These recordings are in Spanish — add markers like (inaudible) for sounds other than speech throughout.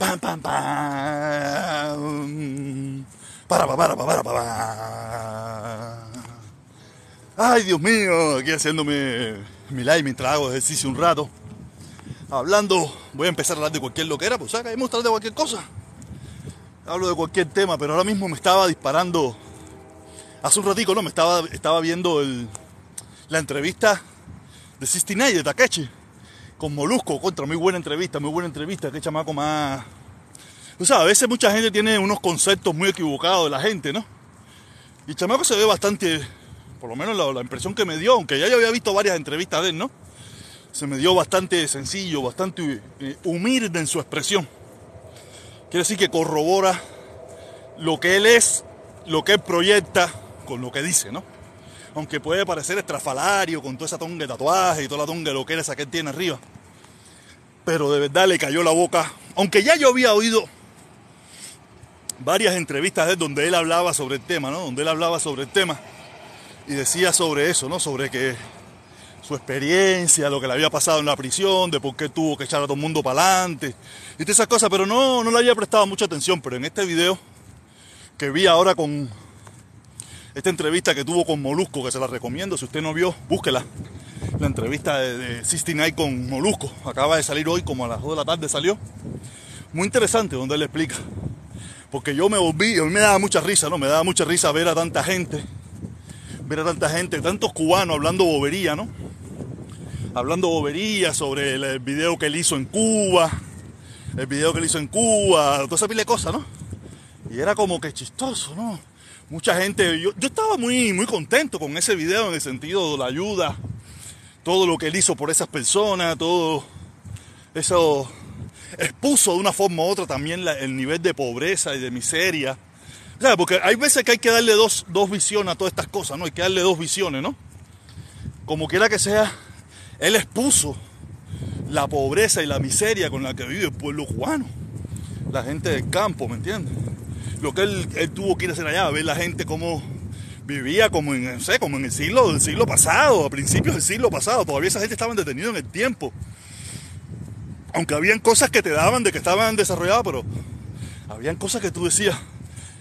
Pam, pam, pam. Para, para, para, para, para. Ay, Dios mío, aquí haciéndome mi live mientras hago ejercicio un rato. Hablando, voy a empezar a hablar de cualquier loquera, pues saca, hemos hablar de cualquier cosa. Hablo de cualquier tema, pero ahora mismo me estaba disparando. Hace un ratico, ¿no? Me estaba, estaba viendo el, la entrevista de 69 de Takechi con Molusco. Contra, muy buena entrevista, muy buena entrevista. Qué chamaco más. O sea, a veces mucha gente tiene unos conceptos muy equivocados de la gente, ¿no? Y el chamaco se ve bastante, por lo menos la, impresión que me dio, aunque ya yo había visto varias entrevistas de él, ¿no? se me dio bastante sencillo, bastante eh, humilde en su expresión. Quiere decir que corrobora lo que él es, lo que él proyecta con lo que dice, ¿no? Aunque puede parecer estrafalario con toda esa tonga de tatuaje y toda la tonga de lo que esa que él tiene arriba. Pero de verdad le cayó la boca. Aunque ya yo había oído varias entrevistas de él donde él hablaba sobre el tema, ¿no? Donde él hablaba sobre el tema y decía sobre eso, ¿no? Sobre que su experiencia, lo que le había pasado en la prisión, de por qué tuvo que echar a todo el mundo para adelante y todas esas cosas, pero no, no le había prestado mucha atención. Pero en este video que vi ahora con esta entrevista que tuvo con Molusco, que se la recomiendo, si usted no vio, búsquela. La entrevista de, de 69 con Molusco, acaba de salir hoy, como a las 2 de la tarde salió. Muy interesante donde él explica. Porque yo me volví, a mí me daba mucha risa, ¿no? Me daba mucha risa ver a tanta gente, ver a tanta gente, tantos cubanos hablando bobería, ¿no? hablando boberías sobre el, video que él hizo en Cuba, el video que él hizo en Cuba, toda esa pila de cosas, ¿no? Y era como que chistoso, ¿no? Mucha gente, yo, yo estaba muy, muy contento con ese video en el sentido de la ayuda, todo lo que él hizo por esas personas, todo eso expuso de una forma u otra también el nivel de pobreza y de miseria. Sea, porque hay veces que hay que darle dos, dos visiones a todas estas cosas, ¿no? Hay que darle dos visiones, ¿no? Como quiera que sea, él expuso la pobreza y la miseria con la que vive el pueblo cubano, la gente del campo, ¿me entiendes? Lo que él, tuvo que ir a hacer allá, ver la gente cómo vivía como en, no sé, como en el siglo, del siglo pasado, a principios del siglo pasado, todavía esa gente estaba detenida en el tiempo. Aunque habían cosas que te daban de que estaban desarrolladas, pero habían cosas que tú decías.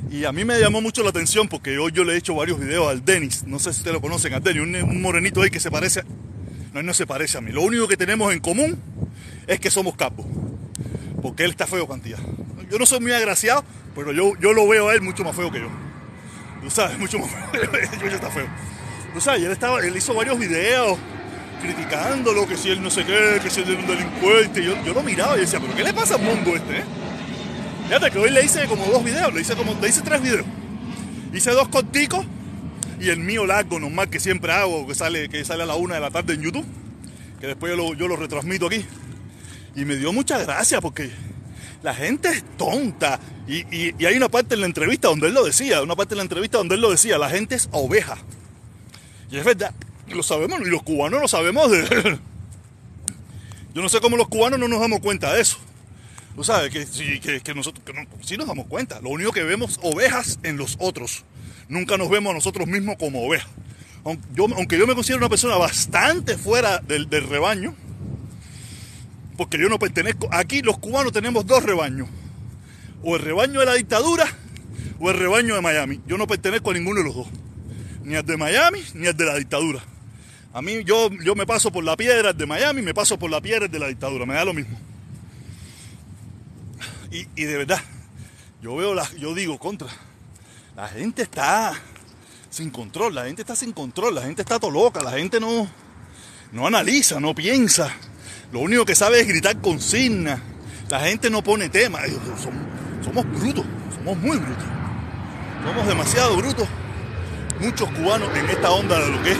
Y a mí me llamó mucho la atención porque hoy yo le he hecho varios videos al Denis, no sé si ustedes lo conocen, al Denis, un, morenito ahí que se parece no, él no se parece a mí. Lo único que tenemos en común es que somos capos. Porque él está feo cantidad. Yo no soy muy agraciado, pero yo, yo lo veo a él mucho más feo que yo. Tú sabes, mucho más feo. (laughs) yo está feo. Tú sabes, él, estaba, él hizo varios videos criticándolo, que si él no sé qué, que si él es un delincuente. Yo, yo lo miraba y decía, pero ¿qué le pasa al mundo este? Eh? Fíjate que hoy le hice como dos videos, le hice como, le hice tres videos. Hice dos corticos y el mío largo normal que siempre hago, que sale, que sale a la una de la tarde en YouTube, que después yo lo, yo lo retransmito aquí. Y me dio mucha gracia porque la gente es tonta. Y, y, hay una parte en la entrevista donde él lo decía, una parte en la entrevista donde él lo decía, la gente es oveja. Y es verdad, lo sabemos, y los cubanos lo sabemos. (laughs) Yo no sé cómo los cubanos no nos damos cuenta de eso. Tú sabes que, que, que nosotros sí nos damos cuenta. Lo único que vemos ovejas en los otros nunca nos vemos a nosotros mismos como ovejas. Yo, aunque yo me considero una persona bastante fuera del, del, rebaño, porque yo no pertenezco, aquí los cubanos tenemos dos rebaños, o el rebaño de la dictadura o el rebaño de Miami. Yo no pertenezco a ninguno de los dos, ni al de Miami ni al de la dictadura. A mí yo, yo me paso por la piedra de Miami, me paso por la piedra de la dictadura, me da lo mismo. Y, y de verdad, yo veo la, yo digo contra, la gente está sin control, la gente está sin control, la gente está todo loca, la gente no, no analiza, no piensa. Lo único que sabe es gritar consignas. La gente no pone tema. Somos, brutos, somos muy brutos. Somos demasiado brutos. Muchos cubanos en esta onda de lo que es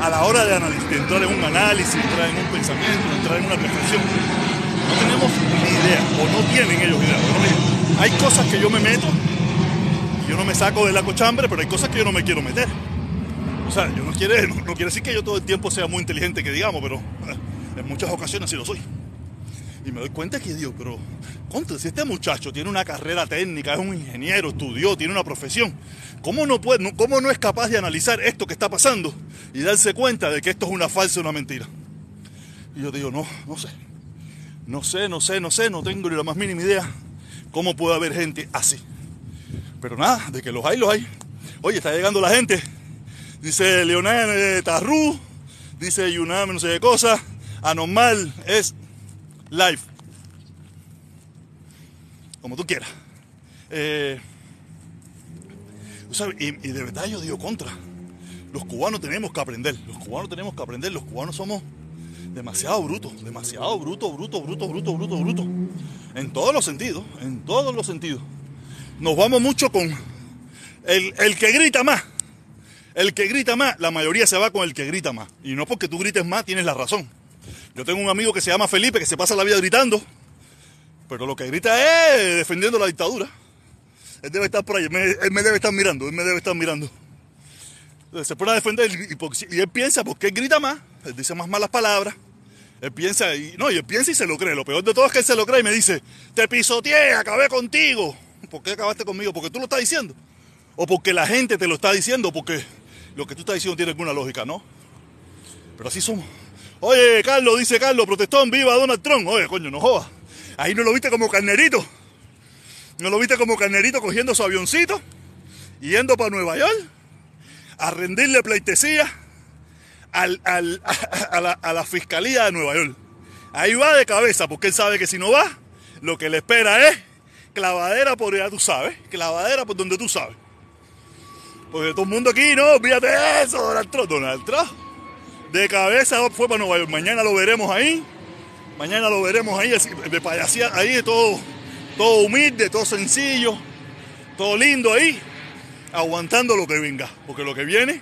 a la hora de, de entrar en un análisis, entrar en un pensamiento, entrar en una reflexión. No tenemos ni idea, o no tienen ellos idea. No hay cosas que yo me meto yo no me saco de la cochambre, pero hay cosas que yo no me quiero meter. O sea, yo no quiere, no, no quiere decir que yo todo el tiempo sea muy inteligente, que digamos, pero en muchas ocasiones sí lo soy. Y me doy cuenta que digo, pero, contra, si este muchacho tiene una carrera técnica, es un ingeniero, estudió, tiene una profesión, ¿cómo no, puede, ¿cómo no es capaz de analizar esto que está pasando y darse cuenta de que esto es una falsa, una mentira? Y yo digo, no, no sé. No sé, no sé, no sé, no tengo ni la más mínima idea cómo puede haber gente así. Pero nada, de que los hay, los hay. Oye, está llegando la gente. Dice Leonel Tarrú, dice Yuname, no sé qué cosa. Anormal es live. Como tú quieras. Eh, y, de verdad yo digo contra. Los cubanos tenemos que aprender. Los cubanos tenemos que aprender. Los cubanos somos demasiado brutos. Demasiado bruto, bruto, bruto, bruto, bruto, bruto. En todos los sentidos. En todos los sentidos. Nos vamos mucho con el, el que grita más. El que grita más, la mayoría se va con el que grita más. Y no porque tú grites más, tienes la razón. Yo tengo un amigo que se llama Felipe, que se pasa la vida gritando, pero lo que grita es defendiendo la dictadura. Él debe estar por ahí, él me, debe estar mirando, él me debe estar mirando. se pone a defender y, él piensa, porque él grita más, él dice más malas palabras. Él piensa, y no, y él piensa y se lo cree. Lo peor de todo es que él se lo cree y me dice, te pisoteé, acabé contigo. ¿Por qué acabaste conmigo? Porque tú lo estás diciendo. O porque la gente te lo está diciendo, porque lo que tú estás diciendo tiene alguna lógica, ¿no? Pero así somos. Oye, Carlos, dice Carlos, protestón, viva Donald Trump. Oye, coño, no jodas. Ahí no lo viste como carnerito. No lo viste como carnerito cogiendo su avioncito yendo para Nueva York a rendirle pleitesía (laughs) a, la, fiscalía de Nueva York. Ahí va de cabeza, porque él sabe que si no va, lo que le espera es clavadera por allá tú sabes, clavadera por donde tú sabes. Porque todo el mundo aquí, no, fíjate eso, Donald Trump. Donald Trump. De cabeza fue para Nueva York. Mañana lo veremos ahí. Mañana lo veremos ahí, de payasía, ahí todo, todo humilde, todo sencillo, todo lindo ahí, aguantando lo que venga. Porque lo que viene,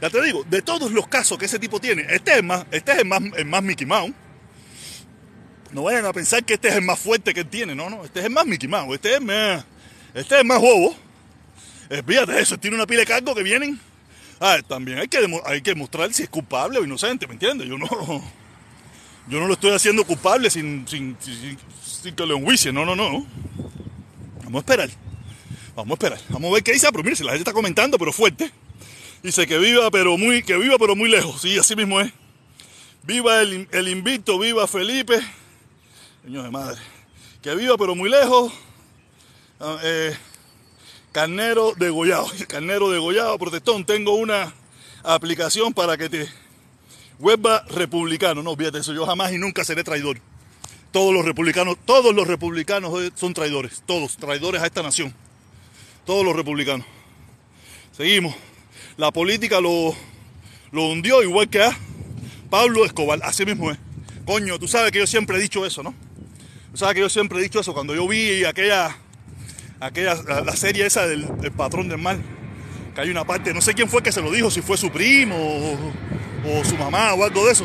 ya te digo, de todos los casos que ese tipo tiene, este es más, este es el más, el más Mickey Mouse. No vayan a pensar que este es el más fuerte que él tiene, no, no, este es el más Mickey Mouse, este es más, este es más bobo. Fíjate eso, tiene una pila de cargos que vienen. Ah, también hay que, hay que demostrar si es culpable o inocente, ¿me entiendes? Yo no, yo no lo estoy haciendo culpable sin, sin, que lo enjuicien, no, no, no. Vamos a esperar. Vamos a esperar. Vamos a ver qué dice. Pero mire, si la gente está comentando, pero fuerte. Dice que viva, pero muy, que viva, pero muy lejos. Sí, así mismo es. Viva el, el invicto, viva Felipe. De madre. Que viva, pero muy lejos. Ah, eh, carnero degollado, (laughs) carnero degollado, protestón, tengo una aplicación para que te vuelva republicano. No, fíjate eso, yo jamás y nunca seré traidor. Todos los republicanos, todos los republicanos son traidores, todos, traidores a esta nación. Todos los republicanos. Seguimos. La política lo, lo hundió igual que a Pablo Escobar, así mismo es. Coño, tú sabes que yo siempre he dicho eso, ¿no? Tú sabes que yo siempre he dicho eso cuando yo vi aquella aquella, la, serie esa del, patrón del mal, que hay una parte, no sé quién fue que se lo dijo, si fue su primo o, su mamá o algo de eso,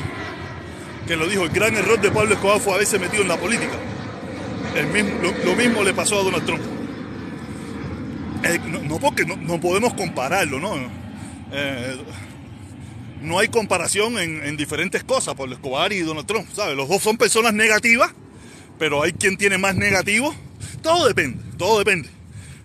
que lo dijo, el gran error de Pablo Escobar fue haberse metido en la política. El mismo, lo, mismo le pasó a Donald Trump. Eh, no, porque no, podemos compararlo, ¿no? Eh, no hay comparación en, en, diferentes cosas, Pablo Escobar y Donald Trump, ¿sabes? Los dos son personas negativas, pero hay quien tiene más negativo todo depende, todo depende.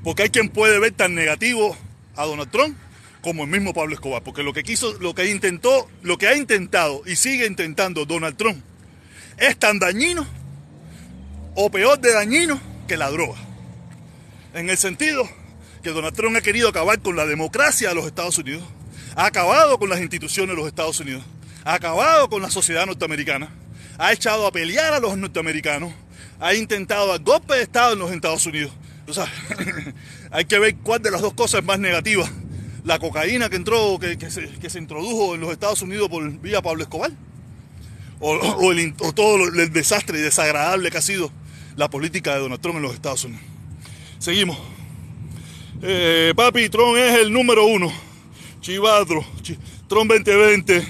Porque hay quien puede ver tan negativo a Donald Trump como el mismo Pablo Escobar. Porque lo que quiso, lo que intentó, lo que ha intentado y sigue intentando Donald Trump es tan dañino o peor de dañino que la droga. En el sentido que Donald Trump ha querido acabar con la democracia de los Estados Unidos, ha acabado con las instituciones de los Estados Unidos, ha acabado con la sociedad norteamericana, ha echado a pelear a los norteamericanos, ha intentado el golpe de Estado en los Estados Unidos. O sea, (laughs) hay que ver cuál de las dos cosas es más negativa. La cocaína que entró, que, se, introdujo en los Estados Unidos por vía Pablo Escobar. O, el, todo el desastre y desagradable que ha sido la política de Donald Trump en los Estados Unidos. Seguimos. Eh, papi, Trump es el número uno. Chivatro, Trump 2020.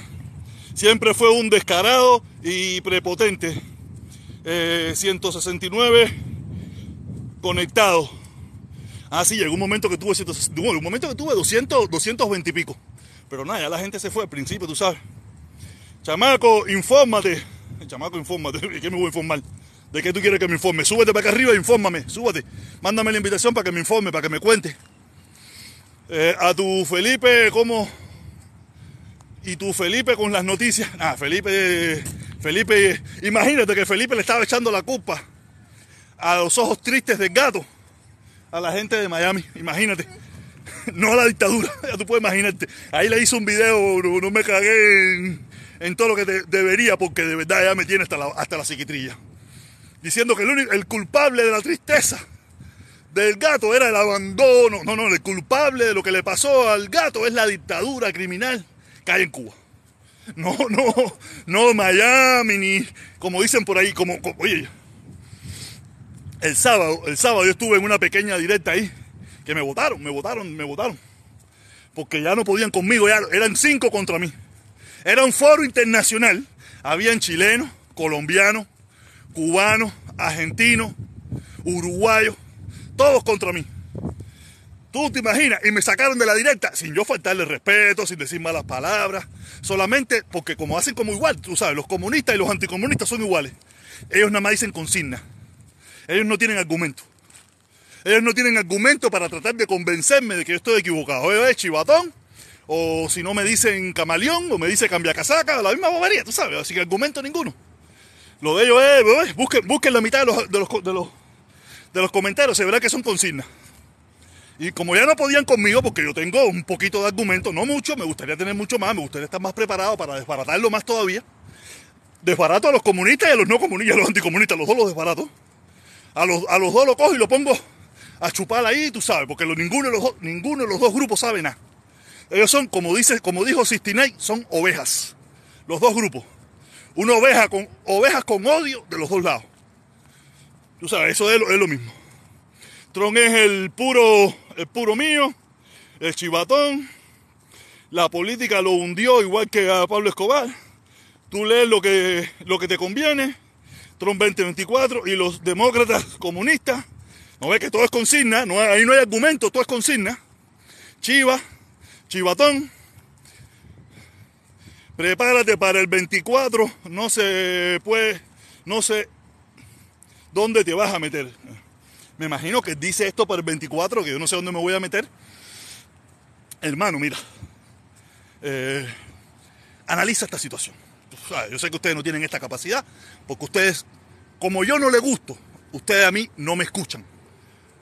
Siempre fue un descarado y prepotente 169 eh, conectados. Ah, sí, llegó un momento que tuve, un momento que tuve 200, 220 y pico. Pero nada, ya la gente se fue al principio, tú sabes. Chamaco, infórmate. Chamaco, infórmate. (laughs) ¿De qué me voy a informar? ¿De qué tú quieres que me informe? Súbete para acá arriba e infórmame. Súbete. Mándame la invitación para que me informe, para que me cuente. Eh, a tu Felipe, ¿cómo? Y tu Felipe con las noticias. Ah, Felipe Felipe, imagínate que Felipe le estaba echando la culpa a los ojos tristes del gato a la gente de Miami, imagínate. No a la dictadura, ya tú puedes imaginarte. Ahí le hice un video, no, me cagué en, todo lo que debería, porque de verdad ya me tiene hasta la, hasta la psiquitrilla. Diciendo que el, el culpable de la tristeza del gato era el abandono. No, no, el culpable de lo que le pasó al gato es la dictadura criminal que hay en Cuba. (laughs) No, no, no Miami, ni como dicen por ahí, como, oye, el sábado, el sábado yo estuve en una pequeña directa ahí, que me votaron, me votaron, me votaron. Porque ya no podían conmigo, ya eran cinco contra mí. Era un foro internacional, habían chilenos, colombianos, cubanos, argentinos, uruguayos, todos contra mí. Tú te imaginas, y me sacaron de la directa sin yo faltarle respeto, sin decir malas palabras, solamente porque como hacen como igual, tú sabes, los comunistas y los anticomunistas son iguales. Ellos nada más dicen consigna. Ellos no tienen argumento. Ellos no tienen argumento para tratar de convencerme de que yo estoy equivocado. O es chivatón, o si no me dicen camaleón, o me dice cambia casaca, la misma bobería, tú sabes, así que argumento ninguno. Lo de ellos es, busquen, busquen la mitad de los, de los, de los de los comentarios se verá que son consignas. Y como ya no podían conmigo, porque yo tengo un poquito de argumento, no mucho, me gustaría tener mucho más, me gustaría estar más preparado para desbaratarlo más todavía. Desbarato a los comunistas y a los no comunistas, a los anticomunistas, los dos los desbarato. A los, a los dos lo cojo y lo pongo a chupar ahí, tú sabes, porque ninguno, de los ninguno de los dos grupos sabe nada. Ellos son, como, dice, como dijo Sistinay, son ovejas. Los dos grupos. Una oveja con ovejas con odio de los dos lados. Tú sabes, eso es lo, mismo. Tron es el puro, el puro mío, el chivatón. La política lo hundió igual que a Pablo Escobar. Tú lees lo que, lo que te conviene. Tron 2024 y los demócratas comunistas. No ves que todo es consigna, no ahí no hay argumento, todo es consigna. Chiva, chivatón. Prepárate para el 24, no se puede, no se ¿dónde te vas a meter? Me imagino que dice esto para el 24, que yo no sé dónde me voy a meter. Hermano, mira, eh, analiza esta situación. Yo sé que ustedes no tienen esta capacidad, porque ustedes, como yo no les gusto, ustedes a mí no me escuchan.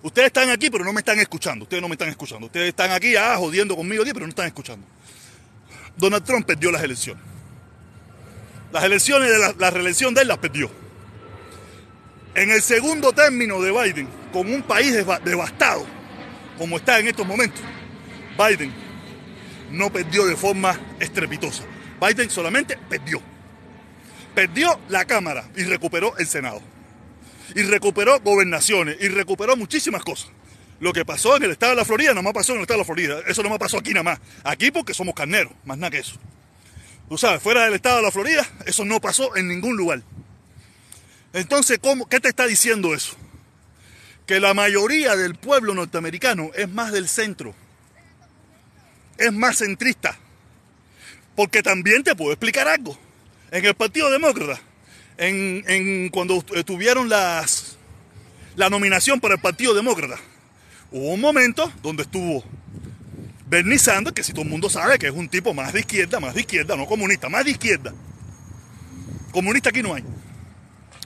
Ustedes están aquí, pero no me están escuchando. Ustedes no me están escuchando. Ustedes están aquí, ah, jodiendo conmigo aquí, pero no están escuchando. Donald Trump perdió las elecciones. Las elecciones de la, la reelección de él las perdió. En el segundo término de Biden, con un país devastado, como está en estos momentos, Biden no perdió de forma estrepitosa. Biden solamente perdió. Perdió la Cámara y recuperó el Senado. Y recuperó gobernaciones y recuperó muchísimas cosas. Lo que pasó en el estado de la Florida no más pasó en el estado de la Florida. Eso no me pasó aquí nada más. Aquí porque somos carneros, más nada que eso. Tú sabes, fuera del estado de la Florida, eso no pasó en ningún lugar. Entonces, ¿cómo, ¿qué te está diciendo eso? Que la mayoría del pueblo norteamericano es más del centro, es más centrista. Porque también te puedo explicar algo. En el Partido Demócrata, en, cuando tuvieron las, la nominación para el Partido Demócrata, hubo un momento donde estuvo Bernie Sanders, que si todo el mundo sabe que es un tipo más de izquierda, más de izquierda, no comunista, más de izquierda. Comunista aquí no hay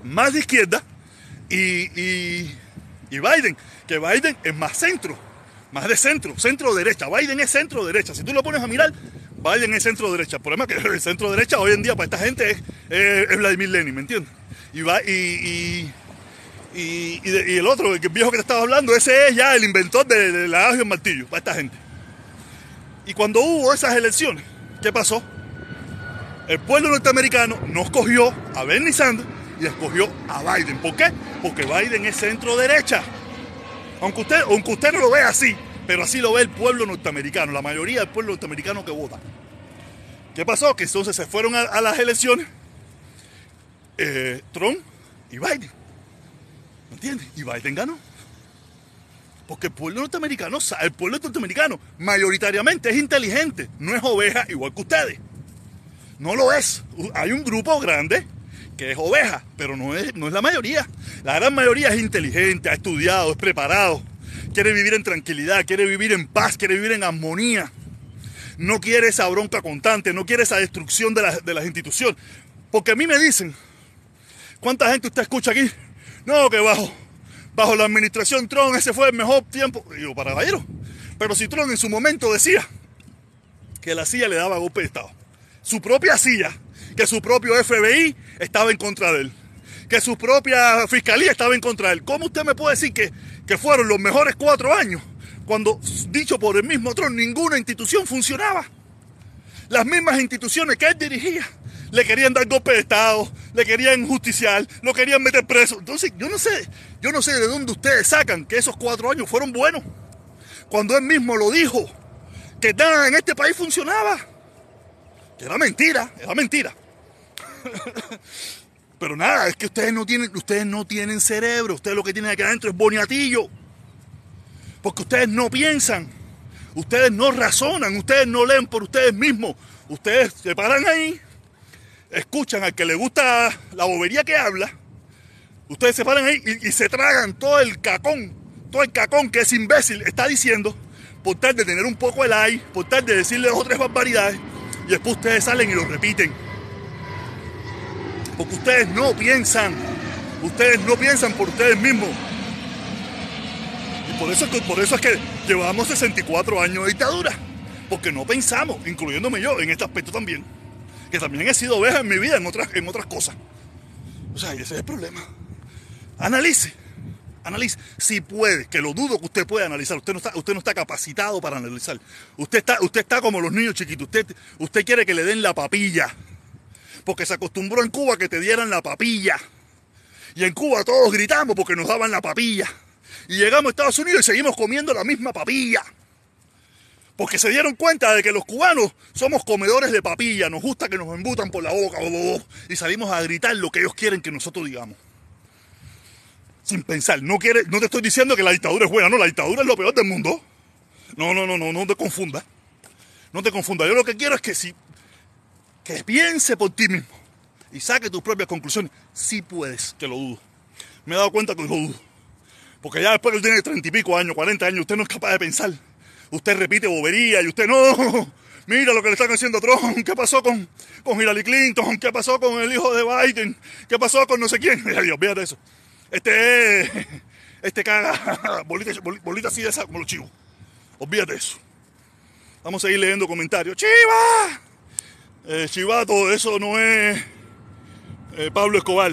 más de izquierda y, Biden, que Biden es más centro, más de centro, centro derecha. Biden es centro derecha. Si tú lo pones a mirar, Biden es centro derecha. El problema es que (laughs) el centro derecha hoy en día para esta gente es, Vladimir Lenin, ¿me entiendes? Y, y, y, y, el otro, el viejo que te estaba hablando, ese es ya el inventor del de y el martillo para esta gente. Y cuando hubo esas elecciones, ¿qué pasó? El pueblo norteamericano nos cogió a Bernie Sanders y escogió a Biden. ¿Por qué? Porque Biden es centro derecha. Aunque usted, aunque usted no lo vea así, pero así lo ve el pueblo norteamericano, la mayoría del pueblo norteamericano que vota. ¿Qué pasó? Que entonces se fueron a, las elecciones eh, Trump y Biden. ¿Me entiendes? Y Biden ganó. Porque el pueblo norteamericano, el pueblo norteamericano mayoritariamente es inteligente, no es oveja igual que ustedes. No lo es. Hay un grupo grande que es oveja, pero no es, no es la mayoría. La gran mayoría es inteligente, ha estudiado, es preparado, quiere vivir en tranquilidad, quiere vivir en paz, quiere vivir en armonía. No quiere esa bronca constante, no quiere esa destrucción de, las instituciones. Porque a mí me dicen, ¿cuánta gente usted escucha aquí? No, que bajo, bajo la administración Trump ese fue el mejor tiempo. Y yo, para caballero, pero si Trump en su momento decía que la silla le daba golpe de Estado, su propia silla, que su propio FBI estaba en contra de él, que su propia fiscalía estaba en contra de él. ¿Cómo usted me puede decir que, que fueron los mejores cuatro años cuando, dicho por el mismo Trump, ninguna institución funcionaba? Las mismas instituciones que él dirigía le querían dar golpe de Estado, le querían justiciar, lo querían meter preso. Entonces, yo no sé, yo no sé de dónde ustedes sacan que esos cuatro años fueron buenos. Cuando él mismo lo dijo, que nada en este país funcionaba. Era mentira, era mentira. (laughs) Pero nada, es que ustedes no tienen, ustedes no tienen cerebro, ustedes lo que tienen aquí adentro es boniatillo. Porque ustedes no piensan, ustedes no razonan, ustedes no leen por ustedes mismos. Ustedes se paran ahí, escuchan al que le gusta la bobería que habla, ustedes se paran ahí y, se tragan todo el cacón, todo el cacón que ese imbécil está diciendo, por tal de tener un poco el aire, por tal de decirle dos o barbaridades, y después ustedes salen y lo repiten. Porque ustedes no piensan, ustedes no piensan por ustedes mismos. Y por eso, por eso es que llevamos 64 años de dictadura. Porque no pensamos, incluyéndome yo en este aspecto también que también he sido oveja en mi vida en otras, en otras cosas. O sea, ese es el problema. Analice, analice. Si puede, que lo dudo que usted pueda analizar. Usted no está, usted no está capacitado para analizar. Usted está, usted está como los niños chiquitos. Usted, usted quiere que le den la papilla. Porque se acostumbró en Cuba que te dieran la papilla. Y en Cuba todos gritamos porque nos daban la papilla. Y llegamos a Estados Unidos y seguimos comiendo la misma papilla porque se dieron cuenta de que los cubanos somos comedores de papilla, nos gusta que nos embutan por la boca y salimos a gritar lo que ellos quieren que nosotros digamos. Sin pensar, no, quiere, no te estoy diciendo que la dictadura es buena, no, la dictadura es lo peor del mundo. No, no, no, no, no te confunda. No te confunda. Yo lo que quiero es que si que piense por ti mismo y saque tus propias conclusiones. Si puedes, que lo dudo. Me he dado cuenta que lo dudo. Porque ya después que él tiene treinta y pico años, 40 años, usted no es capaz de pensar usted repite bobería y usted no. (laughs) Mira lo que le están haciendo a Trump. ¿Qué pasó con, con Hillary Clinton? ¿Qué pasó con el hijo de Biden? ¿Qué pasó con no sé quién? (laughs) Mira Dios, fíjate eso. Este (laughs) este caga bolitas bolita así de esa como los chivos. Olvídate eso. Vamos a seguir leyendo comentarios. ¡Chiva! Eh, chivato, eso no es eh, Pablo Escobar.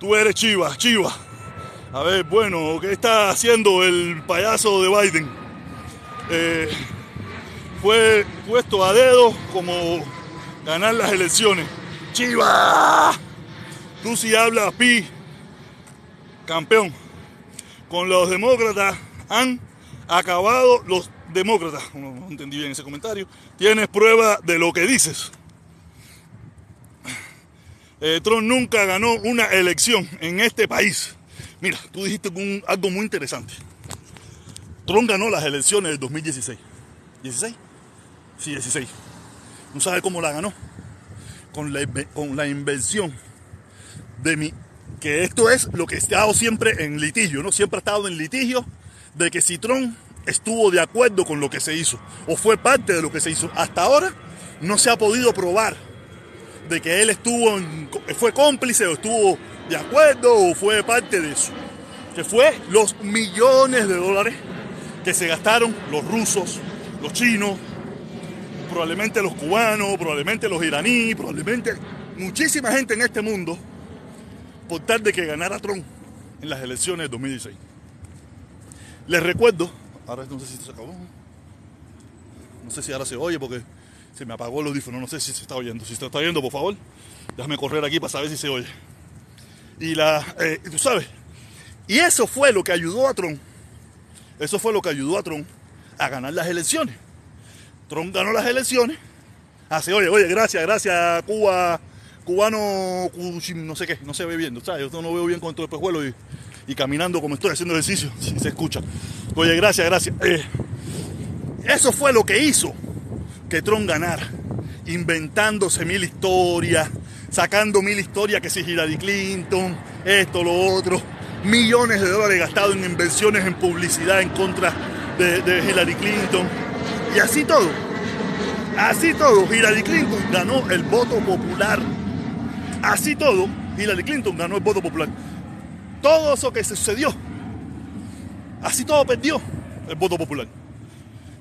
Tú eres Chiva, Chiva. A ver, bueno, ¿qué está haciendo el payaso de Biden? Eh, fue puesto a dedo como ganar las elecciones. ¡Chiva! Tú si hablas pi, campeón. Con los demócratas han acabado los demócratas. No, entendí bien ese comentario. Tienes prueba de lo que dices. Eh, Trump nunca ganó una elección en este país. Mira, tú dijiste algo muy interesante. Trump ganó las elecciones del 2016. ¿16? Sí, 16. ¿No sabe cómo la ganó? Con la, con la invención de mi... Que esto es lo que he estado siempre en litigio, ¿no? Siempre ha estado en litigio de que si Trump estuvo de acuerdo con lo que se hizo o fue parte de lo que se hizo. Hasta ahora no se ha podido probar de que él estuvo fue cómplice o estuvo de acuerdo o fue parte de eso. Que fue los millones de dólares que se gastaron los rusos, los chinos, probablemente los cubanos, probablemente los iraníes, probablemente muchísima gente en este mundo por tal de que ganara Trump en las elecciones de 2016. Les recuerdo, ahora no sé si se acabó, no sé si ahora se oye porque se me apagó el audífono, no sé si se está oyendo. Si se está oyendo, por favor, déjame correr aquí para saber si se oye. Y la, eh, tú sabes, y eso fue lo que ayudó a Trump eso fue lo que ayudó a Trump a ganar las elecciones. Trump ganó las elecciones. Así, oye, oye, gracias, gracias, Cuba, cubano, no sé qué, no se ve bien. Yo no veo bien con todo el pejuelo y, y, caminando como estoy haciendo ejercicio, si se escucha. Oye, gracias, gracias. Eh, eso fue lo que hizo que Trump ganara, inventándose mil historias, sacando mil historias que si Hillary Clinton, esto, lo otro millones de dólares gastados en inversiones en publicidad en contra de, Hillary Clinton. Y así todo. Así todo, Hillary Clinton ganó el voto popular. Así todo, Hillary Clinton ganó el voto popular. Todo eso que sucedió, así todo perdió el voto popular.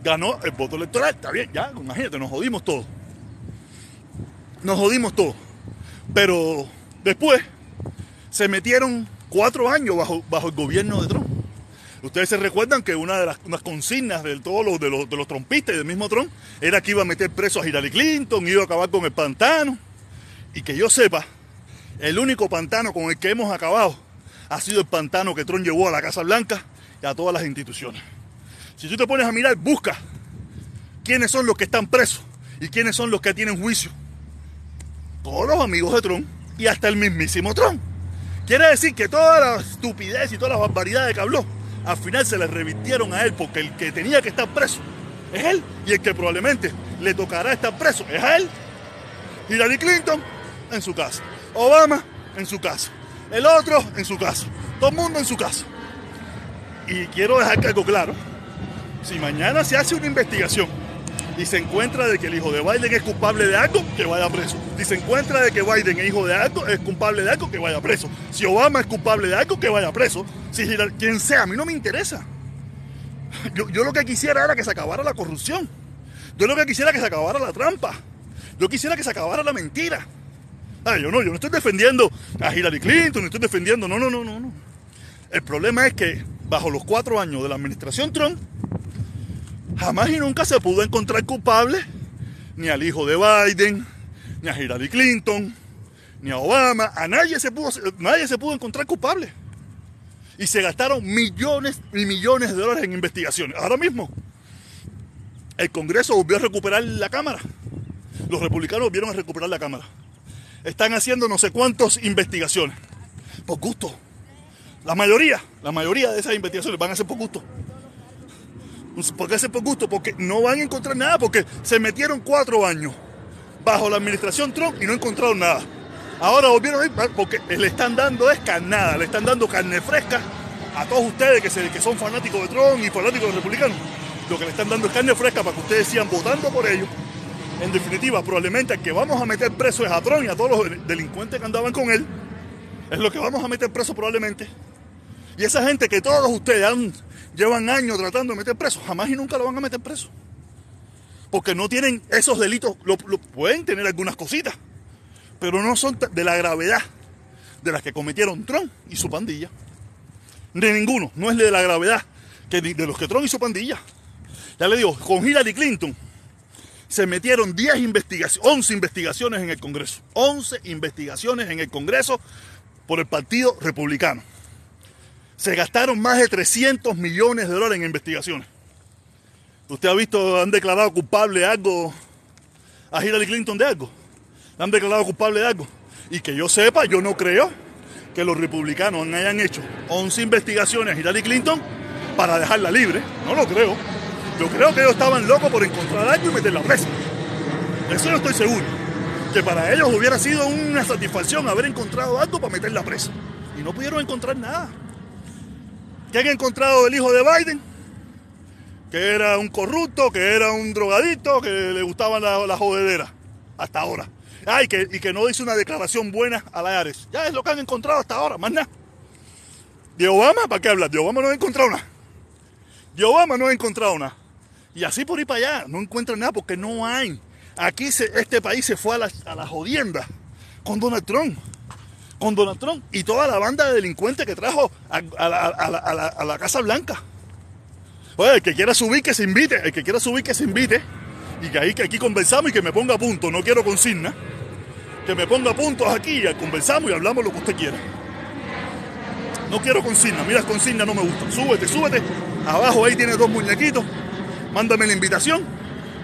Ganó el voto electoral, está bien, ya, imagínate, nos jodimos todos. Nos jodimos todos. Pero después se metieron cuatro años bajo, bajo el gobierno de Trump. Ustedes se recuerdan que una de las consignas de todos los, de los, de los trompistas y del mismo Trump era que iba a meter preso a Hillary Clinton, iba a acabar con el pantano. Y que yo sepa, el único pantano con el que hemos acabado ha sido el pantano que Trump llevó a la Casa Blanca y a todas las instituciones. Si tú te pones a mirar, busca quiénes son los que están presos y quiénes son los que tienen juicio. Todos los amigos de Trump y hasta el mismísimo Trump. Quiere decir que toda la estupidez y todas las barbaridades que habló al final se le revirtieron a él porque el que tenía que estar preso es él y el que probablemente le tocará estar preso es a él. Hillary Clinton en su casa, Obama en su casa, el otro en su casa, todo el mundo en su casa. Y quiero dejar algo claro, si mañana se hace una investigación y se encuentra de que el hijo de Biden es culpable de algo, que vaya preso. Si se encuentra de que Biden es hijo de algo, es culpable de algo, que vaya preso. Si Obama es culpable de algo, que vaya preso. Si quien sea, a mí no me interesa. Yo, yo lo que quisiera era que se acabara la corrupción. Yo lo que quisiera era que se acabara la trampa. Yo quisiera que se acabara la mentira. Yo no, yo no estoy defendiendo a Hillary Clinton, no estoy defendiendo, no, no, no, no, no. El problema es que bajo los cuatro años de la administración Trump, Jamás y nunca se pudo encontrar culpable ni al hijo de Biden, ni a Hillary Clinton, ni a Obama. A nadie se pudo, nadie se pudo encontrar culpable. Y se gastaron millones y millones de dólares en investigaciones. Ahora mismo, el Congreso volvió a recuperar la Cámara. Los republicanos volvieron a recuperar la Cámara. Están haciendo no sé cuántas investigaciones. Por gusto. La mayoría, la mayoría de esas investigaciones van a ser por gusto. ¿Por qué hace por gusto? Porque no van a encontrar nada, porque se metieron cuatro años bajo la administración Trump y no encontraron nada. Ahora volvieron a ir porque le están dando es carnada, le están dando carne fresca a todos ustedes que, que son fanáticos de Trump y fanáticos de republicanos. Lo que le están dando es carne fresca para que ustedes sigan votando por ellos. En definitiva, probablemente el que vamos a meter preso es a Trump y a todos los delincuentes que andaban con él. Es lo que vamos a meter preso probablemente. Y esa gente que todos ustedes llevan años tratando de meter preso, jamás y nunca lo van a meter preso. Porque no tienen esos delitos, lo, pueden tener algunas cositas, pero no son de la gravedad de las que cometieron Trump y su pandilla. De ninguno, no es de la gravedad que de los que Trump y su pandilla. Ya le digo, con Hillary Clinton se metieron 10 investigaciones, 11 investigaciones en el Congreso. 11 investigaciones en el Congreso por el Partido Republicano se gastaron más de 300 millones de dólares en investigaciones. ¿Usted ha visto, han declarado culpable algo a Hillary Clinton de algo? ¿Han declarado culpable de algo? Y que yo sepa, yo no creo que los republicanos hayan hecho 11 investigaciones a Hillary Clinton para dejarla libre. No lo creo. Yo creo que ellos estaban locos por encontrar algo y meterla presa. Eso yo estoy seguro. Que para ellos hubiera sido una satisfacción haber encontrado algo para meterla presa. Y no pudieron encontrar nada. ¿Qué han encontrado del hijo de Biden? Que era un corrupto, que era un drogadito, que le gustaban las la jodederas. Hasta ahora. Ay, que, y que no hizo una declaración buena a la Ares. Ya es lo que han encontrado hasta ahora, más nada. De Obama, ¿para qué hablar? De Obama no ha encontrado nada. De Obama no ha encontrado nada. Y así por ir para allá, no encuentran nada porque no hay. Aquí este país se fue a la, a la jodienda con Donald Trump con Donald Trump y toda la banda de delincuentes que trajo a, la, Casa Blanca. Oye, el que quiera subir que se invite, el que quiera subir que se invite y que ahí que aquí conversamos y que me ponga a punto, no quiero consigna, que me ponga a puntos aquí y conversamos y hablamos lo que usted quiera. No quiero consigna, mira consigna no me gusta. Súbete, súbete. Abajo ahí tienes dos muñequitos. Mándame la invitación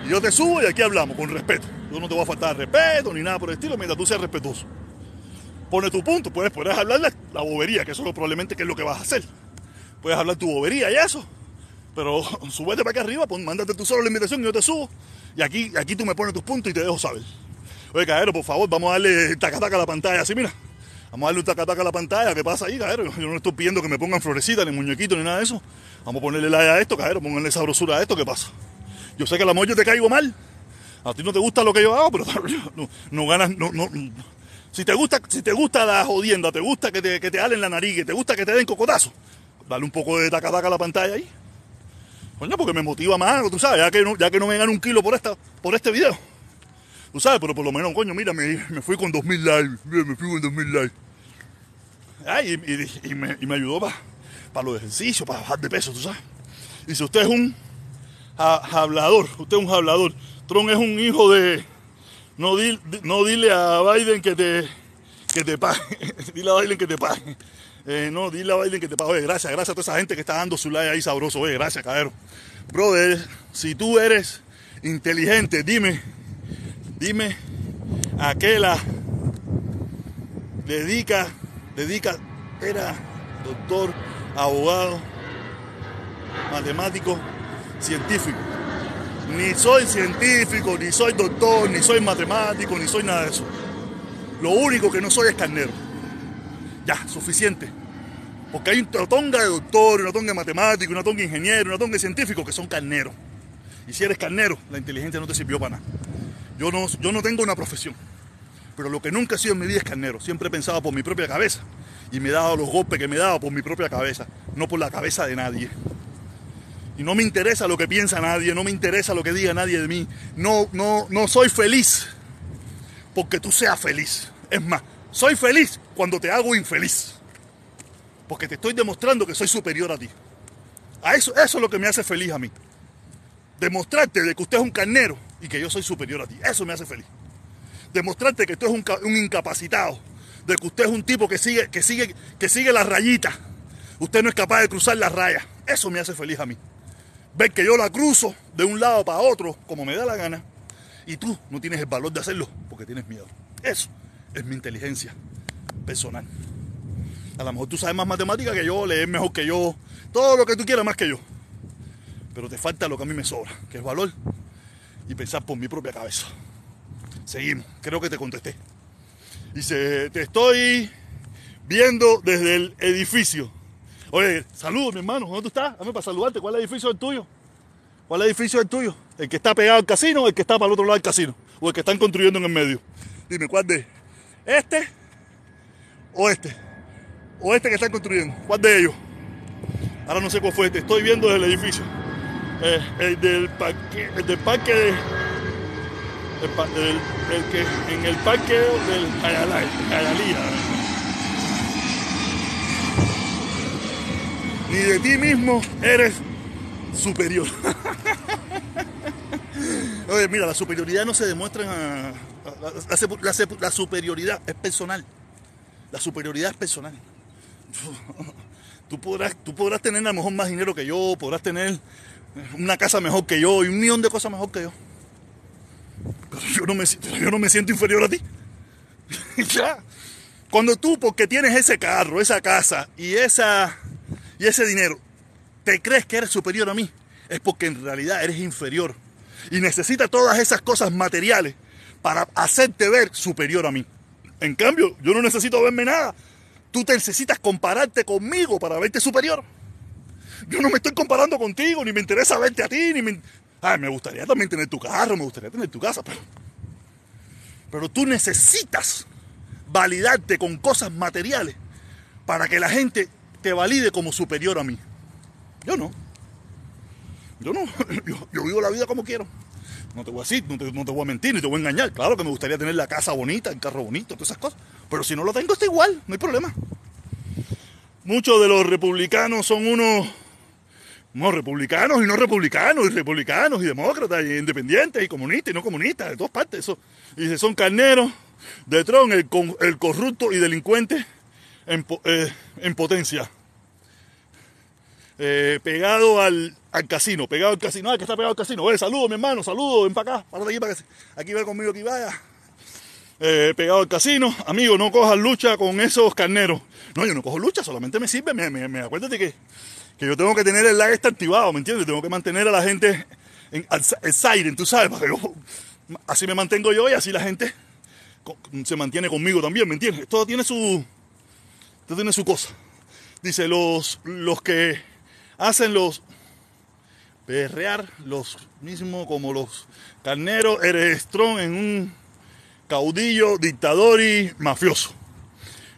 y yo te subo y aquí hablamos con respeto. Yo no te voy a faltar respeto ni nada por el estilo mientras tú seas respetuoso pone tu punto, puedes, puedes hablar la, la, bobería, que eso es probablemente que es lo que vas a hacer. Puedes hablar tu bobería y eso, pero (laughs) súbete para acá arriba, mándate tú solo la invitación y yo te subo. Y aquí, aquí tú me pones tus puntos y te dejo saber. Oye, Cajero, por favor, vamos a darle tacataca a la pantalla, así mira. Vamos a darle un tacataca a la pantalla, ¿qué pasa ahí, Cajero? Yo no estoy pidiendo que me pongan florecitas, ni muñequitos, ni nada de eso. Vamos a ponerle like a esto, Cajero, pónganle sabrosura a esto, ¿qué pasa? Yo sé que a la yo te caigo mal. A ti no te gusta lo que yo hago, pero (laughs) no, no ganas, no, no, Si te gusta, si te gusta la jodienda, te gusta que te, que te halen la nariz, que te gusta que te den cocotazo, dale un poco de taca a la pantalla ahí. Coño, porque me motiva más, tú sabes, ya que no, ya que no me gano un kilo por esta, por este video. Tú sabes, pero por lo menos, coño, mira, me, me fui con 2000 likes, me fui con 2000 likes. Y, me, ayudó para los ejercicios, para bajar de peso, tú sabes. Y si usted es un hablador, usted es un hablador, Trump es un hijo de... No, no dile a Biden que te, que te pague, (laughs) dile a Biden que te pague. Eh, no, dile a Biden que te pague. Gracias, gracias a toda esa gente que está dando su like ahí sabroso. Oye, gracias, cadero. Brother, si tú eres inteligente, dime, dime a qué la dedica, dedica, era doctor, abogado, matemático, científico. Ni soy científico, ni soy doctor, ni soy matemático, ni soy nada de eso. Lo único que no soy es carnero. Ya, suficiente. Porque hay una tonga de doctor, una tonga de matemático, una tonga de ingeniero, una tonga de científico que son carneros. Y si eres carnero, la inteligencia no te sirvió para nada. Yo no, yo no tengo una profesión. Pero lo que nunca he sido en mi vida es carnero. Siempre he pensado por mi propia cabeza. Y me he dado los golpes que me he dado por mi propia cabeza, no por la cabeza de nadie. Y no me interesa lo que piensa nadie, no me interesa lo que diga nadie de mí. No, no, no soy feliz porque tú seas feliz. Es más, soy feliz cuando te hago infeliz. Porque te estoy demostrando que soy superior a ti. A eso, eso es lo que me hace feliz a mí. Demostrarte de que usted es un carnero y que yo soy superior a ti. Eso me hace feliz. Demostrarte que tú eres un, un incapacitado. De que usted es un tipo que sigue, que sigue, que sigue la rayita. Usted no es capaz de cruzar la raya. Eso me hace feliz a mí. Ver que yo la cruzo de un lado para otro, como me da la gana, y tú no tienes el valor de hacerlo porque tienes miedo. Eso es mi inteligencia personal. A lo mejor tú sabes más matemática que yo, lees mejor que yo, todo lo que tú quieras más que yo. Pero te falta lo que a mí me sobra, que es valor y pensar por mi propia cabeza. Seguimos, creo que te contesté. Dice, te estoy viendo desde el edificio. Oye, saludos mi hermano, ¿dónde tú estás? Dame para saludarte, ¿cuál es el edificio tuyo? ¿Cuál es el edificio tuyo? ¿El que está pegado al casino o el que está para el otro lado del casino? ¿O el que están construyendo en el medio? Dime, ¿cuál de? ¿Este o este? ¿O este que están construyendo? ¿Cuál de ellos? Ahora no sé cuál fue este. Estoy viendo desde el edificio. Eh, el del parque, el del parque de, el, el, que en el parque del Jayalía. Ni de ti mismo eres superior. (laughs) Oye, mira, la superioridad no se demuestra en, la, superioridad es personal. La superioridad es personal. (laughs) Tú podrás, tú podrás tener a lo mejor más dinero que yo, podrás tener una casa mejor que yo y un millón de cosas mejor que yo. Pero yo no me, yo no me siento inferior a ti. (laughs) ya. Cuando tú, porque tienes ese carro, esa casa y, esa, y ese dinero, te crees que eres superior a mí, es porque en realidad eres inferior. Y necesitas todas esas cosas materiales para hacerte ver superior a mí. En cambio, yo no necesito verme nada. Tú necesitas compararte conmigo para verte superior. Yo no me estoy comparando contigo, ni me interesa verte a ti, ni me... Ah, me gustaría también tener tu carro, me gustaría tener tu casa, pero... Pero tú necesitas validarte con cosas materiales para que la gente te valide como superior a mí. Yo no. Yo no. (laughs) Yo, vivo la vida como quiero. No te voy a decir, no te, voy a mentir, ni te voy a engañar. Claro que me gustaría tener la casa bonita, el carro bonito, todas esas cosas. Pero si no lo tengo, está igual, no hay problema. Muchos de los republicanos son unos no, republicanos y no republicanos, y republicanos y demócratas, y independientes y comunistas y no comunistas, de todas partes. Eso. Y son carneros de Tron, el, el corrupto y delincuente en, eh, en potencia. Eh, pegado al, al, casino, pegado al casino, ah, que está pegado al casino. Oye, saludo, mi hermano, saludo, ven para acá, para aquí, para que aquí va conmigo, aquí vaya. Eh, pegado al casino, amigo, no cojas lucha con esos carneros. No, yo no cojo lucha, solamente me sirve, me, me acuérdate que, que yo tengo que tener el like activado, ¿me entiendes? Tengo que mantener a la gente en el siren, tú sabes, (laughs) así me mantengo yo y así la gente se mantiene conmigo también, ¿me entiendes? Todo tiene su, todo tiene su cosa. Dice, los, los que hacen los perrear los mismos como los carneros eres strong en un caudillo, dictador y mafioso.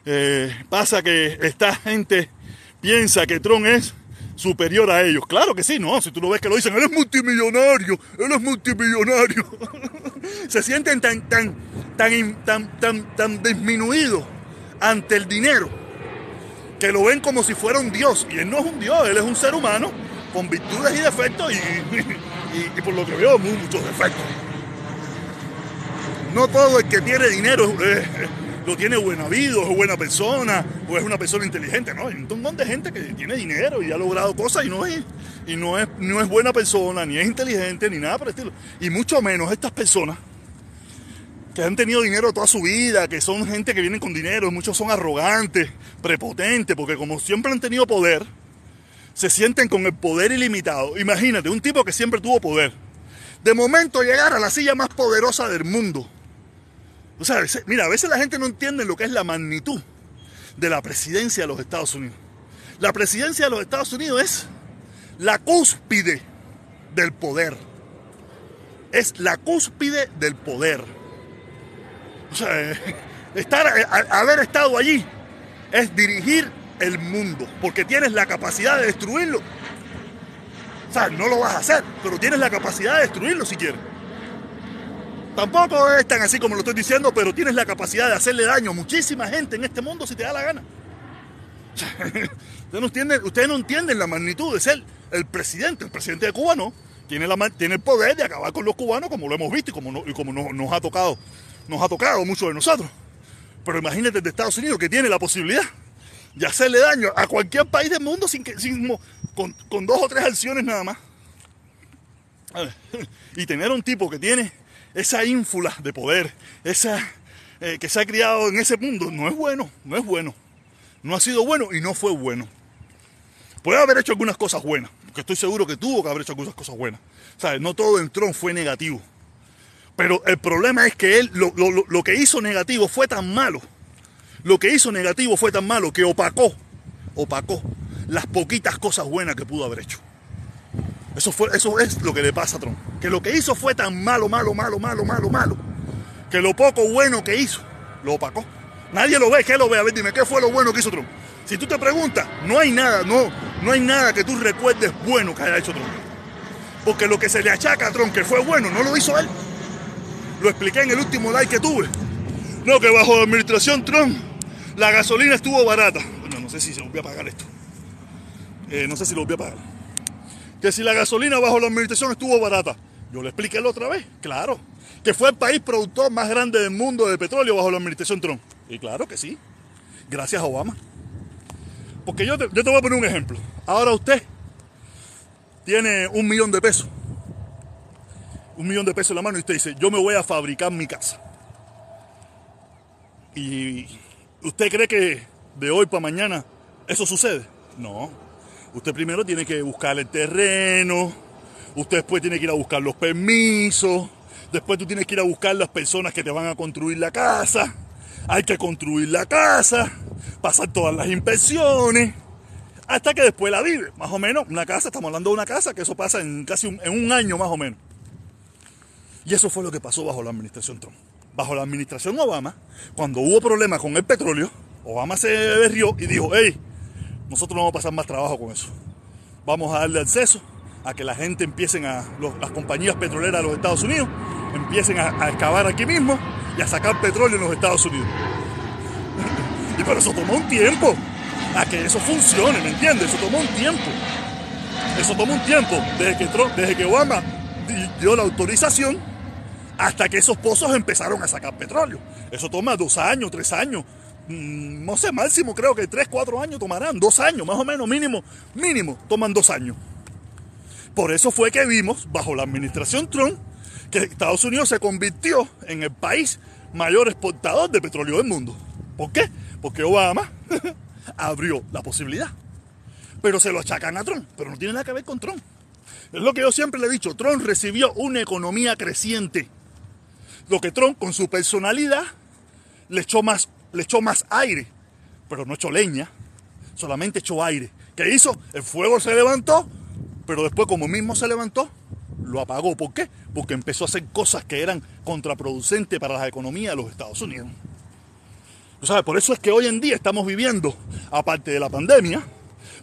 Eh, pasa que esta gente piensa que Trump es superior a ellos. Claro que sí, no, si tú lo ves que lo dicen, él es multimillonario, él es multimillonario. (laughs) Se sienten tan, tan, tan, tan, tan, tan disminuidos ante el dinero que lo ven como si fuera un dios. Y él no es un dios, él es un ser humano con virtudes y defectos y, (laughs) por lo que veo muchos defectos. No todo el que tiene dinero es lo tiene buen habido, es buena persona, o es una persona inteligente, ¿no? Hay un montón de gente que tiene dinero y ha logrado cosas y no es, y no es, no es buena persona, ni es inteligente, ni nada por el estilo. Y mucho menos estas personas que han tenido dinero toda su vida, que son gente que vienen con dinero, muchos son arrogantes, prepotentes, porque como siempre han tenido poder, se sienten con el poder ilimitado. Imagínate, un tipo que siempre tuvo poder. De momento llegar a la silla más poderosa del mundo o sea, mira, a veces la gente no entiende lo que es la magnitud de la presidencia de los Estados Unidos. La presidencia de los Estados Unidos es la cúspide del poder. Es la cúspide del poder. O sea, (laughs) estar, haber estado allí es dirigir el mundo, porque tienes la capacidad de destruirlo. O sea, no lo vas a hacer, pero tienes la capacidad de destruirlo si quieres. Tampoco es tan así como lo estoy diciendo, pero tienes la capacidad de hacerle daño a muchísima gente en este mundo si te da la gana. (laughs) Ustedes no entienden, ustedes no entienden la magnitud de ser el presidente. El presidente de Cuba no. Tiene, la, tiene el poder de acabar con los cubanos como lo hemos visto y como, y como nos, ha tocado, nos ha tocado mucho de nosotros. Pero imagínate de Estados Unidos que tiene la posibilidad de hacerle daño a cualquier país del mundo sin que, sin, con, con dos o tres acciones nada más. (laughs) Y tener un tipo que tiene esa ínfula de poder, esa eh, que se ha criado en ese mundo, no es bueno, no es bueno. No ha sido bueno y no fue bueno. Puede haber hecho algunas cosas buenas, porque estoy seguro que tuvo que haber hecho algunas cosas buenas. No todo en Trump fue negativo. Pero el problema es que él lo, lo que hizo negativo fue tan malo. Lo que hizo negativo fue tan malo que opacó, opacó las poquitas cosas buenas que pudo haber hecho. Eso, fue, eso es lo que le pasa a Trump. Que lo que hizo fue tan malo, malo, malo, malo, malo, malo. Que lo poco bueno que hizo, lo opacó. Nadie lo ve, ¿qué lo ve? A ver, dime, ¿qué fue lo bueno que hizo Trump? Si tú te preguntas, no hay nada, no, no hay nada que tú recuerdes bueno que haya hecho Trump. Porque lo que se le achaca a Trump que fue bueno, no lo hizo él. Lo expliqué en el último like que tuve. No, que bajo la administración Trump la gasolina estuvo barata. Bueno, no sé si se lo voy a pagar esto. Eh, no sé si lo voy a pagar que si la gasolina bajo la administración estuvo barata. Yo le expliqué la otra vez, claro. Que fue el país productor más grande del mundo de petróleo bajo la administración Trump. Y claro que sí. Gracias a Obama. Porque yo te, yo te voy a poner un ejemplo. Ahora usted tiene un millón de pesos. Un millón de pesos en la mano y usted dice, yo me voy a fabricar mi casa. Y usted cree que de hoy para mañana eso sucede. No, Usted primero tiene que buscar el terreno, usted después tiene que ir a buscar los permisos, después tú tienes que ir a buscar las personas que te van a construir la casa, hay que construir la casa, pasar todas las inspecciones, hasta que después la vive, más o menos, una casa, estamos hablando de una casa, que eso pasa en casi un, en un año más o menos. Y eso fue lo que pasó bajo la administración Trump. Bajo la administración Obama, cuando hubo problemas con el petróleo, Obama se berrió y dijo, hey, nosotros no vamos a pasar más trabajo con eso. Vamos a darle acceso a que la gente empiecen a, las compañías petroleras de los Estados Unidos, empiecen a, excavar aquí mismo y a sacar petróleo en los Estados Unidos. (laughs) y pero eso tomó un tiempo a que eso funcione, ¿me entiendes? Eso tomó un tiempo. Eso tomó un tiempo desde que, desde que Obama dio la autorización hasta que esos pozos empezaron a sacar petróleo. Eso toma dos años, tres años, no sé, máximo creo que 3, 4 años tomarán, dos años, más o menos, mínimo, mínimo, toman dos años. Por eso fue que vimos, bajo la administración Trump, que Estados Unidos se convirtió en el país mayor exportador de petróleo del mundo. ¿Por qué? Porque Obama (laughs) abrió la posibilidad. Pero se lo achacan a Trump, pero no tiene nada que ver con Trump. Es lo que yo siempre le he dicho, Trump recibió una economía creciente. Lo que Trump con su personalidad le echó más le echó más aire, pero no echó leña, solamente echó aire. ¿Qué hizo? El fuego se levantó, pero después como mismo se levantó, lo apagó. ¿Por qué? Porque empezó a hacer cosas que eran contraproducentes para la economía de los Estados Unidos. sabes? Por eso es que hoy en día estamos viviendo, aparte de la pandemia,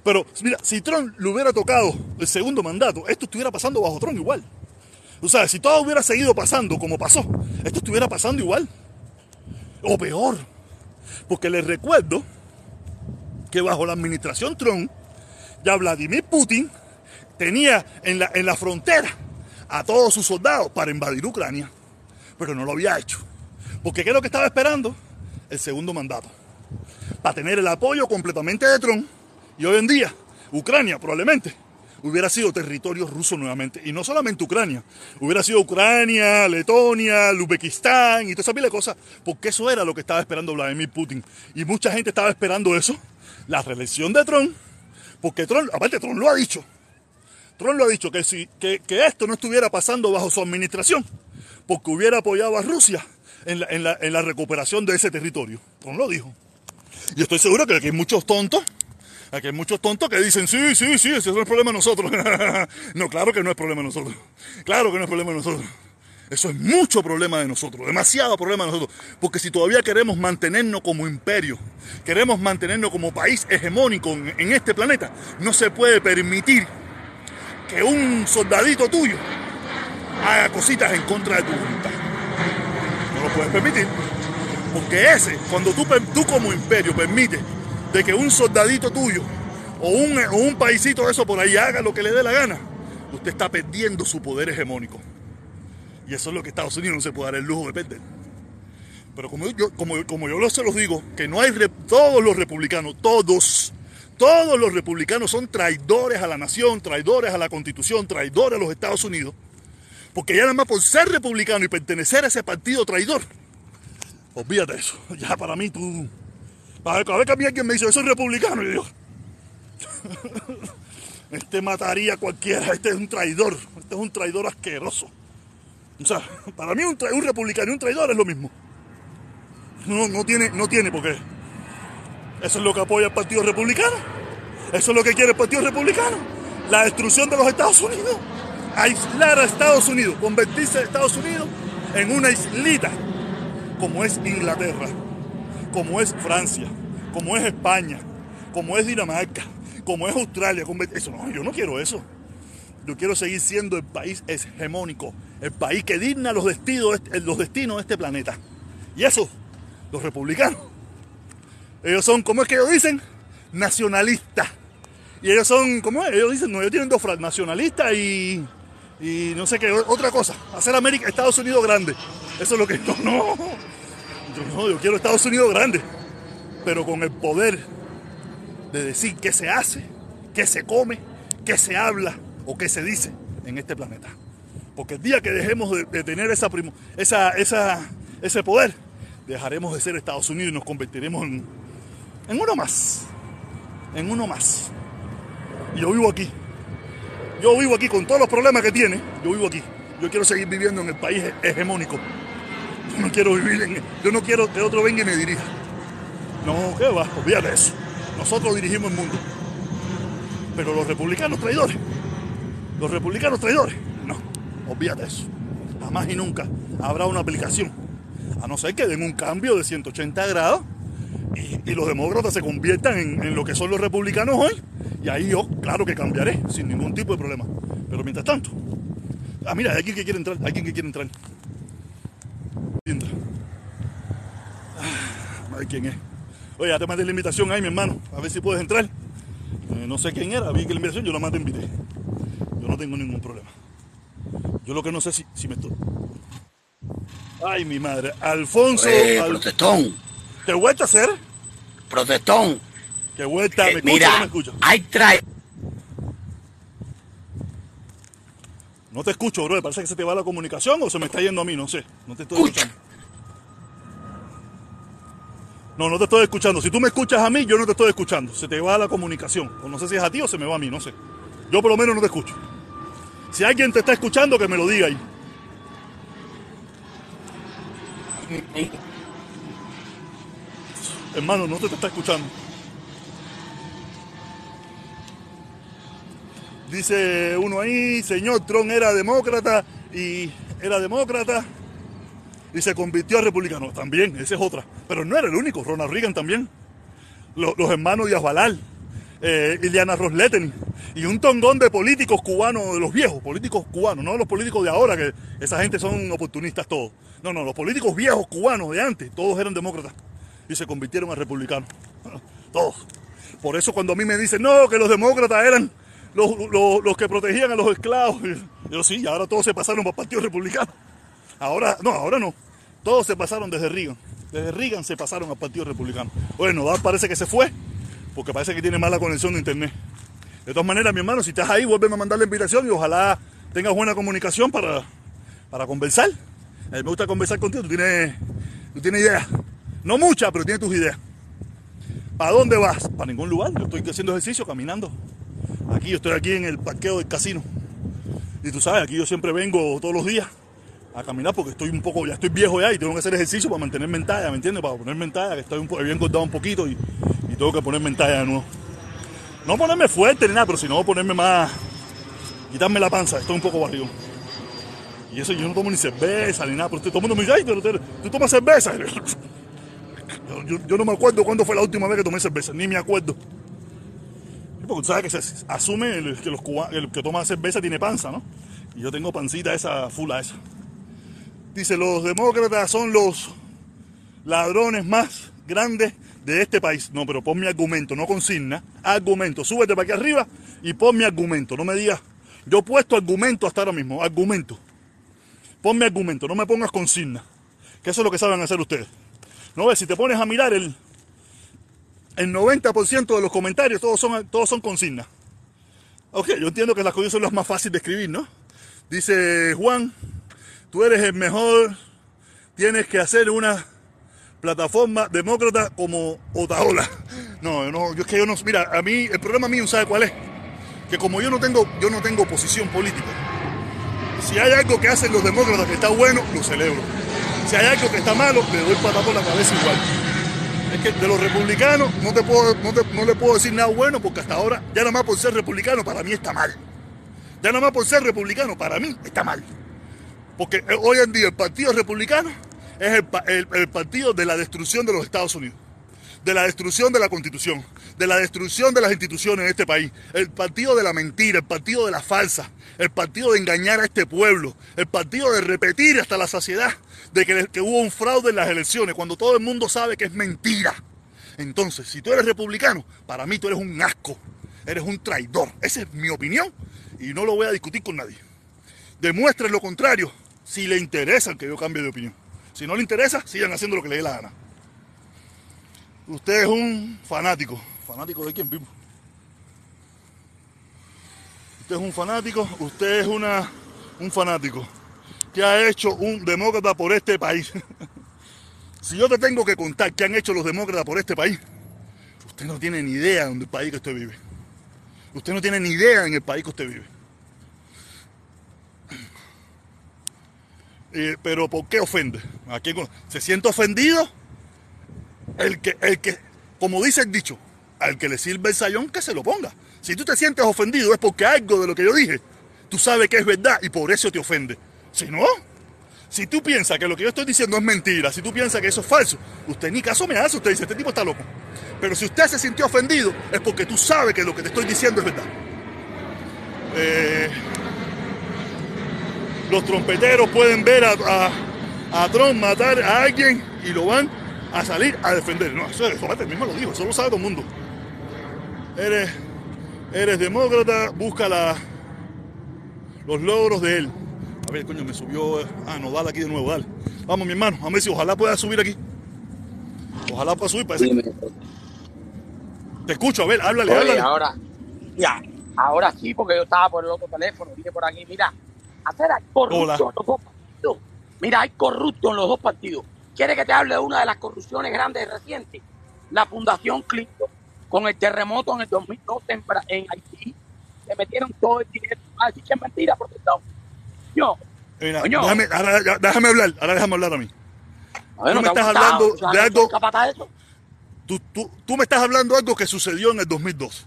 pero mira, si Trump le hubiera tocado el segundo mandato, esto estuviera pasando bajo Trump igual. Tú sabes, si todo hubiera seguido pasando como pasó, esto estuviera pasando igual. O peor. Porque les recuerdo que bajo la administración Trump, ya Vladimir Putin tenía en la, en la frontera a todos sus soldados para invadir Ucrania. Pero no lo había hecho. Porque ¿qué es lo que estaba esperando? El segundo mandato. Para tener el apoyo completamente de Trump. Y hoy en día, Ucrania probablemente hubiera sido territorio ruso nuevamente. Y no solamente Ucrania, hubiera sido Ucrania, Letonia, Uzbekistán y toda esa pila de cosas, porque eso era lo que estaba esperando Vladimir Putin. Y mucha gente estaba esperando eso, la reelección de Trump, porque Trump, aparte Trump lo ha dicho, Trump lo ha dicho, que, si, que, esto no estuviera pasando bajo su administración, porque hubiera apoyado a Rusia en la, en la, en la recuperación de ese territorio. Trump lo dijo. Y estoy seguro que aquí hay muchos tontos Aquí hay muchos tontos que dicen, sí, sí, sí, ese no es problema de nosotros. (laughs) no, claro que no es problema de nosotros. Claro que no es problema de nosotros. Eso es mucho problema de nosotros, demasiado problema de nosotros. Porque si todavía queremos mantenernos como imperio, queremos mantenernos como país hegemónico en, este planeta, no se puede permitir que un soldadito tuyo haga cositas en contra de tu voluntad. No lo puedes permitir. Porque ese, cuando tú, tú como imperio permites de que un soldadito tuyo o un, o un paisito de eso por ahí haga lo que le dé la gana, usted está perdiendo su poder hegemónico. Y eso es lo que Estados Unidos no se puede dar el lujo de perder. Pero como yo, como, como yo se los digo, que no hay todos los republicanos, todos, todos los republicanos son traidores a la nación, traidores a la constitución, traidores a los Estados Unidos. Porque ya nada más por ser republicano y pertenecer a ese partido traidor, olvídate eso. (laughs) Ya para mí tú cada vez que a mí alguien me dice, eso es republicano, y digo, (laughs) este mataría a cualquiera, este es un traidor, este es un traidor asqueroso. O sea, para mí un, un republicano y un traidor es lo mismo. No, no tiene, no tiene por qué. Eso es lo que apoya el Partido Republicano. Eso es lo que quiere el Partido Republicano. La destrucción de los Estados Unidos. Aislar a Estados Unidos, convertirse a Estados Unidos en una islita, como es Inglaterra como es Francia, como es España, como es Dinamarca, como es Australia. Eso no, yo no quiero eso. Yo quiero seguir siendo el país hegemónico, el país que digna los destinos, los destinos de este planeta. Y eso, los republicanos, ellos son, ¿cómo es que ellos dicen? Nacionalistas. Y ellos son, ¿cómo es? Ellos dicen, no, ellos tienen dos frases, nacionalistas y, y no sé qué, otra cosa. Hacer América, Estados Unidos grande. Eso es lo que... (laughs) No, no. Yo no, yo quiero Estados Unidos grande, pero con el poder de decir qué se hace, qué se come, qué se habla o qué se dice en este planeta. Porque el día que dejemos de, tener esa, ese poder, dejaremos de ser Estados Unidos y nos convertiremos en, en uno más. En uno más. Y yo vivo aquí. Yo vivo aquí con todos los problemas que tiene. Yo vivo aquí. Yo quiero seguir viviendo en el país hegemónico. Yo no quiero vivir en. Yo no quiero que otro venga y me dirija. No, ¿qué va? Olvídate eso. Nosotros dirigimos el mundo. Pero los republicanos traidores. Los republicanos traidores. No, olvídate eso. Jamás y nunca habrá una aplicación. A no ser que den un cambio de 180 grados y, los demócratas se conviertan en, lo que son los republicanos hoy. Y ahí yo, claro que cambiaré, sin ningún tipo de problema. Pero mientras tanto. Ah, mira, hay alguien que quiere entrar. Hay alguien que quiere entrar. Ay, quién es. Oye, ya te mandé la invitación ahí, mi hermano. A ver si puedes entrar. Eh, no sé quién era, vi que la invitación, yo la más te invité. Yo no tengo ningún problema. Yo lo que no sé si, si me estoy. Ay, mi madre. Alfonso. Eh, Protestón. ¿Qué vuelta a hacer? Protestón. ¿Qué vuelta? ¿Me eh, mira, me escucha? Hay trae. No te escucho, bro. Parece que se te va la comunicación o se me está yendo a mí, no sé. No te estoy escuchando. No, no te estoy escuchando. Si tú me escuchas a mí, yo no te estoy escuchando. Se te va la comunicación. O no sé si es a ti o se me va a mí, no sé. Yo por lo menos no te escucho. Si alguien te está escuchando, que me lo diga ahí. Hermano, no te, te está escuchando. Dice uno ahí, señor Trump era demócrata y era demócrata y se convirtió a republicano. También, esa es otra. Pero no era el único, Ronald Reagan también. Los, hermanos Díaz Balal, eh, Iliana Rosletten y un tongón de políticos cubanos, de los viejos, políticos cubanos, no los políticos de ahora, que esa gente son oportunistas todos. No, no, los políticos viejos cubanos de antes, todos eran demócratas y se convirtieron a republicanos. (laughs) Todos. Por eso cuando a mí me dicen, no, que los demócratas eran los, que protegían a los esclavos, yo sí, ahora todos se pasaron para el Partido Republicano. Ahora, no, ahora no. Todos se pasaron desde Reagan. Desde Reagan se pasaron al Partido Republicano. Bueno, parece que se fue, porque parece que tiene mala conexión de internet. De todas maneras, mi hermano, si estás ahí, vuelve a mandar la invitación y ojalá tengas buena comunicación para, para conversar. A mí me gusta conversar contigo, tú tienes, tú tienes ideas. No muchas, pero tienes tus ideas. ¿Para dónde vas? Para ningún lugar. Yo estoy haciendo ejercicio, caminando. Aquí, yo estoy aquí en el parqueo del casino. Y tú sabes, aquí yo siempre vengo todos los días a caminar porque estoy un poco, ya estoy viejo ya y tengo que hacer ejercicio para mantenerme en ¿me entiendes? Para ponerme en que estoy un, había engordado un poquito y, tengo que ponerme en talla de nuevo. No ponerme fuerte ni nada, pero sino ponerme más, quitarme la panza, estoy un poco barrigo. Y eso yo no tomo ni cerveza ni nada, pero todo el mundo me pero tú tomas cerveza. (laughs) Yo, no me acuerdo cuándo fue la última vez que tomé cerveza, ni me acuerdo. Porque tú sabes que se asume que, los el que toma cerveza tiene panza, ¿no? Y yo tengo pancita esa, fula esa. Dice, los demócratas son los ladrones más grandes de este país. No, pero pon mi argumento, no consigna. Argumento. Súbete para aquí arriba y pon mi argumento. No me digas, yo he puesto argumento hasta ahora mismo. Argumento. Pon mi argumento, no me pongas consigna. Que eso es lo que saben hacer ustedes. No ves, si te pones a mirar el, el 90% de los comentarios, todos son, todos son consignas. Ok, yo entiendo que las cosas son las más fáciles de escribir, ¿no? Dice Juan, tú eres el mejor, tienes que hacer una plataforma demócrata como Otaola. (laughs) No, no, yo es que yo no, mira, a mí, el problema mío, ¿sabe cuál es? Que como yo no tengo, yo no tengo posición política, si hay algo que hacen los demócratas que está bueno, lo celebro. Si hay algo que está malo, le doy patada por la cabeza igual. Es que de los republicanos no, te puedo, no, le puedo decir nada bueno porque hasta ahora, ya nada más por ser republicano, para mí está mal. Ya nada más por ser republicano, para mí está mal. Porque eh, hoy en día el Partido Republicano es el, partido de la destrucción de los Estados Unidos de la destrucción de la constitución, de la destrucción de las instituciones en este país, el partido de la mentira, el partido de la falsa, el partido de engañar a este pueblo, el partido de repetir hasta la saciedad de que, hubo un fraude en las elecciones, cuando todo el mundo sabe que es mentira. Entonces, si tú eres republicano, para mí tú eres un asco, eres un traidor. Esa es mi opinión y no lo voy a discutir con nadie. Demuestre lo contrario si le interesa que yo cambie de opinión. Si no le interesa, sigan haciendo lo que le dé la gana. Usted es un fanático. ¿Fanático de quién, vivo? Usted es un fanático, usted es una, un fanático que ha hecho un demócrata por este país. (laughs) si yo te tengo que contar qué han hecho los demócratas por este país, usted no tiene ni idea en el país que usted vive. Usted no tiene ni idea en el país que usted vive. Eh, pero ¿por qué ofende? ¿A ¿Se siente ofendido? El que, el que, como dice el dicho, al que le sirve el sayón, que se lo ponga. Si tú te sientes ofendido es porque algo de lo que yo dije, tú sabes que es verdad y por eso te ofende. Si no, si tú piensas que lo que yo estoy diciendo es mentira, si tú piensas que eso es falso, usted ni caso me hace, usted dice, este tipo está loco. Pero si usted se sintió ofendido, es porque tú sabes que lo que te estoy diciendo es verdad. Eh, los trompeteros pueden ver a, a, a, Trump matar a alguien y lo van a salir a defender. No, eso, eso mismo lo dijo, eso lo sabe todo el mundo. Eres, eres demócrata, busca los logros de él. A ver, coño, me subió. Ah, no, dale aquí de nuevo, dale. Vamos, mi hermano, a ver si ojalá pueda subir aquí. Ojalá pueda subir, parece. Te escucho, a ver, háblale, Oye, háblale. ahora, ya, ahora sí, porque yo estaba por el otro teléfono, dije por aquí, mira, hacer hay corrupción en los dos partidos. Mira, hay corrupción en los dos partidos. ¿Quiere que te hable de una de las corrupciones grandes y recientes? La Fundación Clinton, con el terremoto en el 2012 en, en Haití, se metieron todo el dinero. Ah, sí que es mentira, protestado. Yo, Mira, déjame, ahora, déjame hablar, ahora déjame hablar a mí. tú me estás hablando de algo. Tú, tú, tú, me estás hablando de algo que sucedió en el 2002.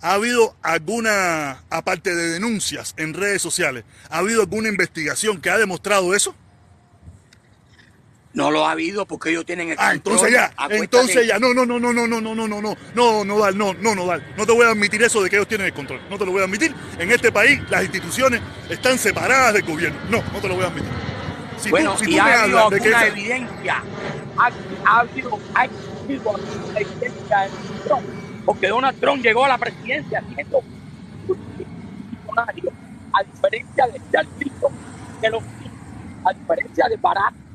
¿Ha habido alguna, aparte de denuncias en redes sociales, ha habido alguna investigación que ha demostrado eso? No lo ha habido porque ellos tienen el Ah, entonces ya, entonces ya, no, no, no, no, no, no, no, no, no, no, no, no, Dal, no, no, no, Dal, no te voy a admitir eso de que ellos tienen el control, no te lo voy a admitir. En este país las instituciones están separadas del gobierno, no, no te lo voy a admitir. Si bueno, tú, si y tú ha habido alguna que evidencia, ha, ha habido, ha existido alguna evidencia de Trump, porque Donald Trump llegó a la presidencia siendo funcionario, a diferencia de, de, de los a diferencia de Barack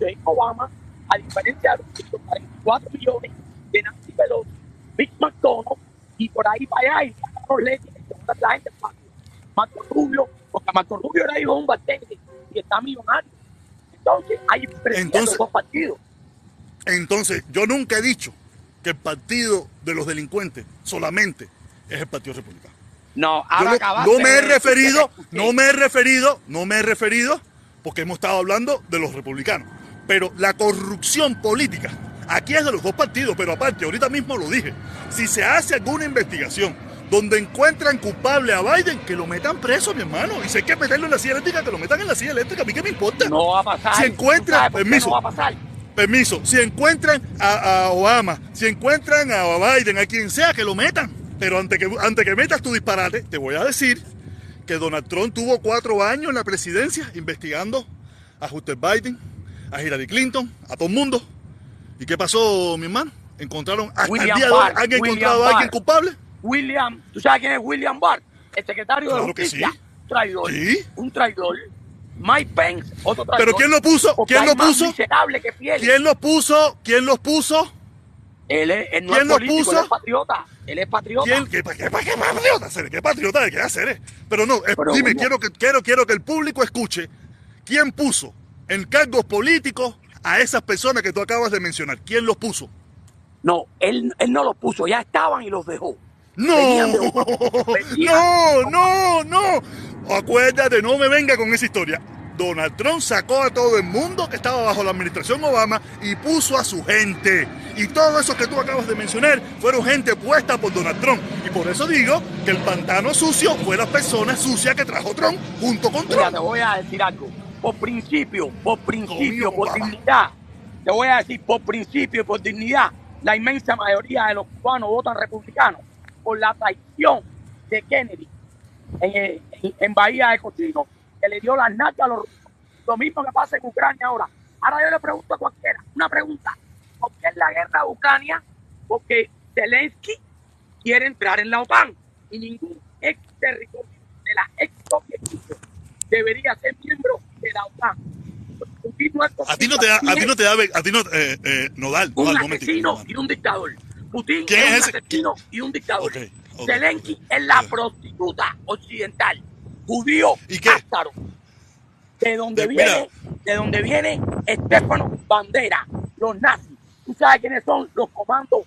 de Obama, a diferencia de los 144 millones de Nancy Pelosi, Mitch McConnell, y por ahí para allá, y los leyes, la gente Marco Rubio, porque Marco Rubio era hijo de un bartender y está millonario. Entonces, hay entonces, dos partidos. Entonces, yo nunca he dicho que el partido de los delincuentes solamente es el Partido Republicano. No, ahora no, no me he referido, no me he referido, no me he referido, porque hemos estado hablando de los republicanos. Pero la corrupción política, aquí es de los dos partidos, pero aparte, ahorita mismo lo dije, si se hace alguna investigación donde encuentran culpable a Biden, que lo metan preso, mi hermano. Y si hay que meterlo en la silla eléctrica, que lo metan en la silla eléctrica. ¿A mí qué me importa? No va a pasar. Si encuentran, permiso. No va a pasar? Permiso. Si encuentran a, Obama, si encuentran a Biden, a quien sea, que lo metan. Pero antes que, antes que metas tu disparate, te voy a decir que Donald Trump tuvo cuatro años en la presidencia investigando a Hunter Biden, a Hillary Clinton, a todo el mundo. ¿Y qué pasó, mi hermano? ¿Encontraron hasta el día de hoy, ¿han encontrado a alguien culpable? William, ¿tú sabes quién es William Barr? El secretario de justicia. Un traidor. ¿Sí? Un traidor. Mike Pence, otro traidor. ¿Pero quién lo puso? ¿Quién lo puso? ¿Quién lo puso? ¿Quién los puso? Él, es, él no ¿Quién es político, puso? Él es patriota. Él es patriota. ¿Quién? ¿Qué, qué, qué, qué patriota? ¿Qué patriota de qué hacer? Pero no, Pero dime, quiero, que, quiero, quiero que el público escuche quién puso en cargos políticos a esas personas que tú acabas de mencionar. ¿Quién los puso? No, él, él no los puso, ya estaban y los dejó. No, (laughs) no, no, no. Acuérdate, no me venga con esa historia. Donald Trump sacó a todo el mundo que estaba bajo la administración Obama y puso a su gente. Y todo eso que tú acabas de mencionar fueron gente puesta por Donald Trump. Y por eso digo que el pantano sucio fue la persona sucia que trajo Trump junto con Trump. Mira, te voy a decir algo por principio, por principio, por dignidad. Te voy a decir, por principio y por dignidad, la inmensa mayoría de los cubanos votan republicanos por la traición de Kennedy en, en, Bahía de Cochino, que le dio las nalgas a los rusos. Lo mismo que pasa en Ucrania ahora. Ahora yo le pregunto a cualquiera, una pregunta. ¿Por qué es la guerra de Ucrania? Porque Zelensky quiere entrar en la OTAN y ningún ex territorio de la ex Soviet debería ser miembro de. A ti no te da, a ti no te da, a ti no, eh, eh, Nodal, un asesino y un dictador. Putin es, un asesino y un dictador. Zelensky es la prostituta occidental, judío ¿Y qué? De donde viene, de donde viene Estefano Bandera, los nazis. ¿Tú sabes quiénes son los comandos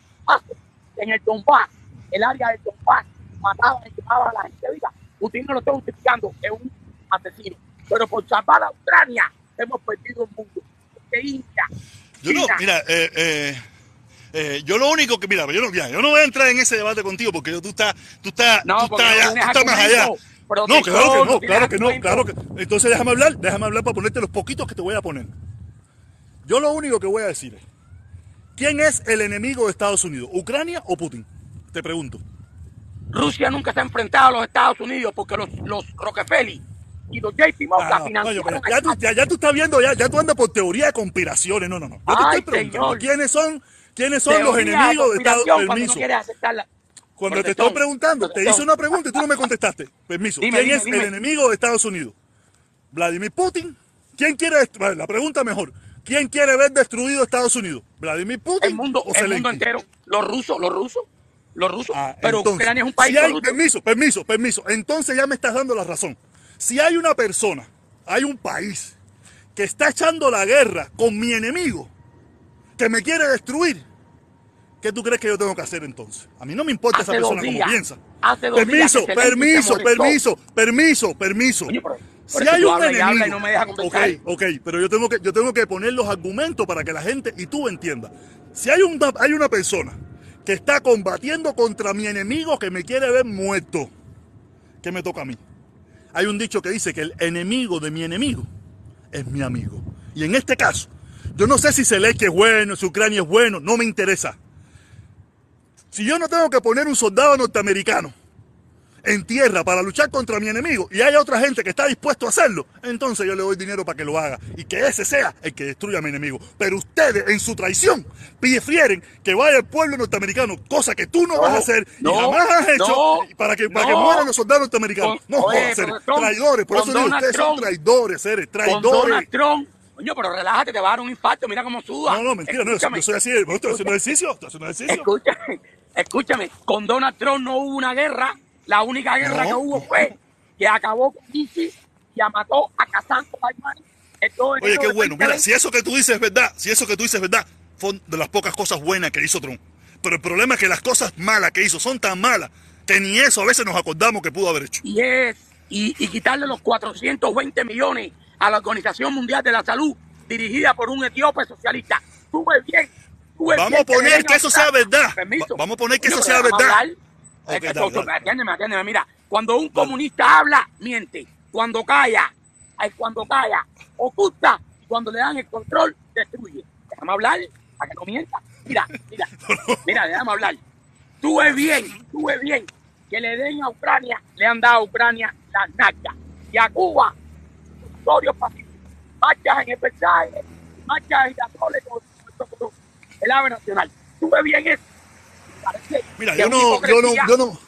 en el Donbass, el área del Donbass? Mataban y quemaban a la gente viva. Putin no lo está justificando, es un asesino. Pero por salvar a Ucrania hemos perdido el mundo. Porque India. Yo no, mira, eh, eh, eh, yo lo único que, mira, yo no, yo no voy a entrar en ese debate contigo porque tú estás, tú estás, no, tú estás, tú estás más allá. No, claro que no, claro que no, claro que Entonces déjame hablar, déjame hablar para ponerte los poquitos que te voy a poner. Yo lo único que voy a decir es, ¿quién es el enemigo de Estados Unidos? ¿Ucrania o Putin? Te pregunto. Rusia nunca se ha enfrentado a los Estados Unidos porque los, los Rockefeller y los JP Morgan ah, ya, tú, ya, tú estás viendo, ya, ya tú andas por teoría de conspiraciones. No, no, no. Yo te estoy preguntando quiénes son, quiénes son los enemigos de Estados Unidos. Permiso. Cuando te estoy preguntando, te hice una pregunta y tú no me contestaste. Permiso. ¿Quién es el enemigo de Estados Unidos? ¿Vladimir Putin? ¿Quién quiere destruir? La pregunta mejor. ¿Quién quiere ver destruido Estados Unidos? ¿Vladimir Putin? El mundo, o el mundo entero. Los rusos, los rusos. Los rusos. Ah, pero Ucrania es un país. Si permiso, permiso, permiso. Entonces ya me estás dando la razón. Si hay una persona, hay un país que está echando la guerra con mi enemigo, que me quiere destruir, ¿qué tú crees que yo tengo que hacer entonces? A mí no me importa esa persona como piensa. permiso, permiso, permiso, permiso, permiso, si hay un enemigo, no me ok, ok, pero yo tengo que yo tengo que poner los argumentos para que la gente y tú entiendas. Si hay un hay una persona que está combatiendo contra mi enemigo que me quiere ver muerto. ¿Qué me toca a mí? Hay un dicho que dice que el enemigo de mi enemigo es mi amigo. Y en este caso, yo no sé si Zelensky es bueno, si Ucrania es bueno, no me interesa. Si yo no tengo que poner un soldado norteamericano en tierra para luchar contra mi enemigo y hay otra gente que está dispuesto a hacerlo, entonces yo le doy dinero para que lo haga y que ese sea el que destruya a mi enemigo. Pero ustedes en su traición prefieren que vaya el pueblo norteamericano, cosa que tú no, vas a hacer y jamás has hecho para que, para que mueran los soldados norteamericanos. no, traidores, por eso digo, ustedes son traidores, seres, traidores. Coño, pero relájate, te va a dar un infarto, mira cómo suda. No, no, mentira, no, yo soy así, estoy haciendo ejercicio, estoy haciendo ejercicio. Escúchame, escúchame, con Donald Trump no hubo una guerra, la única guerra que hubo fue que acabó con ISIS y mató a Casanto Oye, qué bueno, mira, si eso que tú dices es verdad, si eso que tú dices es verdad, fue de las pocas cosas buenas que hizo Trump. Pero el problema es que las cosas malas que hizo son tan malas que ni eso a veces nos acordamos que pudo haber hecho. Y es, y, y quitarle los 420 millones a la Organización Mundial de la Salud, dirigida por un etíope socialista. Tuve bien. Vamos a poner que, eso sea verdad. Vamos a poner que eso sea verdad. Atiéndeme, atiéndeme. Mira, cuando un comunista habla, miente. Cuando calla, cuando calla, oculta. Cuando le dan el control, destruye. Déjame hablar para que no mienta. Mira, mira, (laughs) mira, déjame hablar. Tuve bien, tuve bien que le den a Ucrania, le han dado a Ucrania la NACA. Y a Cuba pacíficos, marchas en el mensaje, marchas en la el ave nacional. ¿Tú ves bien eso? Mira, yo no, yo no, yo no,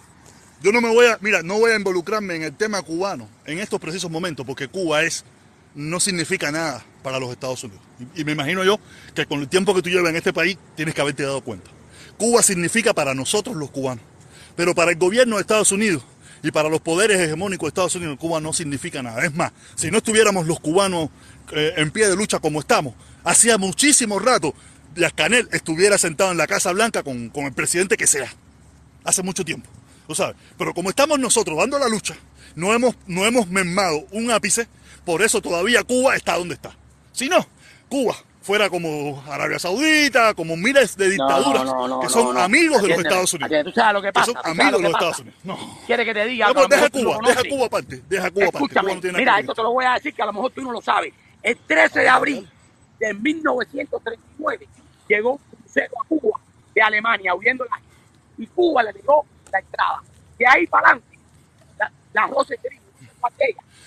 yo no me voy a, mira, no voy a involucrarme en el tema cubano en estos precisos momentos, porque Cuba es, no significa nada para los Estados Unidos. Y, y me imagino yo que con el tiempo que tú llevas en este país tienes que haberte dado cuenta. Cuba significa para nosotros los cubanos, pero para el gobierno de Estados Unidos y para los poderes hegemónicos de Estados Unidos Cuba no significa nada. Es más, si no estuviéramos los cubanos eh, en pie de lucha como estamos, hacía muchísimo rato Díaz Canel estuviera sentado en la Casa Blanca con, el presidente que sea. Hace mucho tiempo. ¿Tú sabes? Pero como estamos nosotros dando la lucha, no hemos, no hemos mermado un ápice, por eso todavía Cuba está donde está. Si no, Cuba fuera como Arabia Saudita, como miles de dictaduras que son amigos de los Estados Unidos. ¿Tú sabes lo que pasa? Que son amigos de los Estados Unidos. No. ¿Quieres que te diga? deja Cuba, deja Cuba aparte, deja Cuba aparte. mira, esto te lo voy a decir que a lo mejor tú no lo sabes. El 13 de abril de 1939 llegó un crucero a Cuba de Alemania huyendo la y Cuba le dio la entrada. De ahí para adelante, la, la Rosa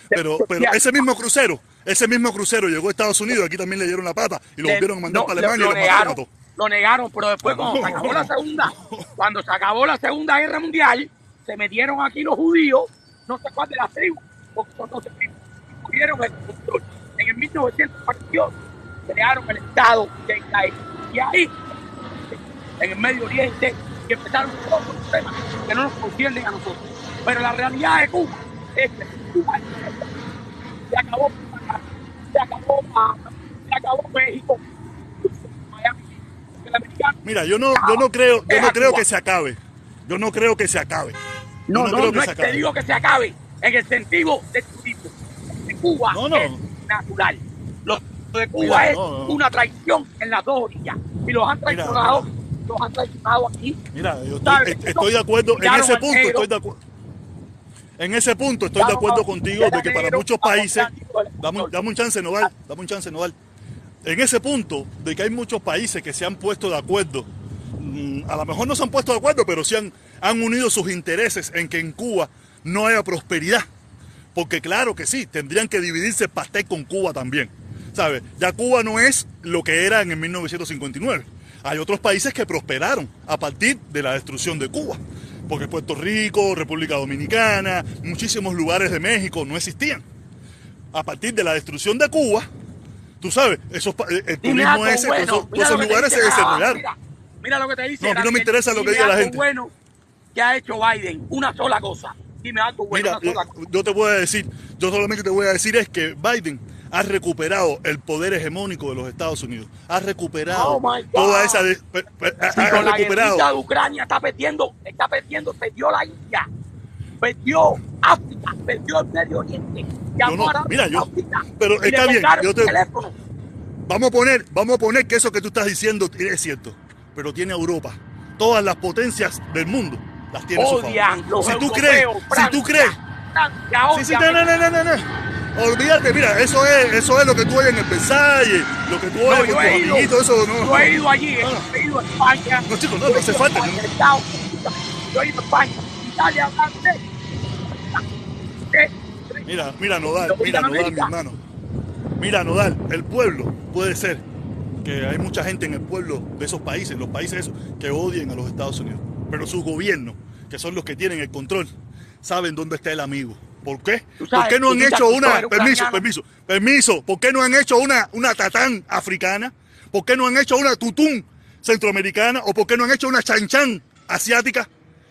pero, pero ese mismo crucero ese mismo crucero llegó a Estados Unidos, aquí también le dieron la pata y lo volvieron a mandar para Alemania. Lo, negaron, lo negaron, pero después cuando se acabó la segunda, cuando se acabó la segunda guerra mundial, se metieron aquí los judíos, no sé cuál de las tribus, porque son 12 tribus, tuvieron el control. En el 1942 crearon el Estado de Israel. Y ahí, en el Medio Oriente, que empezaron todos los problemas que no nos conciernen a nosotros. Pero la realidad de Cuba es que Cuba se acabó se acabó, se acabó México. Mira, yo no, yo no creo, yo no creo que se acabe. Yo no creo que se acabe. No, no, no, no es que te digo que se acabe en el sentido de turismo. Cuba es natural. Lo de Cuba es una traición en las dos orillas. Y los han traicionado, los han traicionado aquí. Mira, yo estoy, estoy de acuerdo en ese punto, estoy de acuerdo. En ese punto estoy de acuerdo contigo de que para muchos países, dame, un chance, Noval, dame un chance, Noval. En ese punto de que hay muchos países que se han puesto de acuerdo, mm, a lo mejor no se han puesto de acuerdo, pero sí han, han unido sus intereses en que en Cuba no haya prosperidad. Porque claro que sí, tendrían que dividirse el pastel con Cuba también. ¿Sabes? Ya Cuba no es lo que era en el 1959. Hay otros países que prosperaron a partir de la destrucción de Cuba porque Puerto Rico, República Dominicana, muchísimos lugares de México no existían. A partir de la destrucción de Cuba, tú sabes, esos, eh, el turismo ese, todos, esos lugares se desarrollaron. Mira, lo que te dice. No, a mí no me interesa lo que diga la gente. bueno que ha hecho Biden, una sola cosa. Dime algo bueno, Mira, eh, yo te voy a decir, yo solamente te voy a decir es que Biden ha recuperado el poder hegemónico de los Estados Unidos. Ha recuperado oh toda esa. De, ha, recuperado. La de Ucrania está perdiendo, está perdiendo, perdió la India, perdió África, perdió el Medio Oriente. Yo no, mira, yo. pero está bien, yo te, Vamos a poner, vamos a poner que eso que tú estás diciendo es cierto, pero tiene Europa, todas las potencias del mundo las tiene a su favor. Odian los Si tú europeos, crees, si tú crees, Francia, sí, sí, no, no, no, no, no. Olvídate, mira, eso es, eso es lo que tú oyes en el Versalles, lo que tú No, oyes yo con tus ido, amiguitos, eso no. yo he ido allí, No, no. he ido a España. No, chicos, no, no hace falta, España, ¿no? Yo he ido a España, Italia, Francia. Mira, mira, Nodal, mira, Nodal, mi hermano. Mira, Nodal, el pueblo puede ser que hay mucha gente en el pueblo de esos países, los países esos, que odien a los Estados Unidos. Pero sus gobiernos, que son los que tienen el control, saben dónde está el amigo. ¿Por qué? ¿Por qué no han hecho una, permiso, permiso, permiso, ¿por qué no han hecho una, una tatán africana? ¿Por qué no han hecho una tutún centroamericana? ¿O por qué no han hecho una chanchan asiática?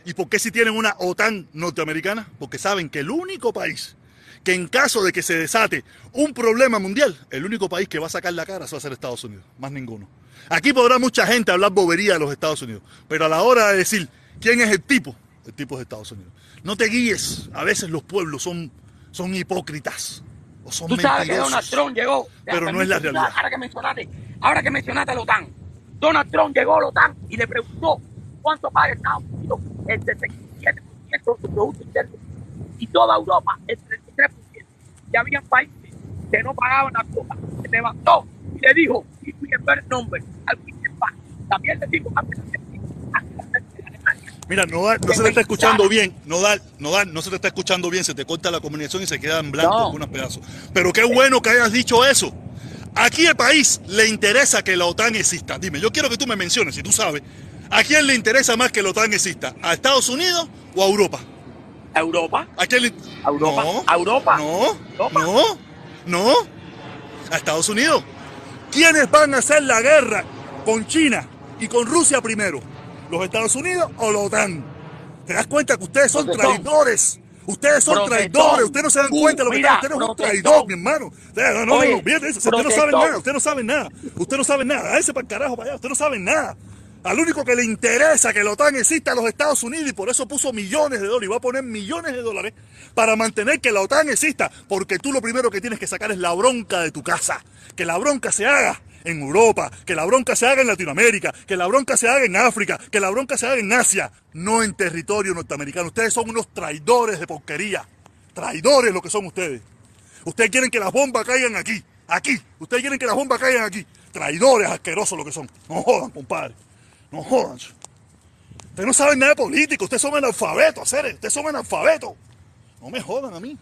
¿Y por qué si tienen una OTAN norteamericana? Porque saben que el único país que en caso de que se desate un problema mundial, el único país que va a sacar la cara va a ser Estados Unidos, más ninguno. Aquí podrá mucha gente hablar bobería de los Estados Unidos, pero a la hora de decir quién es el tipo, el tipo es Estados Unidos. No te guíes, a veces los pueblos son, son hipócritas o son Tú sabes que mentirosos. Donald Trump llegó. Pero no es la realidad. Ahora que mencionaste, ahora que mencionaste a la OTAN, Donald Trump llegó a la OTAN y le preguntó cuánto paga Estados Unidos el 67% de su Producto Interno y toda Europa el 33%. Y había países que no pagaban la cuota. Se levantó y le dijo, if we get better them back. También le dijo, Mira, Nodal, no se te está escuchando bien. Nodal, Nodal, no se te está escuchando bien. Se te corta la comunicación y se queda en blanco No. algunos pedazos. Pero qué bueno que hayas dicho eso. Aquí el país le interesa que la OTAN exista. Dime, yo quiero que tú me menciones, si tú sabes, ¿a quién le interesa más que la OTAN exista? ¿A Estados Unidos o a Europa? a Europa, ¿A quién le... A Europa, No, a Europa, No, Europa. no, no. A Estados Unidos. ¿Quiénes van a hacer la guerra con China y con Rusia primero? ¿Los Estados Unidos o la OTAN? ¿Te das cuenta que ustedes son Protestón. traidores? Ustedes son Protestón. traidores, ustedes no se dan cuenta de lo que mira, están. Ustedes son un protestón. traidor, mi hermano. Ustedes, no, no, Oye, no, eso. Ustedes no saben nada, ustedes no saben nada. Ustedes no saben nada. Háganse para el carajo para allá, ustedes no saben nada. Al único que le interesa que la OTAN exista a los Estados Unidos y por eso puso millones de dólares y va a poner millones de dólares para mantener que la OTAN exista. Porque tú lo primero que tienes que sacar es la bronca de tu casa. Que la bronca se haga en Europa, que la bronca se haga en Latinoamérica, que la bronca se haga en África, que la bronca se haga en Asia, no en territorio norteamericano. Ustedes son unos traidores de porquería. Traidores lo que son ustedes. Ustedes quieren que las bombas caigan aquí, aquí. Ustedes quieren que las bombas caigan aquí. Traidores asquerosos lo que son. No jodan, compadre. No jodan. Ustedes no saben nada de política. Ustedes son analfabetos, seres. Ustedes son analfabetos. No me jodan a mí.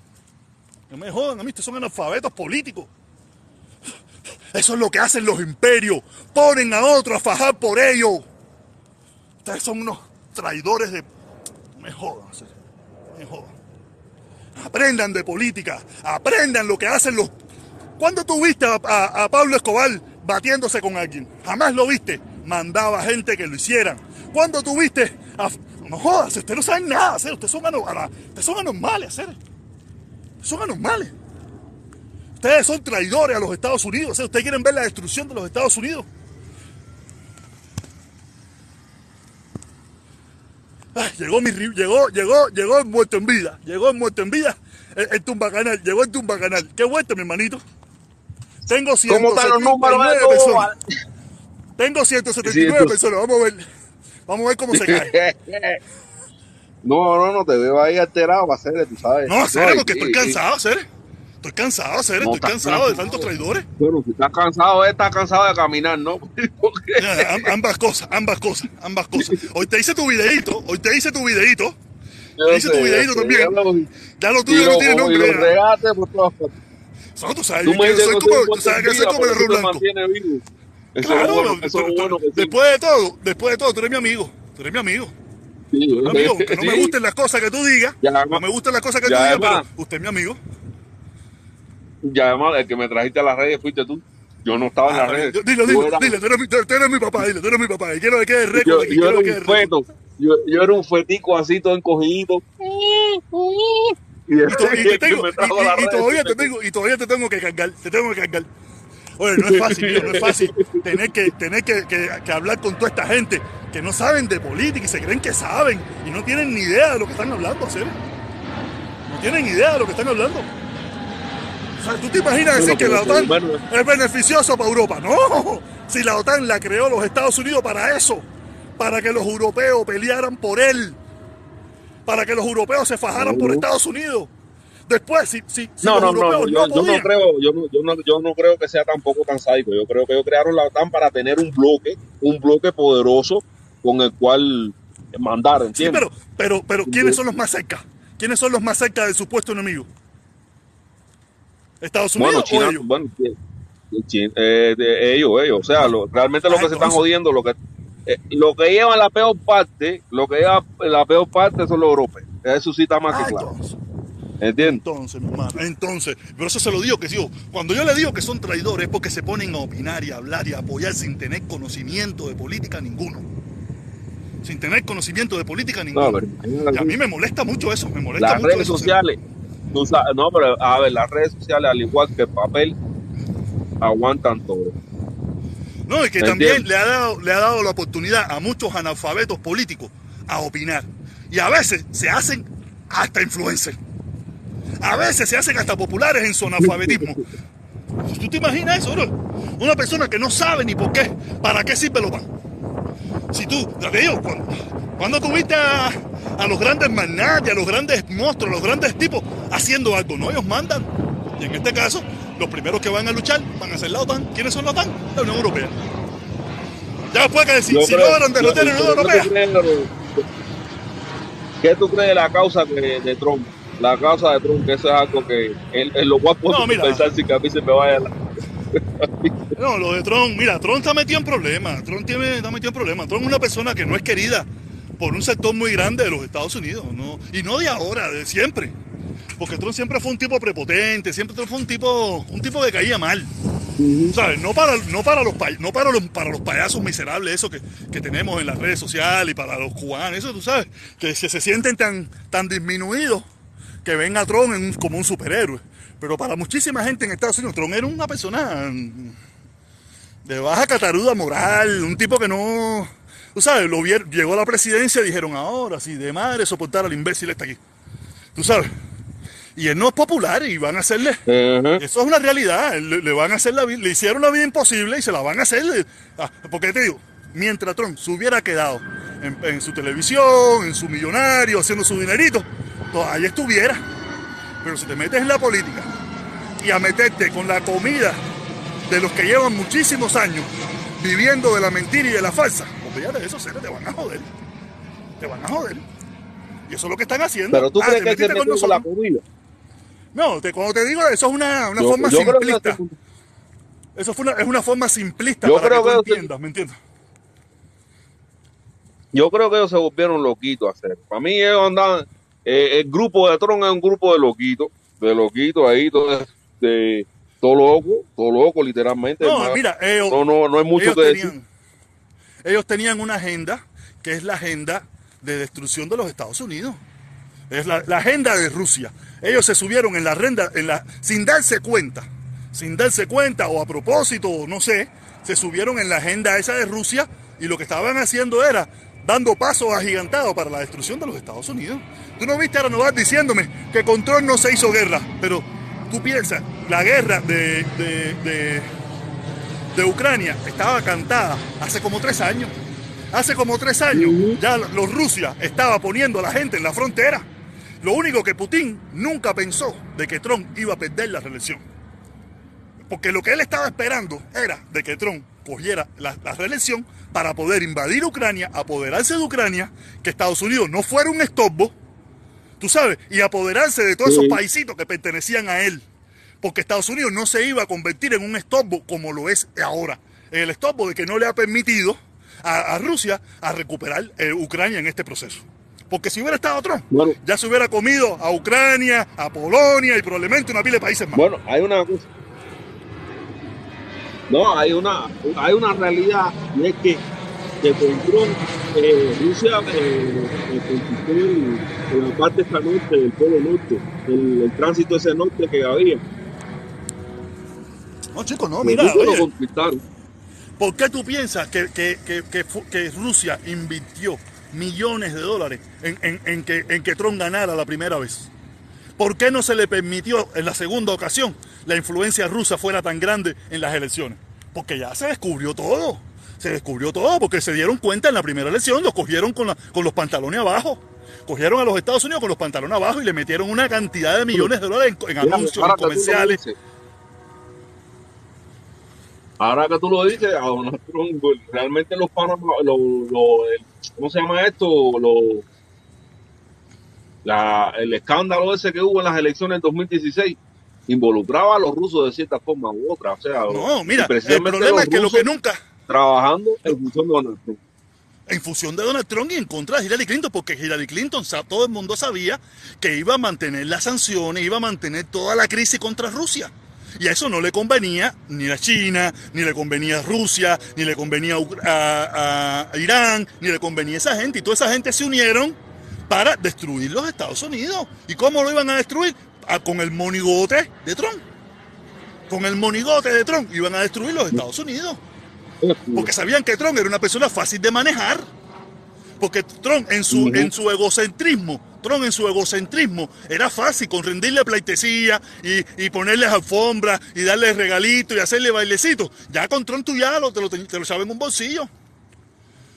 No me jodan a mí. Ustedes son analfabetos políticos. Eso es lo que hacen los imperios. Ponen a otros a fajar por ellos. Ustedes son unos traidores de... Me jodan, me jodan. Aprendan de política, aprendan lo que hacen los... ¿Cuándo tú viste a, Pablo Escobar batiéndose con alguien? Jamás lo viste. Mandaba gente que lo hicieran. ¿Cuándo tú viste a... No jodas, ustedes no saben nada, hacer. Ustedes son, ano- ara- ustedes son anormales, hacer. Son anormales. Ustedes son traidores a los Estados Unidos. Ustedes quieren ver la destrucción de los Estados Unidos. Ay, llegó mi llegó, llegó, llegó el muerto en vida, llegó el muerto en vida, el, el tumbacanal, llegó el tumbacanal. Qué vuelta, mi hermanito. Tengo ¿Cómo están los números 179 de todo? personas. Tengo 179 Ciento- personas. Vamos a ver. Vamos a ver cómo se cae. (laughs) No, no, no, te veo ahí alterado, ser, tú sabes. No, Cere, porque estoy cansado, Cere. Estoy cansado, No, estoy cansado de tantos traidores. Bueno, si estás cansado, eh, estás cansado de caminar, ¿no? (laughs) Ambas cosas, ambas cosas, ambas cosas. Hoy te hice tu videito, hoy te hice tu videito. (laughs) Yo hice tu sé, también. ya lo- Y tuyo no tiene y nombre. los regates por todas partes. No, tú sabes Tú que yo soy que como, tú sabes que soy como el pero eso te blanco. mantiene vivo. Eso Claro, es bueno, eso es que después de todo, después de todo, tú eres mi amigo. Tú eres mi amigo. Sí, amigo. Aunque no me gusten las cosas que tú digas, Ya, no me gustan las cosas que tú ya, digas, pero usted es mi amigo. Y además, el que me trajiste a las redes fuiste tú. Yo no estaba en las Ah, redes. yo- dile, eras- dile, tú eres, mi, tú eres mi papá, dile, tú eres mi papá. Y quiero que quede récord Yo, yo que. Yo, yo era un fetico así, todo encogidito. Y, todavía te tengo, y todavía te tengo que cargar, te tengo que cargar. Oye, no es fácil, tío, no es fácil tener que, tener que, que- que hablar con toda esta gente que no saben de política y se creen que saben y no tienen ni idea de lo que están hablando, ¿sí? No tienen idea de lo que están hablando. Sea, ¿tú te imaginas decir que la OTAN es beneficioso para Europa? No, si la OTAN la creó los Estados Unidos para eso, para que los europeos pelearan por él, para que los europeos se fajaran por Estados Unidos. Después, si, si, si No, los no, no, europeos yo, yo no podían- creo, yo no, yo, no, yo no creo que sea tampoco tan sádico. Yo creo que ellos crearon la OTAN para tener un bloque, un bloque poderoso con el cual mandar, Sí, ¿entiendes? pero, pero, pero, ¿quiénes son los más cerca? ¿Quiénes son los más cerca del supuesto enemigo? ¿Estados bueno, Unidos China, o ellos? bueno, eh, eh, de ellos, ellos, o sea, lo- realmente lo Ah, que se están jodiendo, lo que eh, lo que llevan la peor parte, lo que lleva la peor parte son los europeos. Eso sí está más Ah, que claro. entonces, ¿Entiendes? entonces, mi hermano, entonces, pero eso se lo digo que sí, cuando yo le digo que son traidores es porque se ponen a opinar y a hablar y a apoyar sin tener conocimiento de política ninguno. Sin tener conocimiento de política ninguno. No, pero y a mí me molesta mucho eso, me molesta las mucho redes eso. sociales, tú sabes, no, pero a ver, las redes sociales, al igual que el papel, aguantan todo. No, y que ¿Me también entiendes? le ha, dado, le ha dado la oportunidad a muchos analfabetos políticos a opinar. Y a veces se hacen hasta influencers. A veces se hacen hasta populares en su analfabetismo. (laughs) ¿Tú te imaginas eso, bro? Una persona que no sabe ni por qué, para qué sirve lo pan. Si tú, digo, cuando, cuando tuviste a, a los grandes magnates, a los grandes monstruos, a los grandes tipos haciendo algo, no, ellos mandan. Y en este caso, los primeros que van a luchar van a ser la OTAN. ¿Quiénes son la OTAN? La Unión Europea. Ya después que Yo si logran derrotar a la Unión Europea, ¿qué tú crees, ¿Qué tú crees de la causa de, de Trump? La causa de Trump, que eso es algo que en, en lo cual puedo No, pensar sin que a mí se me vaya la... No, lo de Trump, mira, Trump está metido en problemas. Trump tiene, está metido en problemas. Trump es una persona que no es querida por un sector muy grande de los Estados Unidos. ¿no? Y no de ahora, de siempre. Porque Trump siempre fue un tipo prepotente, siempre fue un tipo, un tipo que caía mal. ¿Sabes? No para, no para los no para los, para los payasos miserables, eso que, que tenemos en las redes sociales y para los cubanos, eso tú sabes, que se, se sienten tan, tan disminuidos que ven a en un- como un superhéroe. Pero para muchísima gente en Estados Unidos, Trump era una persona mm, de baja cataruda moral, un tipo que no. Tú sabes, lo llegó a la presidencia y dijeron ahora sí, de madre soportar al imbécil este aquí. Tú sabes. Y él no es popular y van a hacerle. Eso es una realidad. Le, le van a hacer la le hicieron la vida imposible y se la van a hacer. Ah, porque te digo, mientras Trump se hubiera quedado en, en su televisión, en su millonario, haciendo su dinerito, todavía estuviera. Pero si te metes en la política y a meterte con la comida de los que llevan muchísimos años viviendo de la mentira y de la falsa, olvídate de eso, seres, te van a joder. Te van a joder. Y eso es lo que están haciendo. Pero tú Ah, crees que se metiste con con la comida. No, te- cuando te digo eso es una, una Yo- forma yo simplista. se- Eso fue una, es una forma simplista Yo para creo que tú que- entiendas, ¿me entiendes? Yo creo que ellos se volvieron loquitos a hacer. Para mí ellos andaban, eh, el grupo de Tron es un grupo de loquitos, de loquitos ahí, todo, de, todo loco, todo loco literalmente. No, mira, ellos, no, no, no hay mucho ellos que decir. tenían, ellos tenían una agenda que es la agenda de destrucción de los Estados Unidos. Es la, la agenda de Rusia. Ellos se subieron en la agenda, en la, sin darse cuenta, sin darse cuenta o a propósito, o no sé, se subieron en la agenda esa de Rusia y lo que estaban haciendo era dando pasos agigantados para la destrucción de los Estados Unidos. Tú no viste a Renovar diciéndome que con Trump no se hizo guerra, pero tú piensas, la guerra de, de- de- de Ucrania estaba cantada hace como tres años. Hace como tres años ya los Rusia estaba poniendo a la gente en la frontera. Lo único que Putin nunca pensó de que Trump iba a perder la reelección. Porque lo que él estaba esperando era de que Trump cogiera la, la reelección para poder invadir Ucrania, apoderarse de Ucrania, que Estados Unidos no fuera un estorbo, tú sabes, y apoderarse de todos esos paisitos que pertenecían a él. Porque Estados Unidos no se iba a convertir en un estorbo como lo es ahora. El estorbo de que no le ha permitido a, a Rusia a recuperar eh, Ucrania en este proceso. Porque si hubiera estado Trump, Bueno. ya se hubiera comido a Ucrania, a Polonia y probablemente una pila de países más. Bueno, hay una cosa. No, hay una, hay una realidad y es que que con Trump, eh, Rusia eh, eh, conquistó el- en la parte esta norte del polo norte, el, el tránsito ese norte que había. No, chicos, no, mira, lo conquistaron. ¿por qué tú piensas que, que- que- que Rusia invirtió millones de dólares en, en- en que, en que Trump ganara la primera vez? ¿Por qué no se le permitió en la segunda ocasión la influencia rusa fuera tan grande en las elecciones? Porque ya se descubrió todo. se descubrió todo porque se dieron cuenta en la primera elección, los cogieron con, con los pantalones abajo. Cogieron a los Estados Unidos con los pantalones abajo y le metieron una cantidad de millones de dólares en, anuncios, en comerciales. Ahora que tú lo dices, pues, realmente los Panamá, lo, ¿cómo se llama esto? Lo, la, el escándalo ese que hubo en las elecciones del 2016 involucraba a los rusos de cierta forma u otra. O sea, no, mira, el problema es que lo que nunca. Trabajando en función de Donald Trump. En función de Donald Trump y en contra de Hillary Clinton, porque Hillary Clinton, todo el mundo sabía que iba a mantener las sanciones, iba a mantener toda la crisis contra Rusia. Y a eso no le convenía ni a China, ni le convenía a Rusia, ni le convenía a, Irán, ni le convenía a esa gente. Y toda esa gente se unieron para destruir los Estados Unidos. ¿Y cómo lo iban a destruir? Ah, con el monigote de Trump. Con el monigote de Trump iban a destruir los Estados Unidos. Porque sabían que Trump era una persona fácil de manejar. Porque Trump en su, en su egocentrismo, Trump en su egocentrismo era fácil con rendirle pleitesía y, y ponerle alfombras y darle regalitos y hacerle bailecitos. Ya con Trump tú ya lo, te, lo, te lo un bolsillo.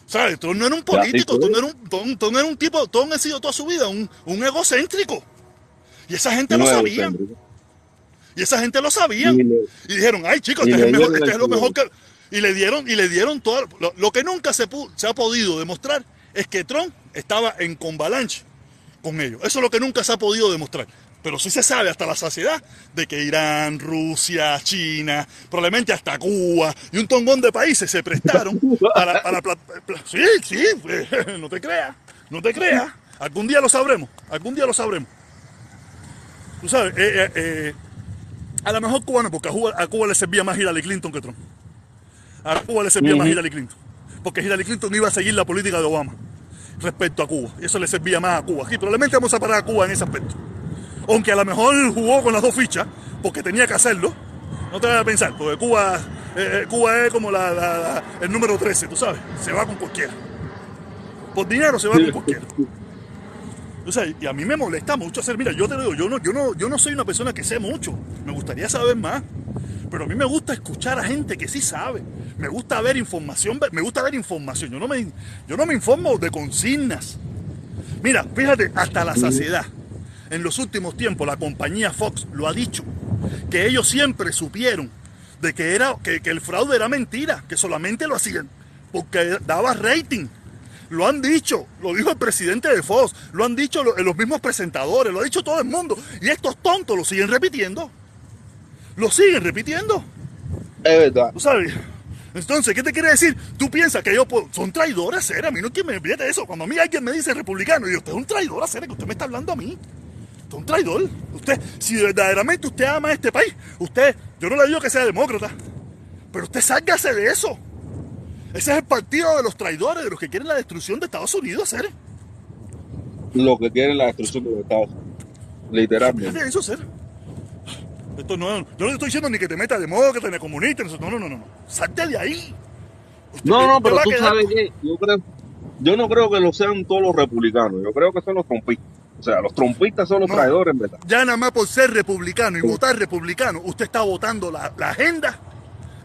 ¿Sabes? Trump no era un político, Trump no era un, Trump, era un tipo, Trump ha sido toda su vida un, un egocéntrico. Y esa gente lo sabía. Y esa gente lo sabía. Y, dijeron, ay chicos, este, es, mejor, este es, lo mejor que... Y le dieron, y le dieron todo. Lo, que nunca se, se ha podido demostrar es que Trump estaba en convalanche con ellos. Eso es lo que nunca se ha podido demostrar. Pero sí se sabe hasta la saciedad de que Irán, Rusia, China, probablemente hasta Cuba y un tongón de países se prestaron (laughs) para... para, sí, sí, (laughs) no te creas, no te creas. Algún día lo sabremos, algún día lo sabremos. Tú sabes, eh, eh, eh, a lo mejor cubano, porque a Cuba, le servía más Hillary Clinton que Trump. A Cuba le servía más Hillary Clinton. Porque Hillary Clinton iba a seguir la política de Obama respecto a Cuba. Y eso le servía más a Cuba. Y probablemente vamos a parar a Cuba en ese aspecto. Aunque a lo mejor jugó con las dos fichas, porque tenía que hacerlo. No te vayas a pensar, porque Cuba, Cuba es como el número 13, tú sabes. Se va con cualquiera. Por dinero se va con cualquiera y a mí me molesta mucho hacer, mira, yo te digo, yo no, yo no, yo no soy una persona que sé mucho, me gustaría saber más, pero a mí me gusta escuchar a gente que sí sabe, me gusta ver información, me gusta ver información, yo no me, yo no me informo de consignas. Mira, fíjate, hasta la saciedad. En los últimos tiempos la compañía Fox lo ha dicho, que ellos siempre supieron de que, era, que, que el fraude era mentira, que solamente lo hacían porque daba rating. Lo han dicho, lo dijo el presidente de Fox, lo han dicho los mismos presentadores, lo ha dicho todo el mundo. Y estos tontos lo siguen repitiendo. Lo siguen repitiendo. Es verdad. ¿Tú sabes? Entonces, ¿qué te quiere decir? Tú piensas que ellos son traidores, ser a mí no quiere me de eso. Cuando a mí alguien me dice republicano, y yo, usted es un traidor, ser que usted me está hablando a mí. Usted es un traidor. Usted, si verdaderamente usted ama a este país, usted, yo no le digo que sea demócrata, pero usted sálgase de eso. Ese es el partido de los traidores, de los que quieren la destrucción de Estados Unidos, ¿ser? Lo que quieren la destrucción de Estados Unidos. Literalmente. eso, ser. Esto no, yo no te estoy diciendo ni que te metas demócrata ni comunista. No, no, no, no. Salte de ahí. no, no, pero tú sabes que yo, creo, yo no creo que lo sean todos los republicanos. Yo creo que son los trompistas. O sea, los trompistas son los traidores, en verdad. Ya nada más por ser republicano y votar republicano, usted está votando la, la agenda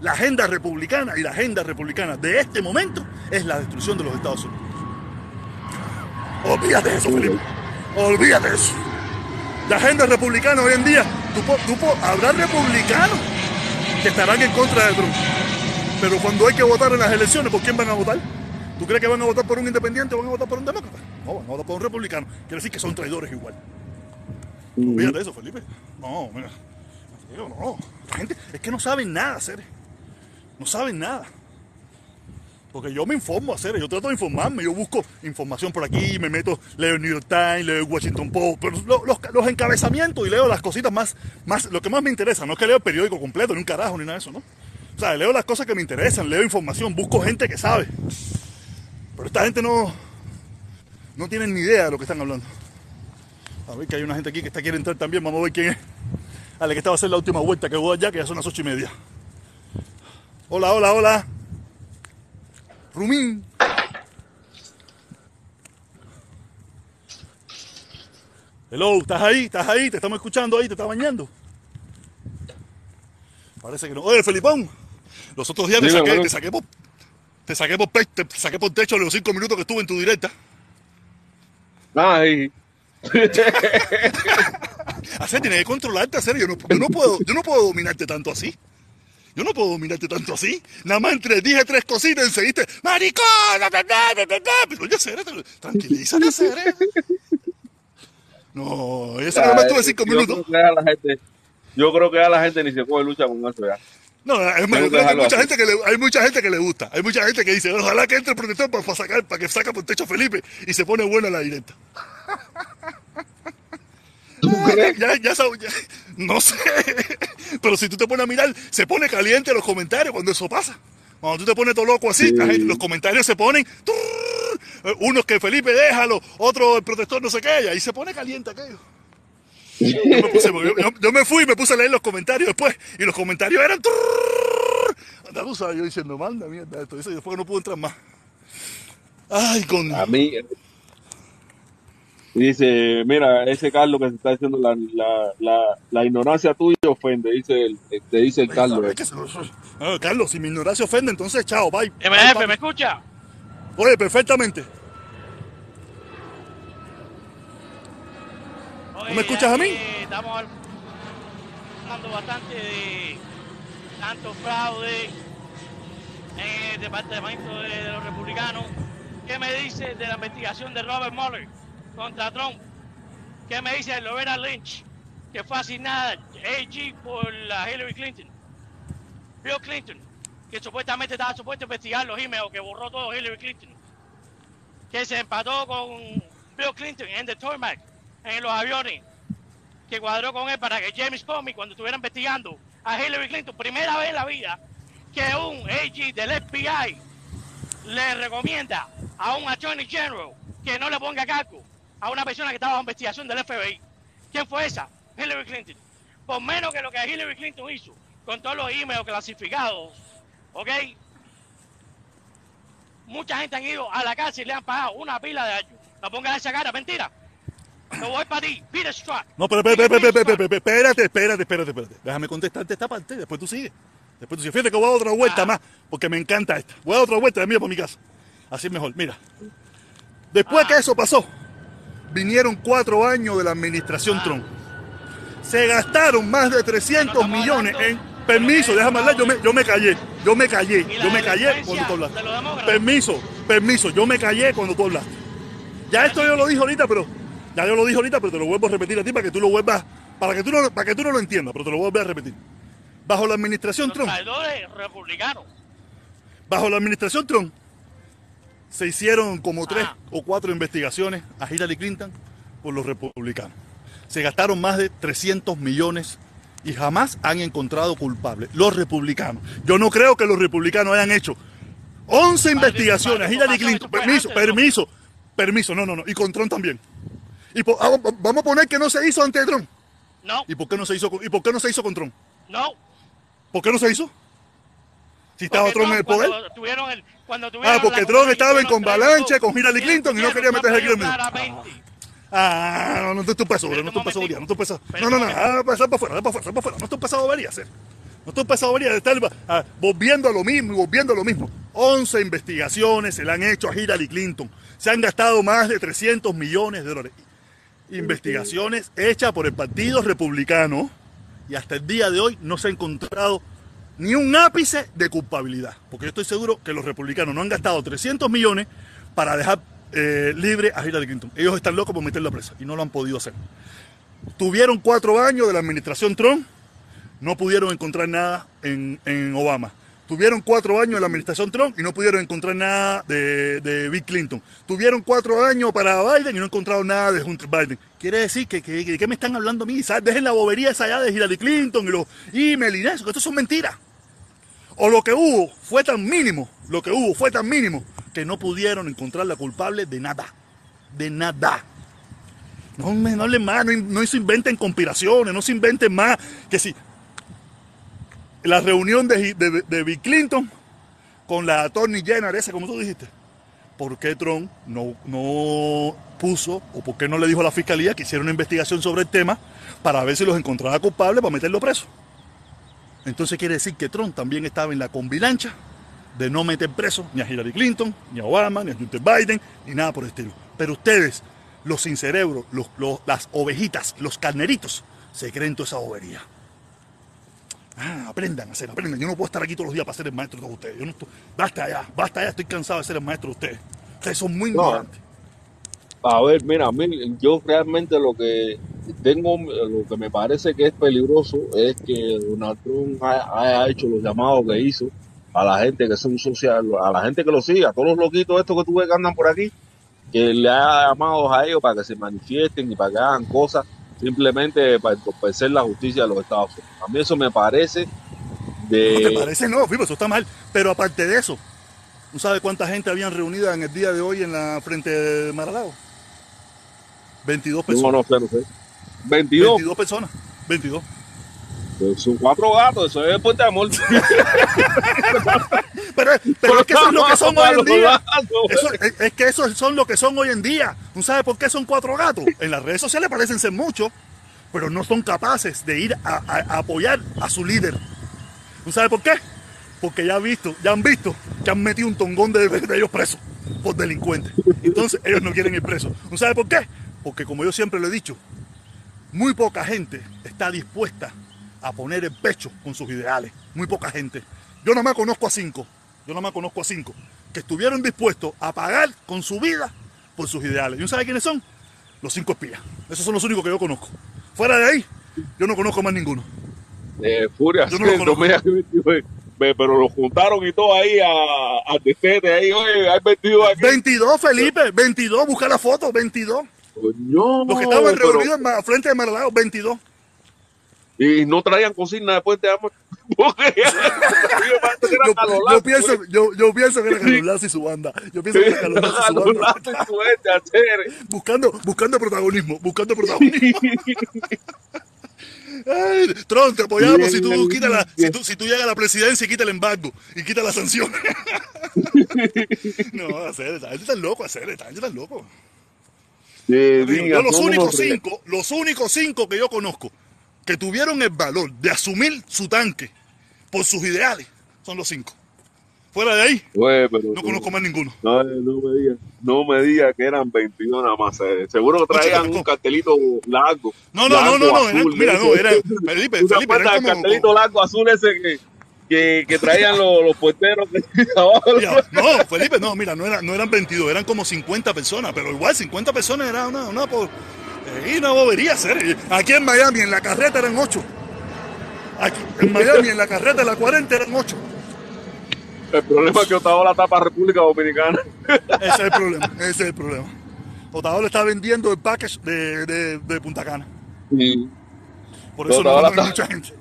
la agenda republicana y la agenda republicana de este momento es la destrucción de los Estados Unidos. Olvídate de eso, Felipe. Olvídate de eso. La agenda republicana hoy en día, tú, tú, habrá republicanos que estarán en contra de Trump. Pero cuando hay que votar en las elecciones, ¿por quién van a votar? ¿Tú crees que van a votar por un independiente o van a votar por un demócrata? No, van a votar por un republicano. Quiere decir que son traidores igual. Olvídate de eso, Felipe. No, mira. No, la gente es que no saben nada, Cere. No saben nada. Porque yo me informo, hacer, yo trato de informarme, yo busco información por aquí, me meto, leo el New York Times, leo Washington Post, pero los, encabezamientos y leo las cositas más, más, lo que más me interesa, no es que leo el periódico completo, ni un carajo, ni nada de eso, ¿no? O sea, leo las cosas que me interesan, leo información, busco gente que sabe. Pero esta gente no, no tiene ni idea de lo que están hablando. A ver que hay una gente aquí que está quiere entrar también, vamos a ver quién es. Dale, que estaba a hacer la última vuelta que voy allá, que ya son las ocho y media. Hola, hola, hola. Rumín. Hello, ¿estás ahí? ¿Estás ahí? ¿Te estamos escuchando ahí? ¿Te estás bañando? Parece que no. Oye, Felipón, los otros días te saqué, te saqué, por, Te saqué por, te saqué por techo los cinco minutos que estuve en tu directa. Ay. (laughs) Hacer, tienes que controlarte, hacer. Yo no, yo no puedo, yo no puedo dominarte tanto así. Yo no puedo dominarte tanto así. Nada más entre dije tres cositas y seguiste, maricón, pero ya sé, tranquilízate, hacer. No, eso nada más tuve cinco minutos. yo creo que a la gente ni se puede luchar con eso ya. No, hay, mucha gente que le, hay mucha gente que le gusta. Hay mucha gente que dice, ojalá que entre el protector para, sacar, para que saca por techo Felipe y se pone buena la directa. Ya, ya, ya, no sé. (laughs) Pero si tú te pones a mirar, se pone caliente los comentarios cuando eso pasa. Cuando tú te pones todo loco así, los comentarios se ponen. Unos que Felipe déjalo, otro el protector no sé qué, y ahí se pone caliente aquello. Yo me, fui y me puse a leer los comentarios después, y los comentarios eran. Anda, tú sabes, yo diciendo, manda mierda esto. Y después no pude entrar más. Ay, con. A mí, dice, mira, ese Carlos que se está diciendo la, la, la, ignorancia tuya ofende, dice el, te dice el Carlos. Ah, Carlos, si mi ignorancia ofende, entonces chao, bye. MF, ¿me escucha? Oye, perfectamente. ¿No me escuchas a mí? Estamos hablando bastante de tanto fraude en el departamento de los republicanos. ¿Qué me dice de la investigación de Robert Mueller? contra Trump. ¿Qué me dice Loretta Lynch, que fue asignada AG por la Hillary Clinton? Bill Clinton, que supuestamente estaba supuesto a investigar los emails que borró todo Hillary Clinton, que se empató con Bill Clinton en The Tormac, en los aviones, que cuadró con él para que James Comey, cuando estuviera investigando a Hillary Clinton, primera vez en la vida que un AG del FBI le recomienda a un Attorney General que no le ponga cargo a una persona que estaba bajo investigación del FBI. ¿Quién fue esa? Hillary Clinton. Por menos que lo que Hillary Clinton hizo con todos los emails clasificados, ¿ok? Mucha gente han ido a la cárcel y le han pagado una pila de años. No pongas esa cara, mentira. No voy para ti, Peter Strzok. No, pero espérate, espérate, espérate, espérate, espérate. Déjame contestarte esta parte, después tú sigues. Después tú sigues. Fíjate que voy a dar otra vuelta ah. más, porque me encanta esta. Voy a dar otra vuelta de mí por mi casa. Así es mejor, mira. Después ah. que eso pasó, vinieron cuatro años de la administración Trump. Se gastaron más de 300 millones en... Permiso, déjame hablar, yo me, yo me callé, yo me callé, yo me callé cuando tú hablaste. Permiso, permiso, yo me callé cuando tú hablaste. Ya esto yo lo dije ahorita, pero ya yo lo dije ahorita, pero te lo vuelvo a repetir a ti para que tú lo vuelvas, para que tú no, para que tú no lo entiendas, pero te lo vuelvo a repetir. Bajo la administración Trump. Bajo la administración Trump, se hicieron como tres ah. o cuatro investigaciones a Hillary Clinton por los republicanos. Se gastaron más de 300 millones y jamás han encontrado culpables. Los republicanos. Yo no creo que los republicanos hayan hecho 11 investigaciones a Hillary Clinton. Permiso, permiso, permiso. No, no, no. Y con Trump también. Y ah, vamos a poner que no se hizo ante Trump. No. ¿Y por qué no se hizo, y por qué no se hizo con Trump? No. ¿Por qué no se hizo? Si estaba Trump en el poder. Tuvieron el, ah, porque Trump estaba en convalanche con Hillary Clinton y no quería meterse aquí en medio. Ah, no, no, tú pasó, no tú pasó, no tú pasó. No, no, no, ah, pasar para afuera, para afuera, para afuera. No tú pasado debería hacer. No tú pasado debería de estar ah, volviendo a lo mismo y volviendo a lo mismo. 11 investigaciones se le han hecho a Hillary Clinton. Se han gastado más de 300 millones de dólares. Investigaciones hechas por el Partido Republicano y hasta el día de hoy no se ha encontrado ni un ápice de culpabilidad. Porque yo estoy seguro que los republicanos no han gastado 300 millones para dejar eh, libre a Hillary Clinton. Ellos están locos por meterla presa y no lo han podido hacer. Tuvieron cuatro años de la administración Trump, no pudieron encontrar nada en, Obama. Tuvieron cuatro años de la administración Trump y no pudieron encontrar nada de, de, Bill Clinton. Tuvieron cuatro años para Biden y no encontraron nada de Hunter Biden. Quiere decir que, que, que me están hablando a mí, Dejen la bobería esa allá de Hillary Clinton y los emails y eso, que esto son mentiras. O lo que hubo fue tan mínimo, lo que hubo fue tan mínimo que no pudieron encontrar la culpable de nada. De nada. No, no hablen más, no, se inventen conspiraciones, no se inventen más que si la reunión de, de, Bill Clinton con la Attorney General, esa como tú dijiste, ¿por qué Trump no, no puso o por qué no le dijo a la fiscalía que hiciera una investigación sobre el tema para ver si los encontraba culpables para meterlo preso? Entonces quiere decir que Trump también estaba en la convilancha de no meter preso ni a Hillary Clinton, ni a Obama, ni a Joe Biden, ni nada por el estilo. Pero ustedes, los sin cerebro, los- las ovejitas, los carneritos, se creen toda esa bobería. Ah, aprendan a hacer, aprendan. Yo no puedo estar aquí todos los días para ser el maestro de todos ustedes. Yo no estoy- basta ya, basta ya, estoy cansado de ser el maestro de ustedes. Ustedes son muy No. ignorantes. A ver, mira, yo realmente lo que tengo, lo que me parece que es peligroso es que Donald Trump ha- haya hecho los llamados que hizo a la gente que son social, a la gente que lo sigue, a todos los loquitos estos que tú ves que andan por aquí, que le ha llamado a ellos para que se manifiesten y para que hagan cosas simplemente para entorpecer la justicia de los Estados Unidos. A mí eso me parece ¿No te de... parece? No, Fipo, eso está mal. Pero aparte de eso, ¿tú sabes cuánta gente habían reunida en el día de hoy en la frente de Maralago? 22 No, personas. no sé, no sé. 22, 22 personas. 22. pues son cuatro gatos, eso es puente de amor. (laughs) Pero, pero es que eso es lo que son hoy en día. Eso- es, que esos son lo que son hoy en día. ¿Tú sabes por qué son cuatro gatos? En las redes sociales parecen ser muchos, pero no son capaces de ir a, a- a apoyar a su líder. ¿Tú sabes por qué? Porque ya han visto, ya han visto que han metido un tongón de, de ellos presos por delincuentes. Entonces ellos no quieren ir presos. ¿Tú sabes por qué? Porque como yo siempre lo he dicho, muy poca gente está dispuesta a poner el pecho con sus ideales. Muy poca gente. Yo nada más conozco a cinco. Yo nada más conozco a cinco que estuvieron dispuestos a pagar con su vida por sus ideales. ¿Y no sabe quiénes son? Los cinco espías. Esos son los únicos que yo conozco. Fuera de ahí, yo no conozco más ninguno. Eh, Furia, Yo no lo sí, (laughs) conozco. me digas que 22, ve, pero lo juntaron y todo ahí a, a ahí, oye, hay 22 aquí. 22, Felipe, 22, busca la foto, 22. Coño, Los que estaban pero- reunidos en frente de Maradao, 22. Y no traían cocina después de amor. (laughs) (laughs) Yo, Yo, pienso, yo, yo pienso que era Carlos Lazo y su banda. Yo pienso que era Carlos Lazo y su banda. (laughs) Buscando, buscando protagonismo, buscando protagonismo. Ay, Tron, te apoyamos si tú, quitas la, si, tú, si tú llegas a la presidencia y quita el embargo y quita la sanción. no, hacer, esta gente está loco, hacer, esta gente está loco. Sí, diga, yo los únicos cinco, los únicos cinco que yo conozco que tuvieron el valor de asumir su tanque por sus ideales son los cinco. Fuera de ahí, Oye, no conozco más ninguno. No, no me digas, no me digas que eran 22 nada más. eh. Seguro que traían Ocho, un cartelito largo. No, no, no, largo, no, no, eran- azul, mira, ¿eh? no, era, Felipe, ¿Tú te Felipe, del como, cartelito largo azul ese que, que, que traían los, los? Mira, (laughs) no, Felipe, no, mira, no, era- no eran 22, eran como 50 personas, pero igual 50 personas era una, una, po- eh, una bobería hacer. Aquí en Miami, en la carreta eran 8. Aquí, en Miami, en la carreta de la 40 eran 8. El problema es que Otaola tapa República Dominicana. Ese es el problema, ese es el problema. Otaola está vendiendo el package de, de, de Punta Cana. Y Por eso no, Otaola no hay está- mucha gente.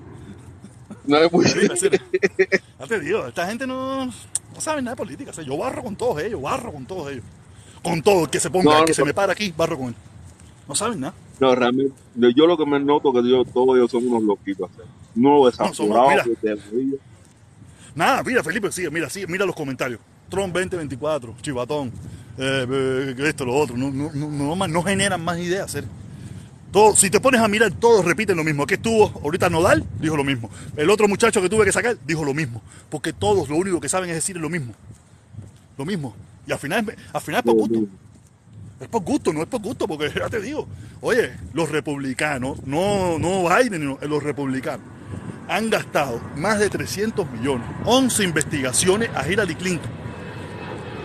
no muy... Felipe, serio. Ya te digo, esta gente no, no sabe nada de política. o sea, yo barro con todos ellos, barro con todos ellos. Con todo el que se ponga, No, el que no, se no. me para aquí, barro con él. No saben nada. No, realmente, yo lo que me noto que yo, todos ellos son unos loquitos. hacer. Unos somos- desaforados mira. de la vida. Nada, mira, Felipe, sigue, mira, sigue, mira los comentarios. Trump 2024, chivatón, eh, eh, esto, lo otro. No, no, no, no, no generan más ideas. Todo, si te pones a mirar, todos repiten lo mismo. Aquí estuvo ahorita Nodal, dijo lo mismo. El otro muchacho que tuve que sacar, dijo lo mismo. Porque todos lo único que saben es decir lo mismo. Lo mismo. Y al final, al final gusto. Es por gusto, no es por gusto, porque ya te digo, oye, los republicanos, no, no Biden, no, los republicanos, han gastado más de 300 millones, 11 investigaciones a Hillary Clinton.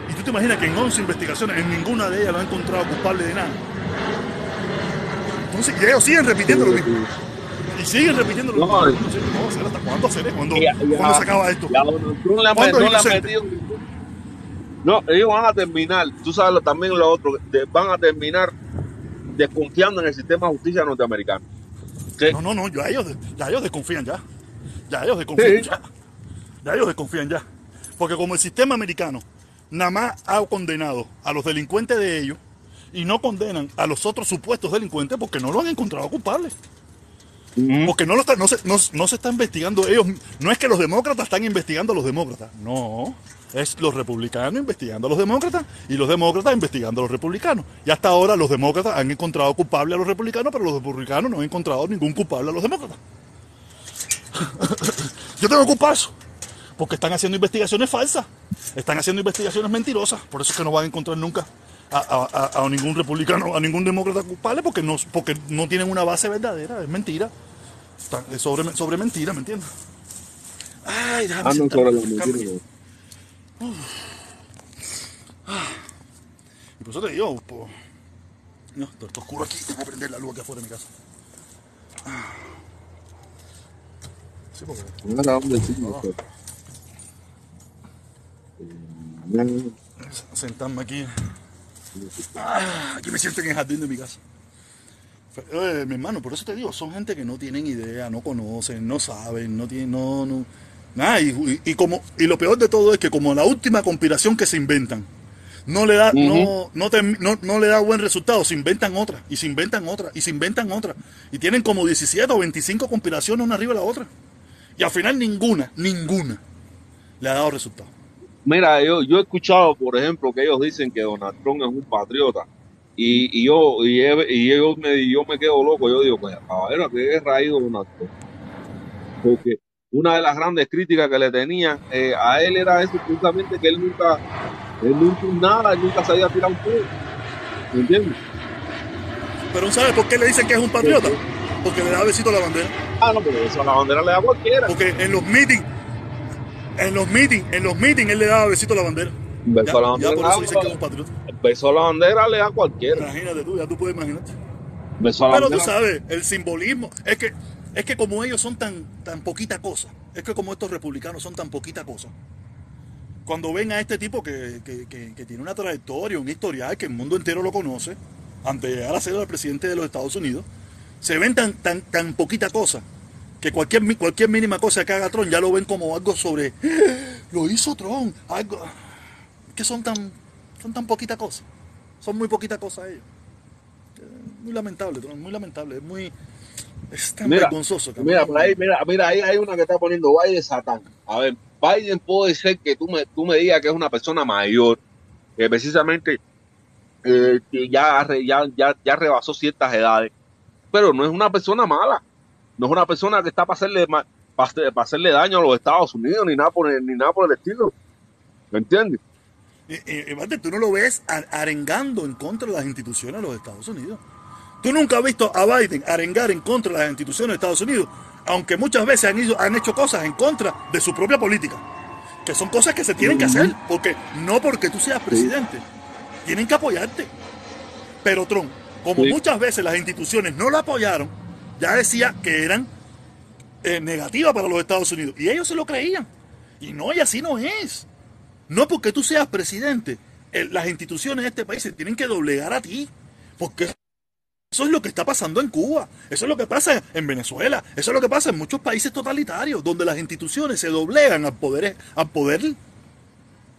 Y tú te imaginas que en 11 investigaciones, en ninguna de ellas lo han encontrado culpable de nada. Entonces, y ellos siguen repitiendo lo mismo. Y siguen repitiendo lo No, mismo. No, no, ¿será ¿Hasta cuándo hacer? ¿Cuándo, Y a- y a- ¿cuándo se acaba esto? han- ¿Cuándo no es metido- No, ellos van a terminar, tú sabes también lo otro, de- van a terminar desconfiando en el sistema de justicia norteamericano. Que- No, no, no, ya ellos, ya ellos desconfían ya. Ya ellos desconfían Sí. ya. Ya ellos desconfían ya. Porque como el sistema americano nada más ha condenado a los delincuentes de ellos y no condenan a los otros supuestos delincuentes porque no lo han encontrado culpables. Porque no, no, se, no, se investigando ellos. No es que los demócratas están investigando a los demócratas. No. Es los republicanos investigando a los demócratas y los demócratas investigando a los republicanos. Y hasta ahora los demócratas han encontrado culpable a los republicanos, pero los republicanos no han encontrado ningún culpable a los demócratas. (coughs) Yo tengo eso. Porque están haciendo investigaciones falsas. Están haciendo investigaciones mentirosas. Por eso es que no van a encontrar nunca a, ningún republicano, a ningún demócrata culpable, porque no, porque no tienen una base verdadera. Es mentira. Es sobre, sobre mentira, ¿me entiendes? Ay, déjame ah, no, sobre mentira. Y por eso te digo, no, está oscuro aquí, tengo que prender la luz aquí afuera de mi casa. Sí, porque... Sentarme aquí. Ah, aquí me siento en el jardín de mi casa. Eh, mi hermano, por eso te digo, son gente que no tienen idea, no conocen, no saben, no tienen, no, no, nada, y, como, y lo peor de todo es que como la última conspiración que se inventan, no le da, no, no, no, le da buen resultado, se inventan otra, y se inventan otra, y se inventan otra, y tienen como 17 o 25 conspiraciones una arriba de la otra, y al final ninguna, ninguna le ha dado resultado. Mira, yo, yo he escuchado, por ejemplo, que ellos dicen que Donald Trump es un patriota. Y, yo y, y yo, me, yo me quedo loco. Yo digo, pues, caballero, ¿qué es raído Donald Trump? Porque una de las grandes críticas que le tenían eh, a él era eso, justamente que él nunca, él nunca nada, él nunca sabía tirar un fuego. ¿Me entiendes? Pero ¿sabe por qué le dicen que es un patriota? Porque le da besito a la bandera. Ah, no, pero eso a la bandera le da cualquiera. Porque en los meetings en los meetings, en los meetings él le daba besito a la bandera. Beso a la bandera. Ya por eso dicen que es un patriota. Beso a la bandera le da cualquiera. Imagínate tú, ya tú puedes imaginarte. Beso a la Pero tú sabes, el simbolismo, es que, es que como ellos son tan, tan poquita cosa, es que como estos republicanos son tan poquita cosa, cuando ven a este tipo que, que, que, tiene una trayectoria, un historial, que el mundo entero lo conoce, antes de llegar a ser el presidente de los Estados Unidos, se ven tan, tan, tan poquita cosa que cualquier, cualquier mínima cosa que haga Tron ya lo ven como algo sobre, (gasps) lo hizo Tron, algo que son tan, son tan poquita cosa, son muy poquita cosa ellos. Muy lamentable, Tron, muy lamentable, es muy, es tan vergonzoso. Mira, ahí, mira, mira, ahí hay una que está poniendo Biden Satán. A ver, Biden puede ser que tú me, tú me digas que es una persona mayor, que precisamente eh, que ya, ya, ya, ya rebasó ciertas edades, pero no es una persona mala no es una persona que está para hacerle, para, hacerle daño a los Estados Unidos ni nada por el, ni nada por el estilo. ¿Me entiendes? Y, tú no lo ves arengando en contra de las instituciones de los Estados Unidos. Tú nunca has visto a Biden arengar en contra de las instituciones de Estados Unidos, aunque muchas veces han, han hecho cosas en contra de su propia política, que son cosas que se tienen que hacer, porque no porque tú seas presidente, tienen que apoyarte. Pero Trump, como muchas veces las instituciones no lo apoyaron, ya decía que eran eh, negativas para los Estados Unidos. Y ellos se lo creían. Y no, y así no es. No porque tú seas presidente, las instituciones de este país se tienen que doblegar a ti. Porque eso es lo que está pasando en Cuba, eso es lo que pasa en Venezuela, eso es lo que pasa en muchos países totalitarios, donde las instituciones se doblegan al poder, al poder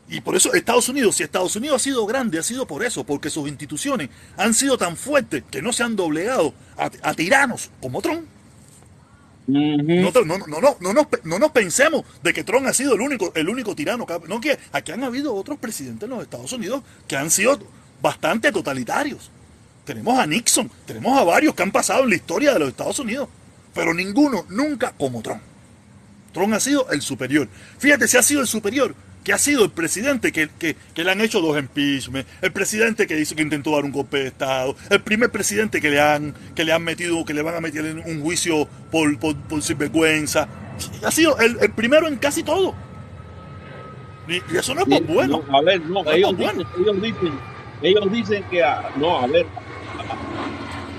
y por eso Estados Unidos, si Estados Unidos ha sido grande, ha sido por eso, porque sus instituciones han sido tan fuertes que no se han doblegado a, tiranos como Trump. no, no, no, no, nos, pensemos de que Trump ha sido el único, el único tirano. Que, no, que aquí han habido otros presidentes en los Estados Unidos que han sido bastante totalitarios. Tenemos a Nixon, tenemos a varios que han pasado en la historia de los Estados Unidos, pero ninguno nunca como Trump. Trump ha sido el superior. Fíjate si ha sido el superior que ha sido el presidente que, le han hecho dos impeachments, el presidente que dice que intentó dar un golpe de Estado, el primer presidente que le han, que le han metido, que le van a meter en un juicio por, por, sinvergüenza. Ha sido el, primero en casi todo. Y, eso no es por bueno. a ver, no, ellos, dicen, ellos, dicen, ellos dicen que, no, a ver,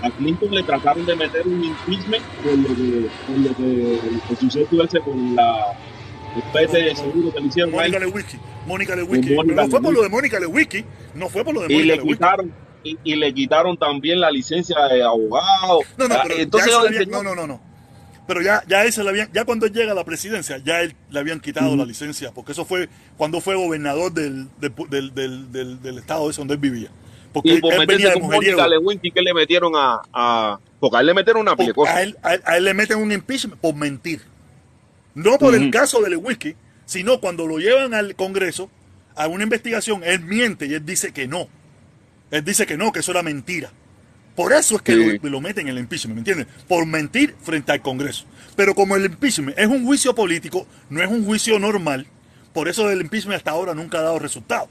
a Clinton le trataron de meter un impeachment por lo que, por lo que el suceso ese con la Después de seguro que le hicieron Mónica Lewinsky. Mónica Lewinsky. no fue por lo de Mónica Lewinsky. No fue por lo de Mónica y le quitaron y, le quitaron también la licencia de abogado. No, no, pero Entonces, no, no, no, no. Pero ya, ya, ese le habían, ya cuando él llega a la presidencia, ya él le habían quitado la licencia, porque eso fue cuando fue gobernador del, del, del, del, estado ese donde él vivía. Porque y por él venía con Mónica Lewinsky que le metieron a, a, porque a él le metieron una pile a él, a él le meten un impeachment por mentir. No por el caso de Lewinsky, sino cuando lo llevan al Congreso a una investigación, él miente y él dice que no. Él dice que no, que eso era mentira. Por eso es que lo, lo, meten en el impeachment, ¿me entiendes? Por mentir frente al Congreso. Pero como el impeachment es un juicio político, no es un juicio normal, por eso el impeachment hasta ahora nunca ha dado resultado.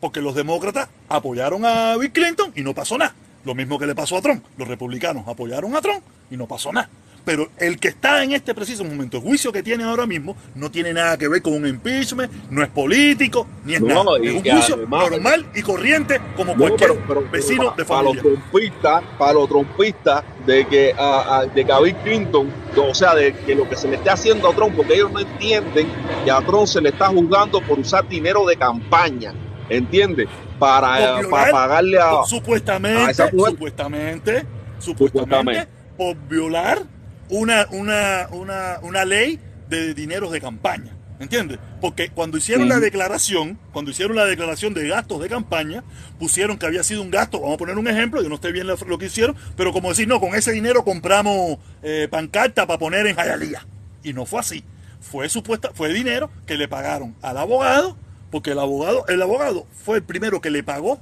Porque los demócratas apoyaron a Bill Clinton y no pasó nada. Lo mismo que le pasó a Trump. Los republicanos apoyaron a Trump y no pasó nada. Pero el que está en este preciso momento, el juicio que tiene ahora mismo, no tiene nada que ver con un impeachment, no es político, ni es nada. Es un juicio normal y corriente como cualquier vecino de familia. Para los trompistas, para los trompistas de que a, de que a Bill Clinton, o sea, de que lo que se le esté haciendo a Trump, porque ellos no entienden que a Trump se le está juzgando por usar dinero de campaña, ¿entiendes? Para, para pagarle a... Supuestamente, supuestamente, supuestamente, por violar una, una, una, una ley de dineros de campaña. ¿Entiendes? Porque cuando hicieron la declaración, cuando hicieron la declaración de gastos de campaña, pusieron que había sido un gasto, vamos a poner un ejemplo, yo no estoy bien lo, que hicieron, pero como decir, no, con ese dinero compramos eh, pancarta para poner en Jayalía. Y no fue así. Fue supuesta, fue dinero que le pagaron al abogado, porque el abogado, el abogado fue el primero que le pagó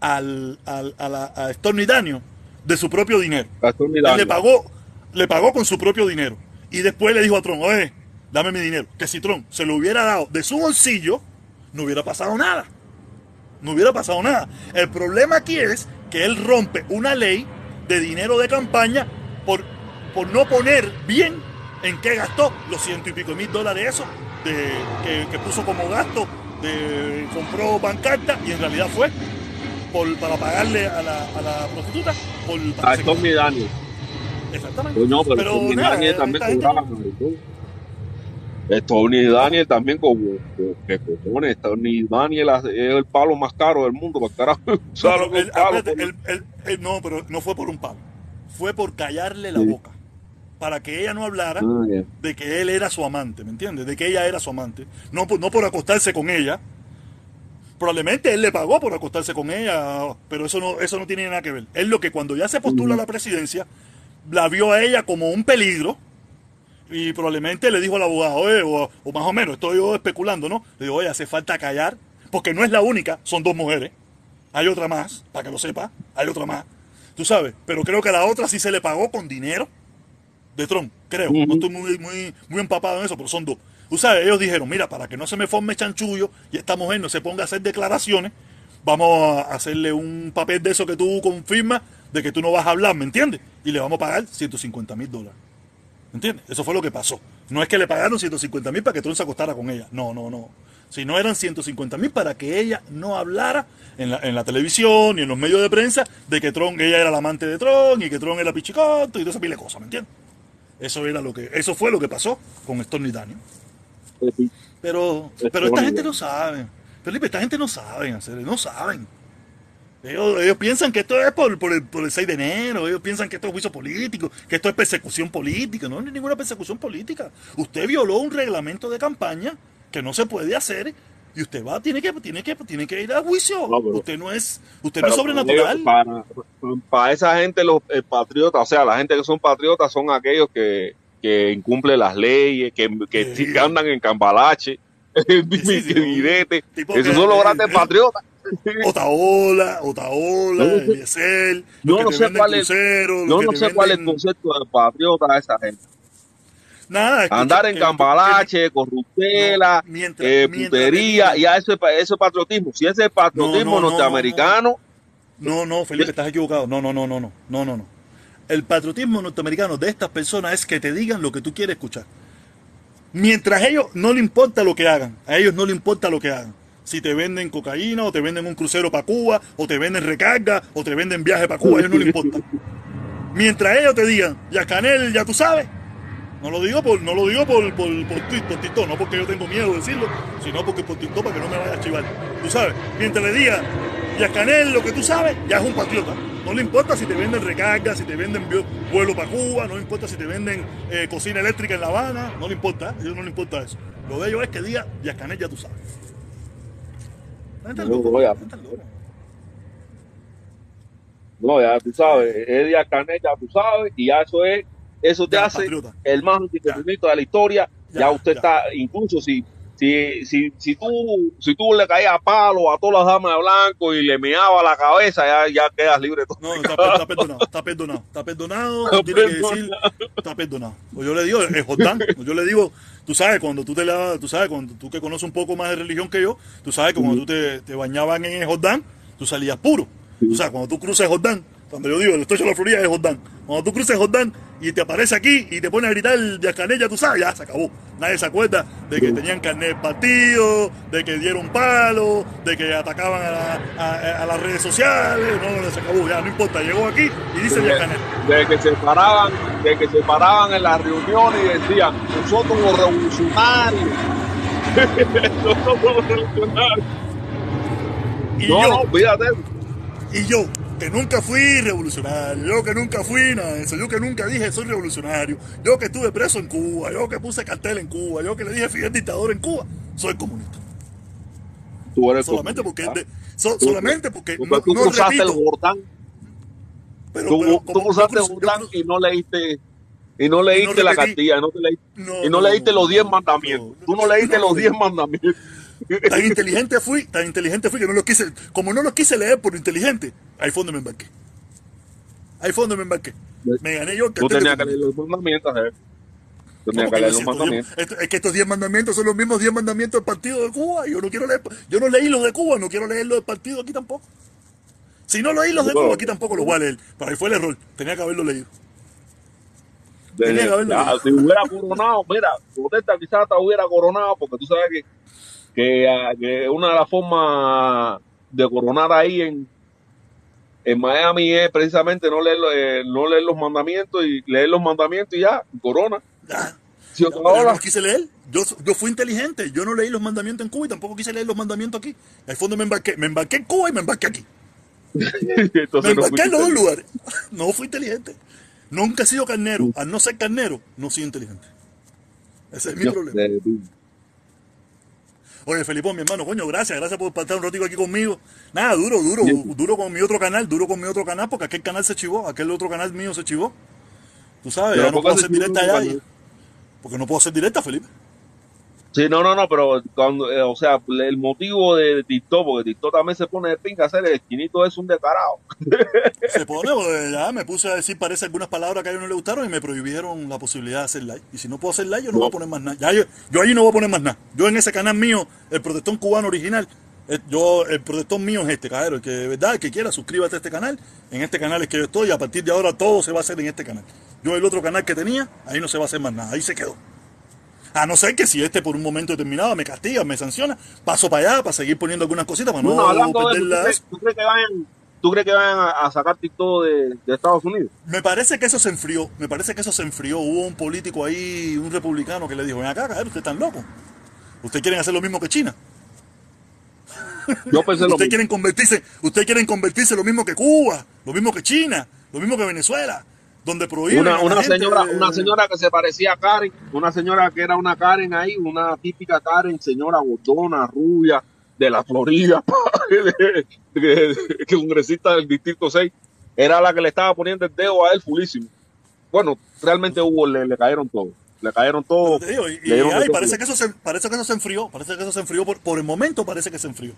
al, al, a, la, a Stormy Daniel de su propio dinero. Él le pagó le pagó con su propio dinero. Y después le dijo a Tron, oye, dame mi dinero. Que si Tron se lo hubiera dado de su bolsillo, no hubiera pasado nada. No hubiera pasado nada. El problema aquí es que él rompe una ley de dinero de campaña por, por no poner bien en qué gastó los ciento y pico mil dólares eso de, que, puso como gasto, de, compró pancarta y en realidad fue por, para pagarle a la, a la prostituta por... A Tommy Daniel. Exactamente. No, pero, pero Daniel también cobraba, Tony Daniel también como que cojones, Tony Daniel es el palo más caro del mundo, para carajo. No, pero no fue por un palo, fue por callarle la boca. Para que ella no hablara ah, de que él era su amante, ¿me entiendes? De que ella era su amante. No, no por acostarse con ella. Probablemente él le pagó por acostarse con ella, pero eso no, eso no tiene nada que ver. Es lo que cuando ya se postula a la presidencia, la vio a ella como un peligro y probablemente le dijo al abogado, o, más o menos, estoy yo especulando, ¿no? Le digo, oye, hace falta callar, porque no es la única, son dos mujeres. Hay otra más, para que lo sepa, hay otra más. Tú sabes, pero creo que a la otra sí se le pagó con dinero de Trump, creo. No estoy muy, muy, muy empapado en eso, pero son dos. Tú sabes, ellos dijeron, mira, para que no se me forme chanchullo y esta mujer no se ponga a hacer declaraciones, vamos a hacerle un papel de eso que tú confirmas de que tú no vas a hablar, ¿me entiendes? Y le vamos a pagar 150 mil dólares. ¿Me entiendes? Eso fue lo que pasó. No es que le pagaron 150 mil para que Trump se acostara con ella. No, no, no. Si no eran 150 mil para que ella no hablara en la, en la, televisión y en los medios de prensa de que Trump, ella era la amante de Trump y que Trump era pichicoto y toda esa pila de cosas, ¿me entiendes? Eso era lo que, eso fue lo que pasó con Stormy Daniel. Pero, pero esta gente no sabe. Felipe, esta gente no sabe hacer, no saben. Ellos, piensan que esto es por, el, 6 de enero, ellos piensan que esto es juicio político, que esto es persecución política. No, no es ninguna persecución política. Usted violó un reglamento de campaña que no se puede hacer y usted va, tiene que, tiene que, tiene que ir a juicio. usted no es, usted no es sobrenatural. Para, esa gente, los eh, patriotas, o sea, la gente que son patriotas son aquellos que, que incumplen las leyes, que, que, andan en cambalache, (laughs) sí, Esos son los grandes patriotas. (laughs) Otaola, Otaola, Eliezer, yo no sé cuál es, yo no sé cuál es el concepto de patriota de esa gente. Nada, Andar en cambalache, corruptela, eh, putería, y a eso, eso es patriotismo. Si ese es patriotismo norteamericano. No, no, Felipe, estás equivocado. No, no, no, no, no, no, no, no. El patriotismo norteamericano de estas personas es que te digan lo que tú quieres escuchar. Mientras ellos no le importa lo que hagan, a ellos no le importa lo que hagan si te venden cocaína o te venden un crucero para Cuba o te venden recarga o te venden viaje para Cuba, a ellos no les importa. (laughs) Mientras ellos te digan, ya Canel, ya tú sabes, no lo digo por, no lo digo por, por, por, no porque yo tengo miedo de decirlo, sino porque por TikTok para que no me vaya a chivar. Tú sabes, mientras le digan, ya Canel, lo que tú sabes, ya es un patriota. No le importa si te venden recarga, si te venden vuelo para Cuba, no le importa si te venden eh, cocina eléctrica en La Habana, no le importa, a ellos no le importa eso. Lo de ellos es que diga, ya Canel, ya tú sabes. No, ya tú sabes, Eddie Canet, ya tú sabes, y ya eso es, eso te hace el más anticomunista de la historia. Ya, usted está, incluso si, si, si, si, tú, si tú le caías a palo a todas las damas de blanco y le meaba la cabeza, ya, ya quedas libre. No, está, está, perdonado, está perdonado, está perdonado, (laughs) está tiene que decir, está perdonado. Pues yo le digo, es Jordán, pues yo le digo, tú sabes, cuando tú te la, tú sabes, cuando tú que conoces un poco más de religión que yo, tú sabes que cuando tú te, te bañabas en el Jordán, tú salías puro. O sea, cuando tú cruces Jordán, cuando yo digo el estrecho de la Florida es Jordán, cuando tú cruces Jordán y te aparece aquí y te pone a gritar de canella, tú sabes, ya se acabó. Nadie se acuerda de que tenían carnet partido, de que dieron palo, de que atacaban a, las redes sociales. No, no, se acabó, ya no importa. Llegó aquí y dice de. De que se paraban, de que se paraban en las reuniones y decían, nosotros los revolucionarios. (laughs) nosotros los revolucionarios. Y no, yo, no, Y yo, que nunca fui revolucionario, yo que nunca fui nada eso, yo que nunca dije soy revolucionario, yo que estuve preso en Cuba, yo que puse cartel en Cuba, yo que le dije Fidel dictador en Cuba, soy comunista. Tú eres solamente comunista. porque solamente porque tú, no, tú no cruzaste repito, el Jordán. Pero, tú, pero, tú cruzaste el Jordán y no leíste y no leíste no la cartilla, y no, te leíste, no, y no, leíste los 10 mandamientos. tú no leíste los 10 mandamientos. Tan inteligente fui, tan inteligente fui que no lo quise, como no lo quise leer por inteligente, ahí fue donde me embarqué. Ahí fue donde me embarqué. Me gané yo el Tú tenías que leer los mandamientos, eh. Tenías que leer los mandamientos. Es que estos 10 mandamientos son los mismos 10 mandamientos del partido de Cuba. Yo no quiero leer, yo no leí los de Cuba, no quiero leer los del partido aquí tampoco. Si no leí los de Cuba, aquí tampoco los voy a leer. Pero ahí fue el error. Tenía que haberlo leído. Tenía que haberlo leído. Si hubiera coronado, mira, protesta quizás te hubiera coronado, porque tú sabes que Ah, que, una de las formas de coronar ahí en, en Miami es precisamente no leer, eh, no leer los mandamientos y leer los mandamientos y ya, corona. yo no quise leer. Yo, yo fui inteligente. Yo no leí los mandamientos en Cuba y tampoco quise leer los mandamientos aquí. Al fondo me embarqué. Me embarqué en Cuba y me embarqué aquí. (laughs) me embarqué en los dos lugares. (laughs) No fui inteligente. Nunca he sido carnero. Al no ser carnero, no soy inteligente. Ese es mi problema. Oye, Felipe, mi hermano, coño, gracias, gracias por estar un ratito aquí conmigo. Nada, duro, duro, duro con mi otro canal, duro con mi otro canal, porque aquel canal se chivó, aquel otro canal mío se chivó. Tú sabes, ya no puedo hacer directa allá. Porque no puedo hacer directa, Felipe. Sí, no, no, no, pero cuando, eh, o sea, el motivo de TikTok, porque TikTok también se pone de pinga hacer el esquinito es un descarado. (laughs) Se pone, ya me puse a decir, parece algunas palabras que a ellos no les gustaron y me prohibieron la posibilidad de hacer live. Y si no puedo hacer live, yo no, voy a poner más nada. Ya, yo, yo allí no voy a poner más nada. Yo en ese canal mío, el protestón cubano original, eh, yo, el protestón mío es este, cabrón, el que de verdad, el que quiera, suscríbete a este canal. En este canal es que yo estoy y a partir de ahora todo se va a hacer en este canal. Yo el otro canal que tenía, ahí no se va a hacer más nada, ahí se quedó. A no ser que si este por un momento determinado me castiga, me sanciona, paso para allá para seguir poniendo algunas cositas para no, perder ¿tú, crees, que vayan, ¿Tú crees que vayan a, sacar TikTok de, de, Estados Unidos? Me parece que eso se enfrió, me parece que eso se enfrió. Hubo un político ahí, un republicano que le dijo, ven acá, ustedes están locos. Ustedes quieren hacer lo mismo que China. Yo pensé lo ustedes quieren convertirse, ustedes quieren convertirse lo mismo que Cuba, lo mismo que China, lo mismo que Venezuela donde una, una señora una señora que se parecía a Karen una señora que era una Karen ahí una típica Karen señora botona rubia de la Florida (laughs) que congresista del distrito 6 era la que le estaba poniendo el dedo a él fulísimo. Bueno realmente hubo le, cayeron todos le cayeron todos y, parece que eso se parece que eso se enfrió parece que eso se enfrió por, por el momento parece que se enfrió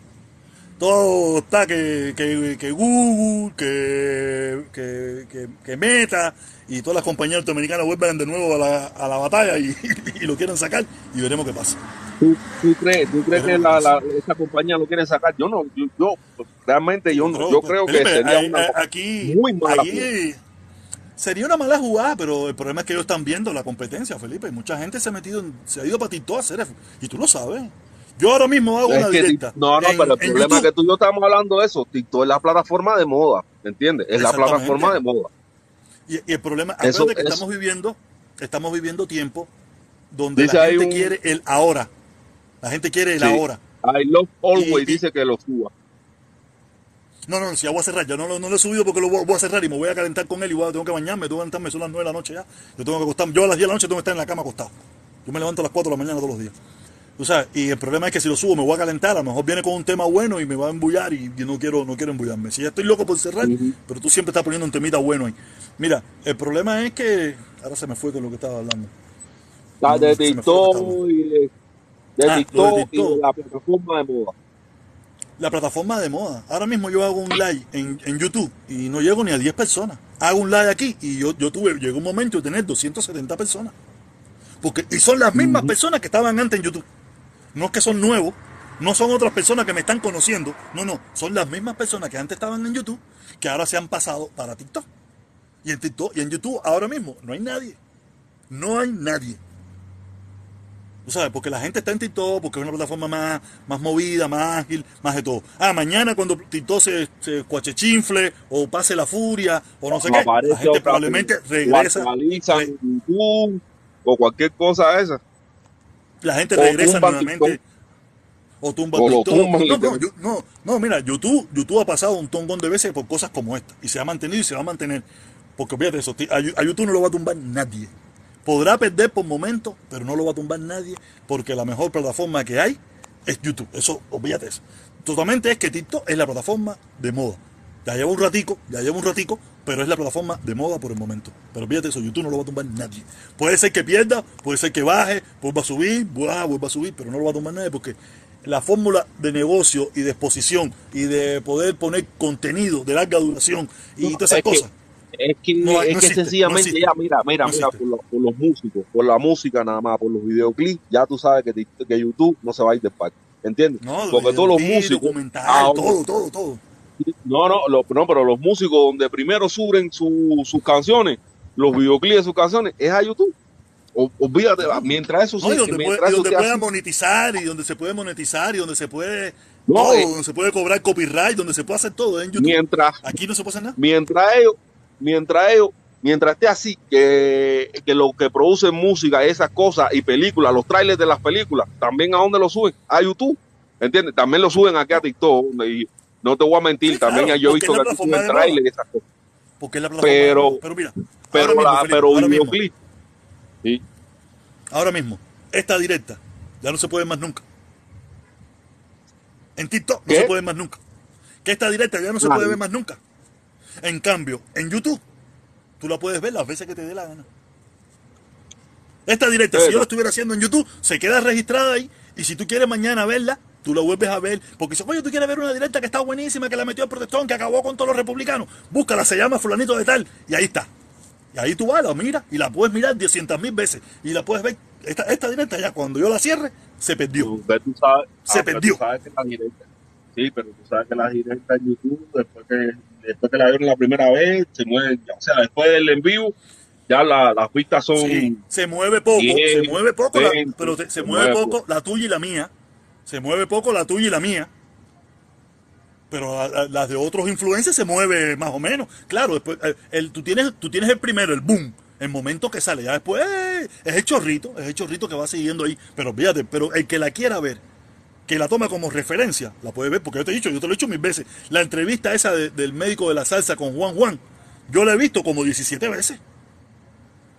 todo está que, que, que Google, que, que, que, Meta y todas las compañías norteamericanas vuelven de nuevo a la, a la batalla y, (laughs) y, lo quieren sacar y veremos qué pasa. ¿Tú, tú crees, tú crees que la, la, esa compañía lo quiere sacar? Yo no, yo, yo realmente yo, no, yo creo que sería una aquí, muy mala Sería una mala jugada, pero el problema es que ellos están viendo la competencia, Felipe. Mucha gente se ha metido, se ha ido para TikTok a hacer. Y tú lo sabes. Yo ahora mismo hago una directa. No, no, pero el problema es que tú y yo estamos hablando de eso. TikTok es la plataforma de moda, ¿me entiendes? Es la plataforma de moda. Y, el problema, es que estamos viviendo, estamos viviendo tiempo donde la gente quiere el ahora. La gente quiere el ahora. I love always dice que lo suba. No, no, si ya voy a cerrar, ya no, no, lo he subido porque lo voy, a cerrar y me voy a calentar con él y voy a, tengo que bañarme, tengo que levantarme, son las 9 de la noche ya. Yo tengo que acostarme, yo a las 10 de la noche tengo que estar en la cama acostado. Yo me levanto a las 4 de la mañana todos los días y el problema es que si lo subo me voy a calentar, a lo mejor viene con un tema bueno y me va a embullar y yo no quiero, no quiero embullarme. Si ya estoy loco por cerrar, pero tú siempre estás poniendo un temita bueno ahí. Mira, el problema es que, ahora se me fue con lo que estaba hablando. de TikTok y de Ah, TikTok y de la plataforma de moda. La plataforma de moda. Ahora mismo yo hago un live en, en YouTube y no llego ni a 10 personas. Hago un live aquí y yo, yo tuve, llegó un momento de tener 270 personas. Porque, y son las mismas personas que estaban antes en YouTube. No es que son nuevos, no son otras personas que me están conociendo. No, no, son las mismas personas que antes estaban en YouTube que ahora se han pasado para TikTok. Y en TikTok y en YouTube ahora mismo no hay nadie. No hay nadie. Tú sabes, porque la gente está en TikTok, porque es una plataforma más, más movida, más ágil, más de todo. Ah, mañana cuando TikTok se, se cuachechinfle o pase la furia o no sé qué, la gente probablemente regresa, re- YouTube o cualquier cosa esa. La gente o regresa nuevamente. O tumba O lo TikTok. tumban, no, no, yo- no, no, mira, YouTube, YouTube ha pasado un tongón de veces por cosas como esta. Y se ha mantenido y se va a mantener. Porque fíjate eso, a YouTube no lo va a tumbar nadie. Podrá perder por momentos, pero no lo va a tumbar nadie, porque la mejor plataforma que hay es YouTube. Eso, olvídate eso. Totalmente es que TikTok es la plataforma de moda. Ya lleva un ratico, ya lleva un ratico, pero es la plataforma de moda por el momento. Pero fíjate eso, YouTube no lo va a tumbar nadie. Puede ser que pierda, puede ser que baje, vuelva a subir, vuelva, vuelva a subir, pero no lo va a tumbar nadie porque la fórmula de negocio y de exposición y de poder poner contenido de larga duración y No, todas esas es que- cosas. Es que, No, no es que existe, sencillamente ya, mira, mira, mira, por, lo- por los músicos, por la música nada más, por los videoclips, ya tú sabes que, YouTube no se va a ir del parque. ¿Entiendes? No, Porque todos los músicos. ahora- todo, todo, todo. No, no, lo- no, pero los músicos donde primero suben su- sus canciones, los videoclips de sus canciones, es a YouTube. O- olvídate, mientras eso No, y donde, mientras puede, y donde pueda monetizar y donde se puede monetizar y donde se puede No, todo, eh. donde se puede cobrar copyright, donde se puede hacer todo en YouTube. mientras, Aquí no se puede hacer nada. mientras ellos, mientras ellos, mientras esté así, que, que lo que producen música, esas cosas y películas, los trailers de las películas, también a dónde lo suben, a YouTube, ¿entiendes? También lo suben aquí a TikTok, y no te voy a mentir, Sí, también yo he visto que aquí moda. trailers y esas cosas, Porque es la. Pero- pero mira, pero, mismo, la, Felipe, pero ahora mismo, sí, ahora mismo, esta directa ya no se puede más nunca. En TikTok no se puede más nunca. Que esta directa ya no se puede ver más nunca. En cambio, en YouTube, tú la puedes ver las veces que te dé la gana. Esta directa, si yo la estuviera haciendo en YouTube, se queda registrada ahí. Y si tú quieres mañana verla, tú la vuelves a ver. Porque si, oye, tú quieres ver una directa que está buenísima, que la metió el protestón, que acabó con todos los republicanos, búscala, se llama Fulanito de Tal. Y ahí está. Y ahí tú vas, la miras y la puedes mirar 200 mil veces. Y la puedes ver. Esta, esta directa ya, cuando yo la cierre, se perdió. Pero tú sabes, Se ah, pero perdió. tú sabes que la directa, sí, pero tú sabes que la directa en YouTube, después que, después que la vieron la primera vez, se mueve, o sea, después del en vivo, ya la- las vistas son, Sí, se mueve poco, se mueve poco, la- pero se, se se mueve mueve poco la tuya y la mía. Se mueve poco la tuya y la mía. Pero la- la- las de otros influencers se mueve más o menos. Claro, después, eh, el, tú, tienes, tú tienes el primero, el boom, el momento que sale. Ya después eh, es el chorrito, es el chorrito que va siguiendo ahí. Pero fíjate, pero el que la quiera ver, que la toma como referencia, la puede ver, porque yo te he dicho, yo te lo he dicho mil veces. La entrevista esa de- del médico de la salsa con Juan Juan, yo la he visto como 17 veces.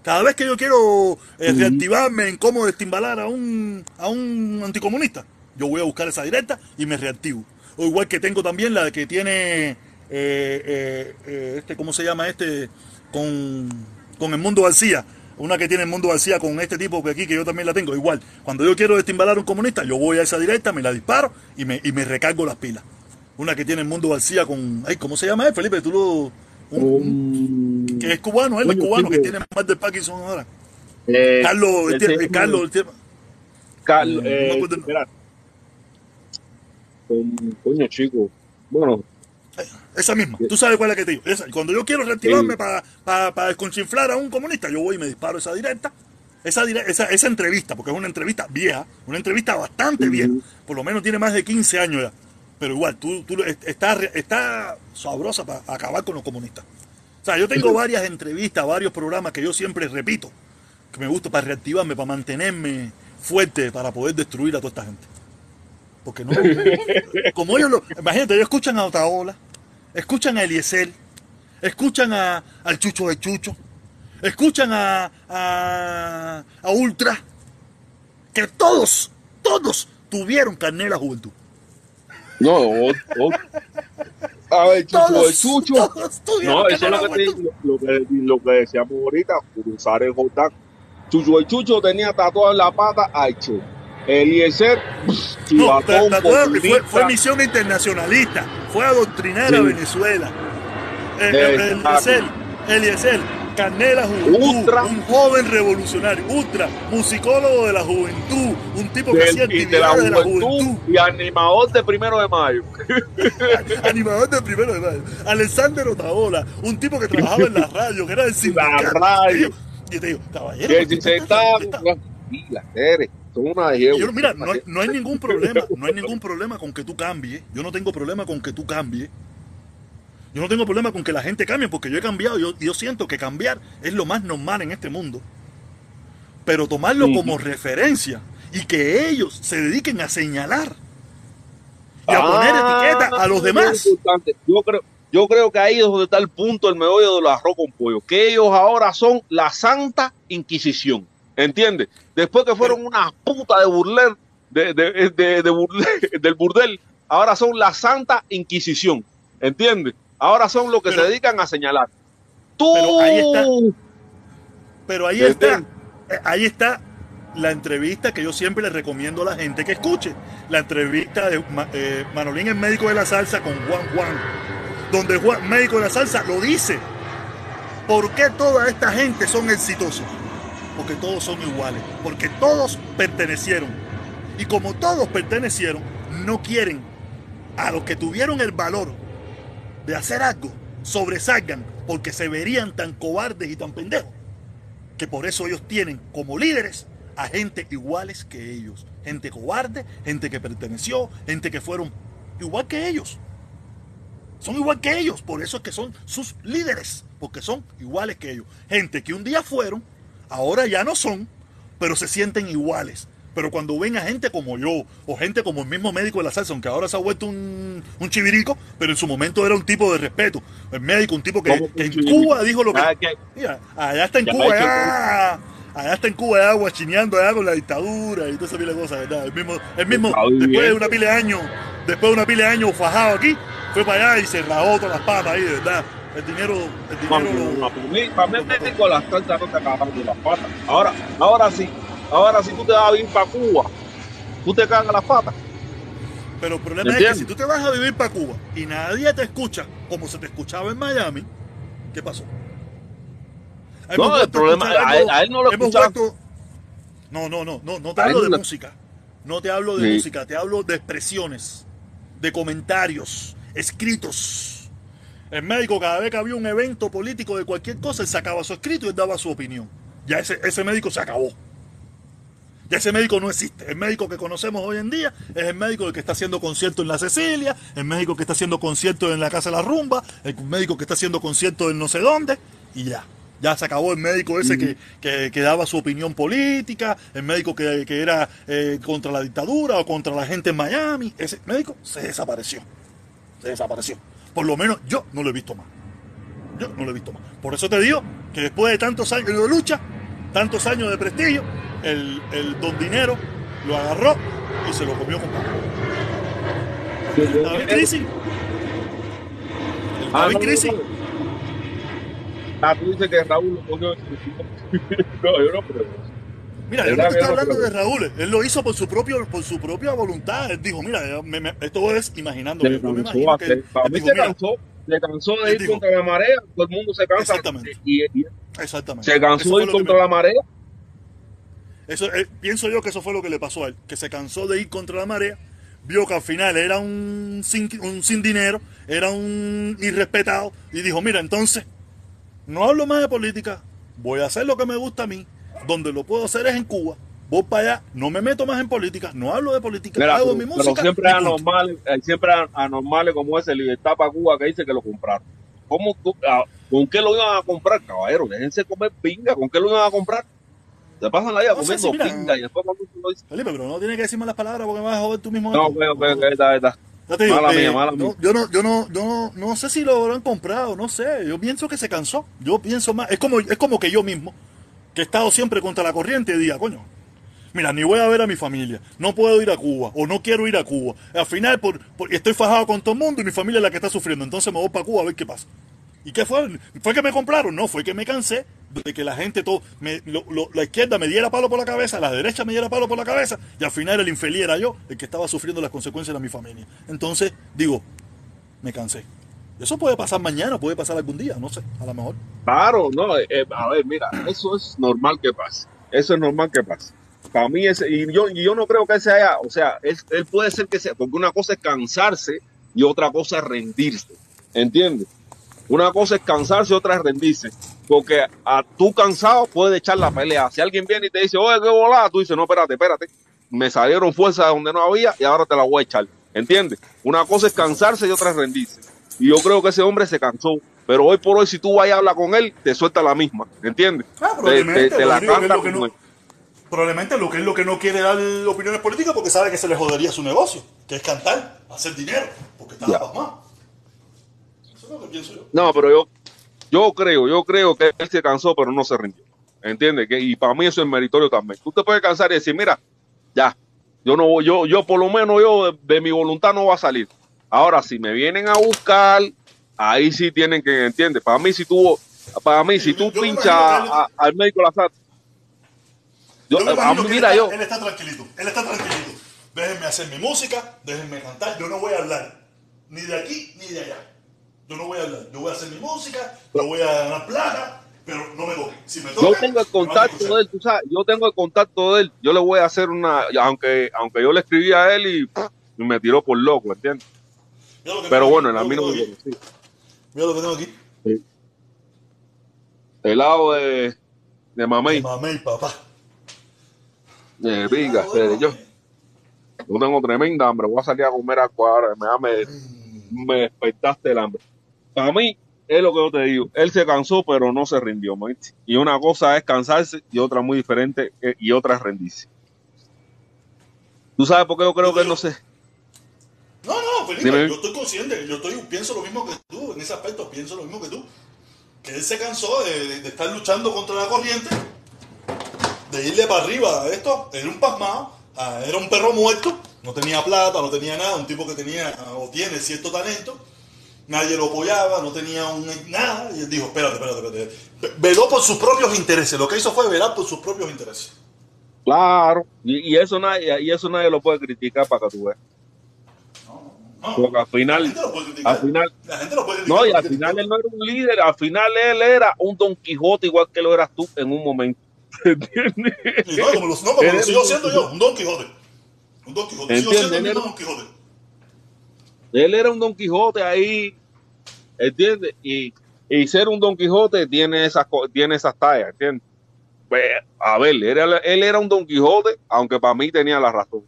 Cada vez que yo quiero eh, reactivarme en cómo destimbalar a un, a un anticomunista, yo voy a buscar esa directa y me reactivo. O igual que tengo también la que tiene, eh, eh, eh, este, ¿cómo se llama este? Con, con el Mundo García. Una que tiene el Mundo García con este tipo que aquí, que yo también la tengo. Igual, cuando yo quiero destimbalar a un comunista, yo voy a esa directa, me la disparo y me, y me recargo las pilas. Una que tiene el Mundo García con, ay, ¿cómo se llama él, Felipe? Tú lo... un- que es cubano, él es cubano, que tiene más de Parkinson ahora. eh, Carlos, el eh, Carlos, el tie- Carlos, no me eh, acuerdo el- espera. Con, coño, chico, bueno, esa misma. Tú sabes cuál es la que te digo. Esa. Cuando yo quiero reactivarme Sí. para para para desconchinflar a un comunista, yo voy y me disparo esa directa. Esa, esa, esa entrevista, porque es una entrevista vieja, una entrevista bastante vieja, por lo menos tiene más de 15 años ya. Pero igual, tú, tú est- está, está sabrosa para acabar con los comunistas. O sea, yo tengo varias entrevistas, varios programas que yo siempre repito, que me gusta para reactivarme, para mantenerme fuerte, para poder destruir a toda esta gente. Porque no, (laughs) como ellos lo, imagínate, ellos escuchan a Otaola, escuchan a Eliezer, escuchan a, al Chucho de Chucho, escuchan a, a, a Ultra, que todos, todos tuvieron carnet de la juventud. no, o- o- a ver, Chucho, Todos, el Chucho, no, eso de es lo que, te, lo, que, lo que decíamos ahorita, cruzar el Jordán. Chucho, el Chucho tenía tatuado en la pata a Cho. No, fue, fue, misión internacionalista, fue adoctrinar a Venezuela. Eliezer, Eliezer, Canela Juventud, un joven revolucionario, ultra, musicólogo de la juventud, un tipo que hacía actividades de la, juventud, Y animador de primero de mayo. (laughs) animador de primero de mayo. Alexander Otaola, un tipo que trabajaba en la radio, que era del sindicato. La radio. Y te digo, caballero. Que si se está. Mira, no hay, no hay ningún problema, no hay ningún problema con que tú cambies. Yo no tengo problema con que tú cambies. Yo no tengo problema con que la gente cambie porque yo he cambiado. Yo, yo siento que cambiar es lo más normal en este mundo. Pero tomarlo como referencia y que ellos se dediquen a señalar y a poner ah, etiqueta a los demás. Yo creo, yo creo que ahí es donde está el punto, el meollo de los arroz con pollo. Que ellos ahora son la Santa Inquisición. ¿Entiendes? Después que fueron una puta de burler, de, de, de, (laughs) del burdel, ahora son la Santa Inquisición. ¿Entiendes? Ahora son los que se dedican a señalar. Tú. Pero ahí está. Pero ahí está. Eh, ahí está la entrevista que yo siempre le recomiendo a la gente que escuche. La entrevista de eh, Manolín, el médico de la salsa, con Juan Juan. Donde Juan, médico de la salsa, lo dice. ¿Por qué toda esta gente son exitosos? Porque todos son iguales. Porque todos pertenecieron. Y como todos pertenecieron, no quieren a los que tuvieron el valor de hacer algo sobresalgan porque se verían tan cobardes y tan pendejos que por eso ellos tienen como líderes a gente iguales que ellos. Gente cobarde, gente que perteneció, gente que fueron igual que ellos. Son igual que ellos, por eso es que son sus líderes, porque son iguales que ellos. Gente que un día fueron, ahora ya no son, pero se sienten iguales. Pero cuando ven a gente como yo, o gente como el mismo médico de la salsa, aunque ahora se ha vuelto un, un chivirico, pero en su momento era un tipo de respeto. El médico, un tipo que, en Cuba dijo lo que. Ah, mira, allá está en Cuba, allá, allá está en Cuba, allá guachineando allá con la dictadura y toda esa pila de cosas, ¿verdad? El mismo, el mismo después de una pila de años, después de una pila de años fajado aquí, fue para allá y se rajó todas las patas ahí, verdad. El dinero, el dinero. para mí, para mí México las cartas no te acaban de las patas. Ahora, ahora sí Ahora, si tú te vas a vivir para Cuba, tú te cagas las patas. Pero el problema es que si tú te vas a vivir para Cuba y nadie te escucha como se te escuchaba en Miami, ¿qué pasó? no, el problema, a él, no lo escuchaba. no, no, no, no, no te hablo de música. No te hablo de música, te hablo de expresiones, de comentarios, escritos. El médico, cada vez que había un evento político de cualquier cosa, él sacaba su escrito y él daba su opinión. Ya ese, ese médico se acabó ese médico no existe. El médico que conocemos hoy en día es el médico que está haciendo concierto en la Cecilia, el médico que está haciendo concierto en la Casa de la Rumba, el médico que está haciendo concierto en no sé dónde, y ya. Ya se acabó el médico ese que, que, daba su opinión política, el médico que, era eh, contra la dictadura o contra la gente en Miami. Ese médico se desapareció. Se desapareció. Por lo menos yo no lo he visto más. Yo no lo he visto más. Por eso te digo que después de tantos años de lucha, tantos años de prestigio, el, el don Dinero lo agarró y se lo comió con papas. ¿Estaba en crisis? ¿Estaba en crisis? Ah, tú dices que Raúl lo cogió. (laughs) no, yo no creo. Mira, yo no estoy hablando de Raúl, él lo hizo por su propio, por su propia voluntad. Él dijo, mira, esto es imaginando. Se cansó, que, se cansó, se cansó de ir contra la marea, todo el mundo se cansa. Exactamente. Y, exactamente. Se cansó de ir contra la marea eso, eh, pienso yo que eso fue lo que le pasó a él, que se cansó de ir contra la marea, vio que al final era un sin, un sin dinero, era un irrespetado, y dijo, mira, entonces, no hablo más de política, voy a hacer lo que me gusta a mí, donde lo puedo hacer es en Cuba, voy para allá, no me meto más en política, no hablo de política, hago mi música. Pero siempre es anormal, siempre anormales como ese Libertad para Cuba que dice que lo compraron. ¿Cómo, ah, ¿Con qué lo iban a comprar, caballero? Déjense comer pinga, ¿con qué lo iban a comprar? Te pasan la vida comiendo pinga y después cuando tú lo. Felipe, pero no tienes que decir malas palabras porque me vas a joder tú mismo. No, bueno, bueno, está, está. mala mía, mala mía. yo no, yo no, yo no, no sé si lo han comprado, no sé. Yo pienso que se cansó. Yo pienso más. Es como, es como que yo mismo, que he estado siempre contra la corriente, diga, coño, mira, ni voy a ver a mi familia, no puedo ir a Cuba o no quiero ir a Cuba. Al final por, estoy fajado con todo el mundo y mi familia es la que está sufriendo, entonces me voy para Cuba a ver qué pasa. ¿Y qué fue? ¿Fue que me compraron? No, fue que me cansé de que la gente, todo, me, la izquierda me diera palo por la cabeza, la derecha me diera palo por la cabeza, y al final el infeliz era yo, el que estaba sufriendo las consecuencias de mi familia. Entonces, digo, me cansé. Eso puede pasar mañana, puede pasar algún día, no sé, a lo mejor. Claro, no, eh, eh, a ver, mira, eso es normal que pase. Eso es normal que pase. Para mí, es, y yo, y yo no creo que él se haya, o sea, él, puede ser que sea, porque una cosa es cansarse y otra cosa es rendirse. ¿Entiendes? Una cosa es cansarse y otra es rendirse. Porque a tú cansado puedes echar la pelea. Si alguien viene y te dice, oye, qué volada, tú dices, no, espérate, espérate. Me salieron fuerzas de donde no había y ahora te la voy a echar. ¿Entiendes? Una cosa es cansarse y otra es rendirse. Y yo creo que ese hombre se cansó. Pero hoy por hoy, si tú vas a hablar con él, te suelta la misma. ¿Entiendes? Ah, probablemente, te, la canta lo que no, probablemente lo que es lo que no quiere dar opiniones políticas porque sabe que se le jodería su negocio, que es cantar, hacer dinero, porque está pasmado. No, pero yo, yo creo, yo creo que él se cansó, pero no se rindió. ¿Entiendes? Que, y para mí eso es meritorio también. Tú te puedes cansar y decir, mira, ya, yo no voy, yo, yo por lo menos yo de, mi voluntad no va a salir. Ahora, si me vienen a buscar, ahí sí tienen que, ¿entiendes? Para mí si tú, para mí si tú pinchas al médico la yo, yo mira, yo. Él está tranquilito, él está tranquilito. Déjenme hacer mi música, déjenme cantar, yo no voy a hablar ni de aquí ni de allá. Yo no voy a hablar. Yo voy a hacer mi música, yo voy a ganar plata, pero no me toque. Si me toca, yo tengo el contacto de él, tú sabes, yo tengo el contacto de él. Yo le voy a hacer una, aunque, aunque yo le escribí a él y, me tiró por loco, ¿entiendes? Pero bueno, en la mí no me Mira lo que tengo aquí. Sí. Helado de, de mamey. De mamey, papá. De pica, yo. Yo tengo tremenda hambre. Voy a salir a comer a cuadra. Me, me, me despertaste el hambre para mí, es lo que yo te digo. Él se cansó, pero no se rindió, Y una cosa es cansarse y otra muy diferente eh, y otra es rendirse. ¿Tú sabes por qué yo creo que él no se... No, Felipe, yo estoy consciente, yo estoy, pienso lo mismo que tú, en ese aspecto pienso lo mismo que tú. Que él se cansó de, estar luchando contra la corriente, de irle para arriba a esto, era un pasmado, ah, era un perro muerto, no tenía plata, no tenía nada, un tipo que tenía o tiene cierto talento, nadie lo apoyaba, no tenía un, nada, y él dijo, espérate, espérate, espérate. Veló por sus propios intereses, lo que hizo fue velar por sus propios intereses. Claro, y, eso, nadie, y eso nadie lo puede criticar para que tú veas. Porque al final, al final, no, y al final él no era un líder, al final él era un Don Quijote igual que lo eras tú en un momento. (laughs) ¿Entiendes? no, como lo, no, como lo sigo siendo yo, un Don Quijote. Un Don Quijote. Sigo siendo el Don Quijote. Él era un Don Quijote ahí, ¿entiendes? Y, y ser un Don Quijote tiene esas, tiene esas tallas, ¿entiendes? Pues, a ver, él era, él era un Don Quijote, aunque para mí tenía la razón.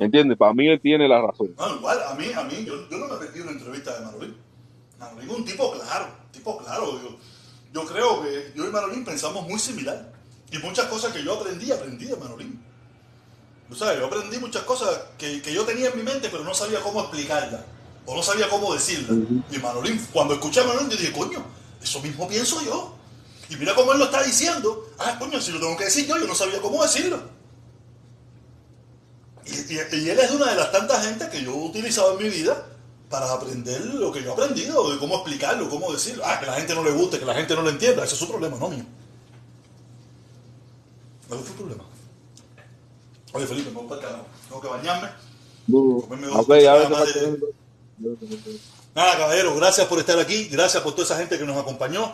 ¿Entiendes? Para mí él tiene la razón. No, igual, a mí, a mí, yo, yo no me perdí una entrevista de Manolín. Manolín es un tipo claro, tipo claro. Yo, yo creo que yo y Manolín pensamos muy similar. Y muchas cosas que yo aprendí, aprendí de Manolín. Tú sabes, yo aprendí muchas cosas que, que, yo tenía en mi mente, pero no sabía cómo explicarlas. O no sabía cómo decirlas. Y Manolín, cuando escuché a Manolín, yo dije, coño, eso mismo pienso yo. Y mira cómo él lo está diciendo. Ah, coño, si lo tengo que decir yo, yo no sabía cómo decirlo. Y, y, él es una de las tantas gente que yo he utilizado en mi vida para aprender lo que yo he aprendido, de cómo explicarlo, cómo decirlo. Ah, que la gente no le guste, que la gente no lo entienda. Ese es su problema, no mío. Ese es su problema. Oye, Felipe, me voy para el Tengo que bañarme. Nada, caballero, gracias por estar aquí. Gracias por toda esa gente que nos acompañó.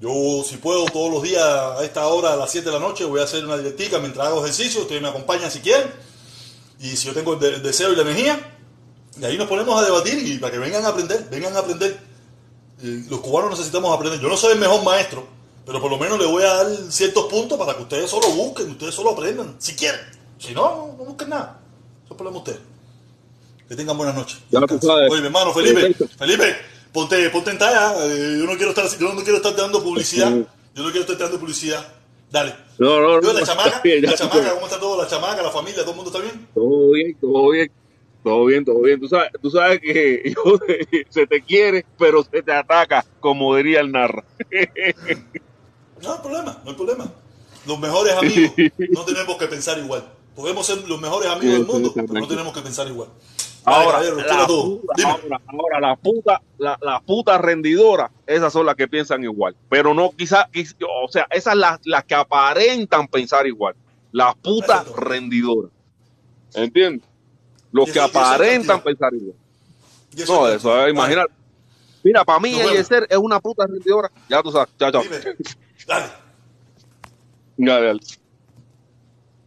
Yo, si puedo, todos los días a esta hora, a las 7 de la noche, voy a hacer una directica mientras hago ejercicio. Ustedes me acompañan si quieren. Y si yo tengo el, deseo y la energía, y ahí nos ponemos a debatir y para que vengan a aprender, vengan a aprender. los cubanos necesitamos aprender. Yo no soy el mejor maestro, pero por lo menos le voy a dar ciertos puntos para que ustedes solo busquen, ustedes solo aprendan, si quieren. Si no, no busquen nada. Eso es problema usted. Que tengan buenas noches. Oye, mi hermano Felipe, Felipe, ponte, ponte en talla. Eh, yo no quiero estar, yo no quiero estar dando publicidad. Yo no quiero estar dando publicidad. Dale. No, no, no. La chamaca, (laughs) la chamaca, ¿cómo está todo? La chamaca, la familia, todo el mundo está bien. Todo bien, todo bien. Todo bien, todo bien. Tú sabes, tú sabes que (laughs) yo, (laughs) se te quiere, pero se te ataca, como diría el narra. No hay problema, no hay problema. Los mejores amigos no tenemos que pensar igual. Podemos ser los mejores amigos del mundo, pero no tenemos que pensar igual. Ahora, la ahora, ahora, las putas, la, las putas rendidoras, esas son las que piensan igual. Pero no, quizás, o sea, esas las, las que aparentan pensar igual. Las putas rendidoras. ¿Entiendes? Los que aparentan pensar igual. No, eso, imagínate. Mira, para mí, Eliezer es una puta rendidora. Ya tú sabes. Chao, chao. Dale. Dale, dale.